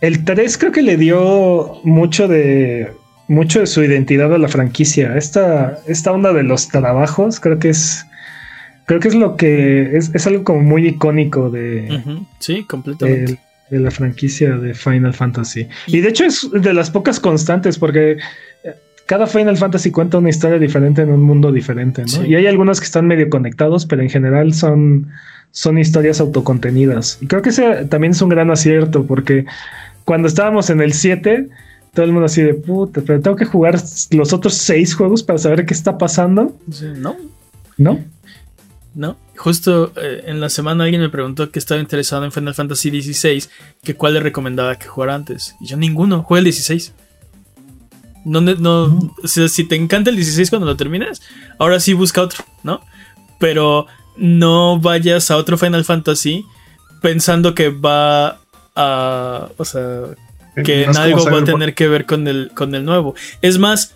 B: El 3 creo que le dio mucho de mucho de su identidad a la franquicia. Esta, esta onda de los trabajos creo que es creo que es lo que es, algo como muy icónico de
A: sí completamente
B: de, la franquicia de Final Fantasy y de hecho es de las pocas constantes porque eh, cada Final Fantasy cuenta una historia diferente en un mundo diferente, ¿no? Y hay algunos que están medio conectados, pero en general son, son historias autocontenidas. Y creo que ese también es un gran acierto, porque cuando estábamos en el 7, todo el mundo así de puta, pero tengo que jugar los otros seis juegos para saber qué está pasando.
A: no.
B: ¿No?
A: No. Justo eh, en la semana alguien me preguntó que estaba interesado en Final Fantasy XVI, que cuál le recomendaba que jugara antes. Y yo ninguno, juega el 16. No, no, o sea, si te encanta el 16 cuando lo termines, ahora sí busca otro, ¿no? Pero no vayas a otro Final Fantasy pensando que va a, o sea, que en algo va a tener que ver con el, con el nuevo. Es más,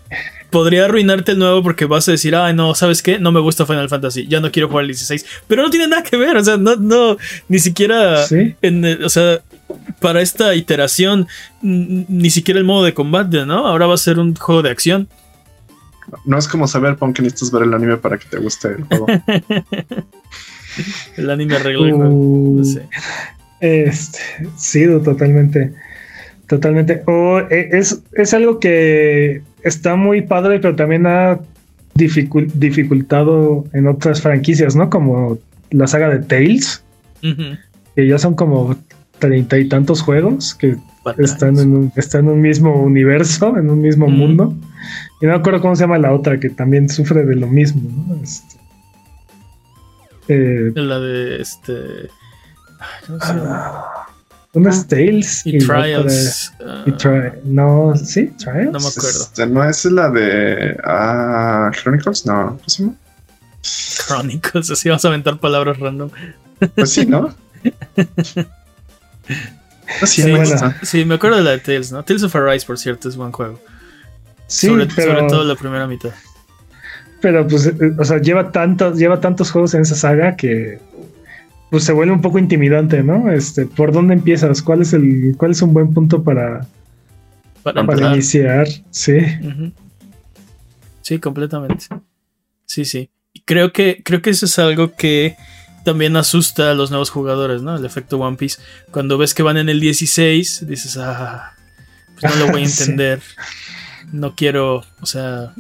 A: podría arruinarte el nuevo porque vas a decir, ay, no, ¿sabes qué? No me gusta Final Fantasy, ya no quiero jugar el 16. Pero no tiene nada que ver, o sea, no, no, ni siquiera, en o sea, para esta iteración, ni siquiera el modo de combate, ¿no? Ahora va a ser un juego de acción.
C: No es como saber, que necesitas ver el anime para que te guste el juego. *laughs*
A: el anime arregla el juego.
B: Uh, este, sí, totalmente. Totalmente. O e, es, es algo que está muy padre, pero también ha dificultado en otras franquicias, ¿no? Como la saga de Tales, que ya son como treinta y tantos juegos que están en, un, están en un mismo universo, en un mismo mundo. Y no me acuerdo cómo se llama la otra, que también sufre de lo mismo, ¿no? Este,
A: eh, la de este.
B: ¿Cómo se llama? Unas Tales
A: y, Trials.
B: no, sí, Trials.
A: No me acuerdo.
C: Este, no es la de ah, Chronicles, no.
A: Chronicles, así vas a aventar palabras random.
C: Pues sí, ¿no? *laughs*
A: sí, sí, me acuerdo de la de Tales, ¿no? Tales of Arise, por cierto, es buen juego.
B: Sí,
A: sobre,
B: pero,
A: sobre todo la primera mitad.
B: Pero pues, eh, o sea, lleva tantos, lleva tantos juegos en esa saga que pues se vuelve un poco intimidante, ¿no? Este, ¿por dónde empiezas? ¿Cuál es el, cuál es un buen punto para, para, iniciar? Sí.
A: Sí, completamente. Sí, sí. Creo que, creo que eso es algo que también asusta a los nuevos jugadores, ¿no? El efecto One Piece. Cuando ves que van en el 16, dices, ah, pues no lo voy a *laughs* entender. No quiero, o sea.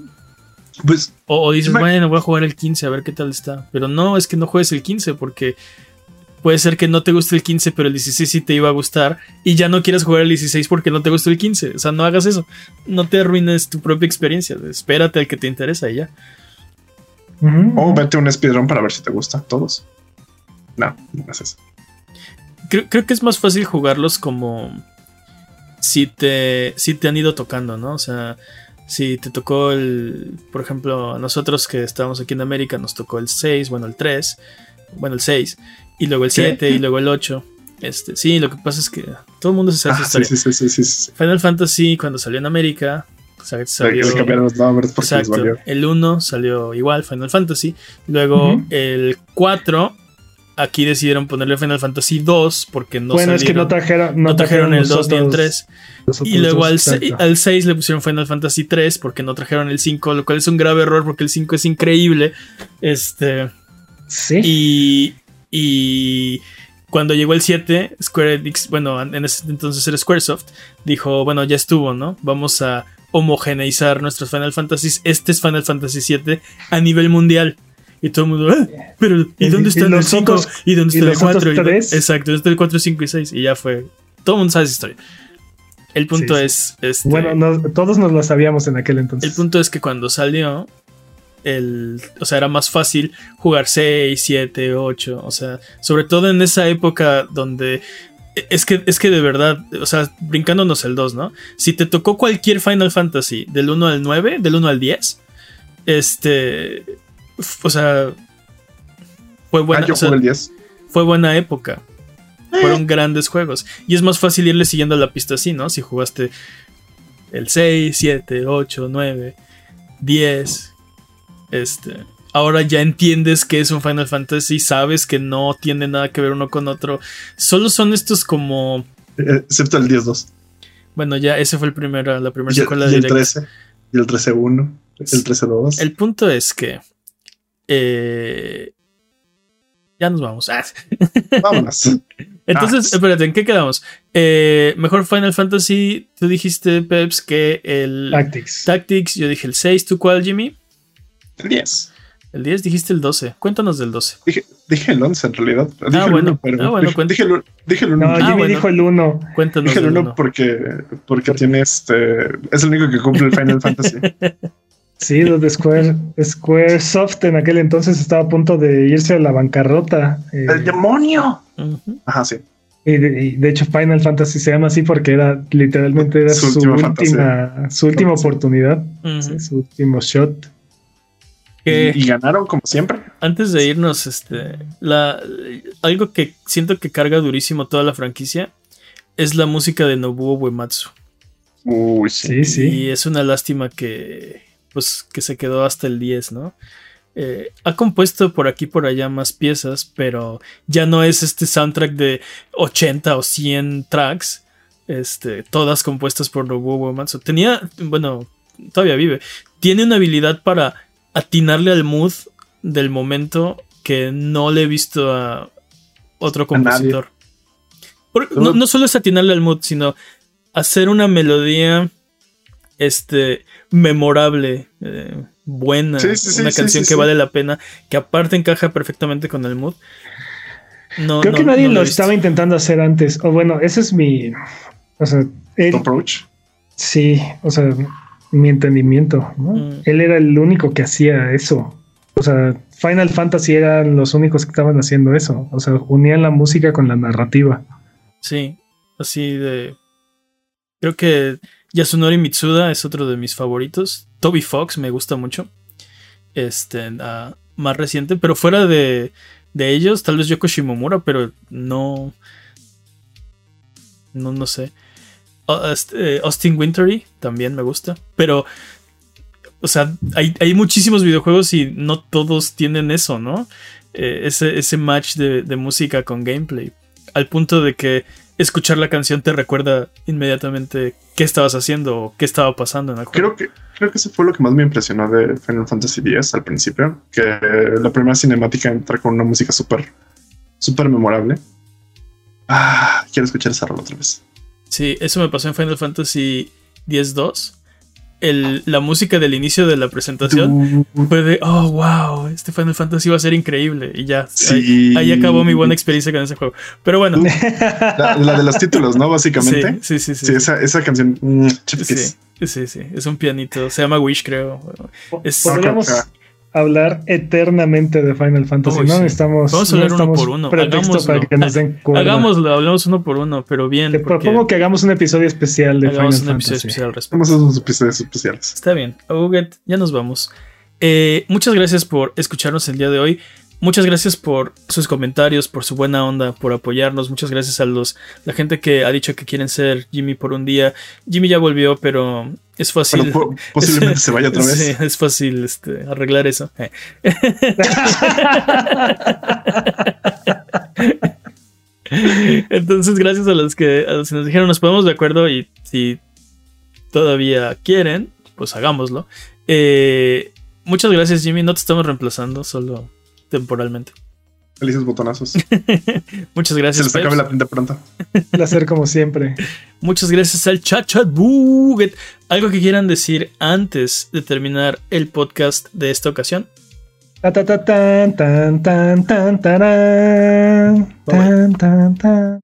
C: Pues,
A: o, o dices, bueno, voy a jugar el 15 a ver qué tal está. Pero no, es que no juegues el 15 porque Puede ser que no te guste el 15, pero el 16 sí te iba a gustar. Y ya no quieras jugar el 16 porque no te gustó el 15. O sea, no hagas eso. No te arruines tu propia experiencia. Espérate al que te interesa y ya.
C: O vete un speedrun para ver si te gusta. Todos. No, no haces eso.
A: Creo, que es más fácil jugarlos como si te, si te han ido tocando, ¿no? O sea, si te tocó el, por ejemplo, a nosotros que estábamos aquí en América, nos tocó el 6, bueno, el 3, bueno, el 6, y luego el 7 y luego el 8. Este, sí, lo que pasa es que todo el mundo se sabe
C: ah, sí, sí, sí, sí,
A: Final Fantasy cuando salió en América salió,
C: exacto,
A: el 1 salió igual Final Fantasy, luego el 4 aquí decidieron ponerle Final Fantasy 2 porque no
B: Bueno, es que no trajeron
A: no, trajeron, el 2 ni el 3. Y luego al, al, 6 le pusieron Final Fantasy 3 porque no trajeron el 5, lo cual es un grave error porque el 5 es increíble. Este
B: Sí.
A: Y Y cuando llegó el 7, Square Enix, bueno, en ese entonces era Squaresoft, dijo, bueno, ya estuvo, ¿no? Vamos a homogeneizar nuestros Final Fantasies. Este es Final Fantasy 7 a nivel mundial. Y todo el mundo, "Ah, pero ¿y dónde está el 5?
B: otros-
A: ¿Y dónde está el
B: los
A: 4?
B: otros
A: ¿Y dónde-
B: tres?
A: Exacto, ¿dónde está el 4, 5 y 6? Y ya fue. Todo el mundo sabe esa historia. El punto
B: Sí,
A: es. Este,
B: Bueno, no- todos nos lo sabíamos en aquel entonces.
A: el punto es que cuando salió, el, o sea, era más fácil jugar 6, 7, 8, o sea, sobre todo en esa época donde es que, es que de verdad, o sea, brincándonos el 2, ¿no? Si te tocó cualquier Final Fantasy del 1 al 9, del 1 al 10, este, o sea, fue buena,
C: ah, yo
A: o sea,
C: jugué el 10.
A: fue buena época.
C: Eh.
A: Fueron grandes juegos. Y es más fácil irle siguiendo la pista así, ¿no? Si jugaste el 6, 7, 8, 9, 10. Este. Ahora ya entiendes que es un Final Fantasy, sabes que no tiene nada que ver uno con otro. Solo son estos como.
C: Eh, excepto el 10-2.
A: Bueno, ya ese fue el primero, la primera secuela
C: y el
A: directa.
C: 13. Y el 13-1. El 13-2.
A: El punto es que. eh, ya nos vamos. Ah. *laughs*
C: Vámonos.
A: Entonces,
C: Ah.
A: espérate, ¿en qué quedamos? Eh, mejor Final Fantasy, tú dijiste, Peps, que el
B: Tactics.
A: Tactics, yo dije el 6, ¿tú cuál, Jimmy?
C: El 10.
A: El 10, dijiste el 12. Cuéntanos del 12.
C: Dije, dije el 11 en realidad. Dije el
A: bueno.
C: 1, pero.
A: Ah, bueno,
C: dije, dije el, dije el 1.
B: No,
A: Ah,
B: Jimmy
A: bueno.
B: dijo el 1.
A: Cuéntanos
C: Dije el
A: del
C: 1
A: uno.
C: porque, porque tiene este. Es el único que cumple el Final Fantasy. *laughs*
B: Sí, los de Square, Squaresoft en aquel entonces estaba a punto de irse a la bancarrota. eh,
C: ¡El demonio! Ajá, sí.
B: y, de, y de hecho Final Fantasy se llama así porque era literalmente era
C: Su
B: su,
C: última
B: última, su última oportunidad,
A: Ujú.
B: sí, su último shot.
A: Que-
C: Y, y ganaron como siempre.
A: Antes de irnos, este, la, algo que siento que carga durísimo toda la franquicia es la música de Nobuo Uematsu.
C: Uy,
B: Sí, sí.
A: Y es una lástima que, pues, que se quedó hasta el 10, ¿no? Eh, ha compuesto por aquí y por allá más piezas, pero ya no es este soundtrack de 80 o 100 tracks, este, todas compuestas por Nobuo Uematsu. Tenía, bueno, todavía vive, tiene una habilidad para atinarle al mood del momento que no le he visto a otro compositor. Por- no, no solo es atinarle al mood, sino hacer una melodía este memorable, eh, buena,
C: Sí, sí, sí,
A: una
C: sí,
A: canción
C: sí,
A: que
C: sí.
A: vale la pena, que aparte encaja perfectamente con el mood. No,
B: Creo
A: no-
B: que nadie
A: no
B: lo estaba intentando hacer antes. O bueno, ese es mi. O sea,
C: Approach.
B: sí, o sea, mi entendimiento. ¿no?
A: Mm.
B: Él era el único que hacía eso. O sea, Final Fantasy eran los únicos que estaban haciendo eso. O sea, unían la música con la narrativa.
A: Sí, así de. Creo que Yasunori Mitsuda es otro de mis favoritos. Toby Fox me gusta mucho. Este, ah, más reciente, pero fuera de, de ellos, tal vez Yoko Shimomura, pero no. No, no sé. Este, Austin Wintory también me gusta, pero. O sea, hay, muchísimos videojuegos y no todos tienen eso, ¿no? Eh, ese, match de, de música con gameplay. Al punto de que escuchar la canción te recuerda inmediatamente qué estabas haciendo o qué estaba pasando en el juego.
C: Creo que, creo que eso fue lo que más me impresionó de Final Fantasy X al principio. Que la primera cinemática entra con una música súper, súper memorable. Ah, quiero escuchar esa rola otra vez.
A: Sí, eso me pasó en Final Fantasy X-2. El- La música del inicio de la presentación fue de, oh, wow, este Final Fantasy va a ser increíble. Y ya,
C: Sí.
A: ahí, ahí acabó mi buena experiencia con ese juego. Pero bueno, *laughs*
C: La, la de los títulos, ¿no?
A: sí,
C: Básicamente.
A: sí, sí, sí.
C: Sí, esa, esa canción. mm,
A: Sí, sí, sí, es un pianito. Se llama Wish, creo. Es-
B: Podríamos. Hablar eternamente de Final Fantasy.
A: Uy,
B: no
A: sí.
B: necesitamos.
A: Vamos a
B: no
A: hablar uno por uno. Hagámoslo.
B: para que nos den. *laughs*
A: Hagámoslo, hablamos uno por uno, pero bien.
B: Te
A: porque
B: propongo que hagamos un episodio especial de
A: hagamos
B: Final
A: un episodio
B: Fantasy.
A: especial al respecto.
C: Vamos a esos episodios especiales.
A: Está bien. Uget, ya nos vamos. Eh, muchas gracias por escucharnos el día de hoy. Muchas gracias por sus comentarios, por su buena onda, por apoyarnos. Muchas gracias a los la gente que ha dicho que quieren ser Jimmy por un día. Jimmy ya volvió, pero es fácil. *laughs*
C: Posiblemente se vaya otra vez.
A: Sí, es fácil este, arreglar eso. Eh. *laughs* Entonces, gracias a los que a los que nos dijeron nos ponemos de acuerdo y si todavía quieren, pues hagámoslo. Eh, muchas gracias, Jimmy. No te estamos reemplazando, solo temporalmente.
C: Felices botonazos. *laughs*
A: Muchas gracias.
C: Se les acabe la tinta pronto. *laughs*
B: Placer como siempre.
A: Muchas gracias al Chat Buget. ¿Algo que quieran decir antes de terminar el podcast de esta ocasión?
B: Ta, ta, ta, tan, tan, tan, tan, tarán. Tan, tan, tan.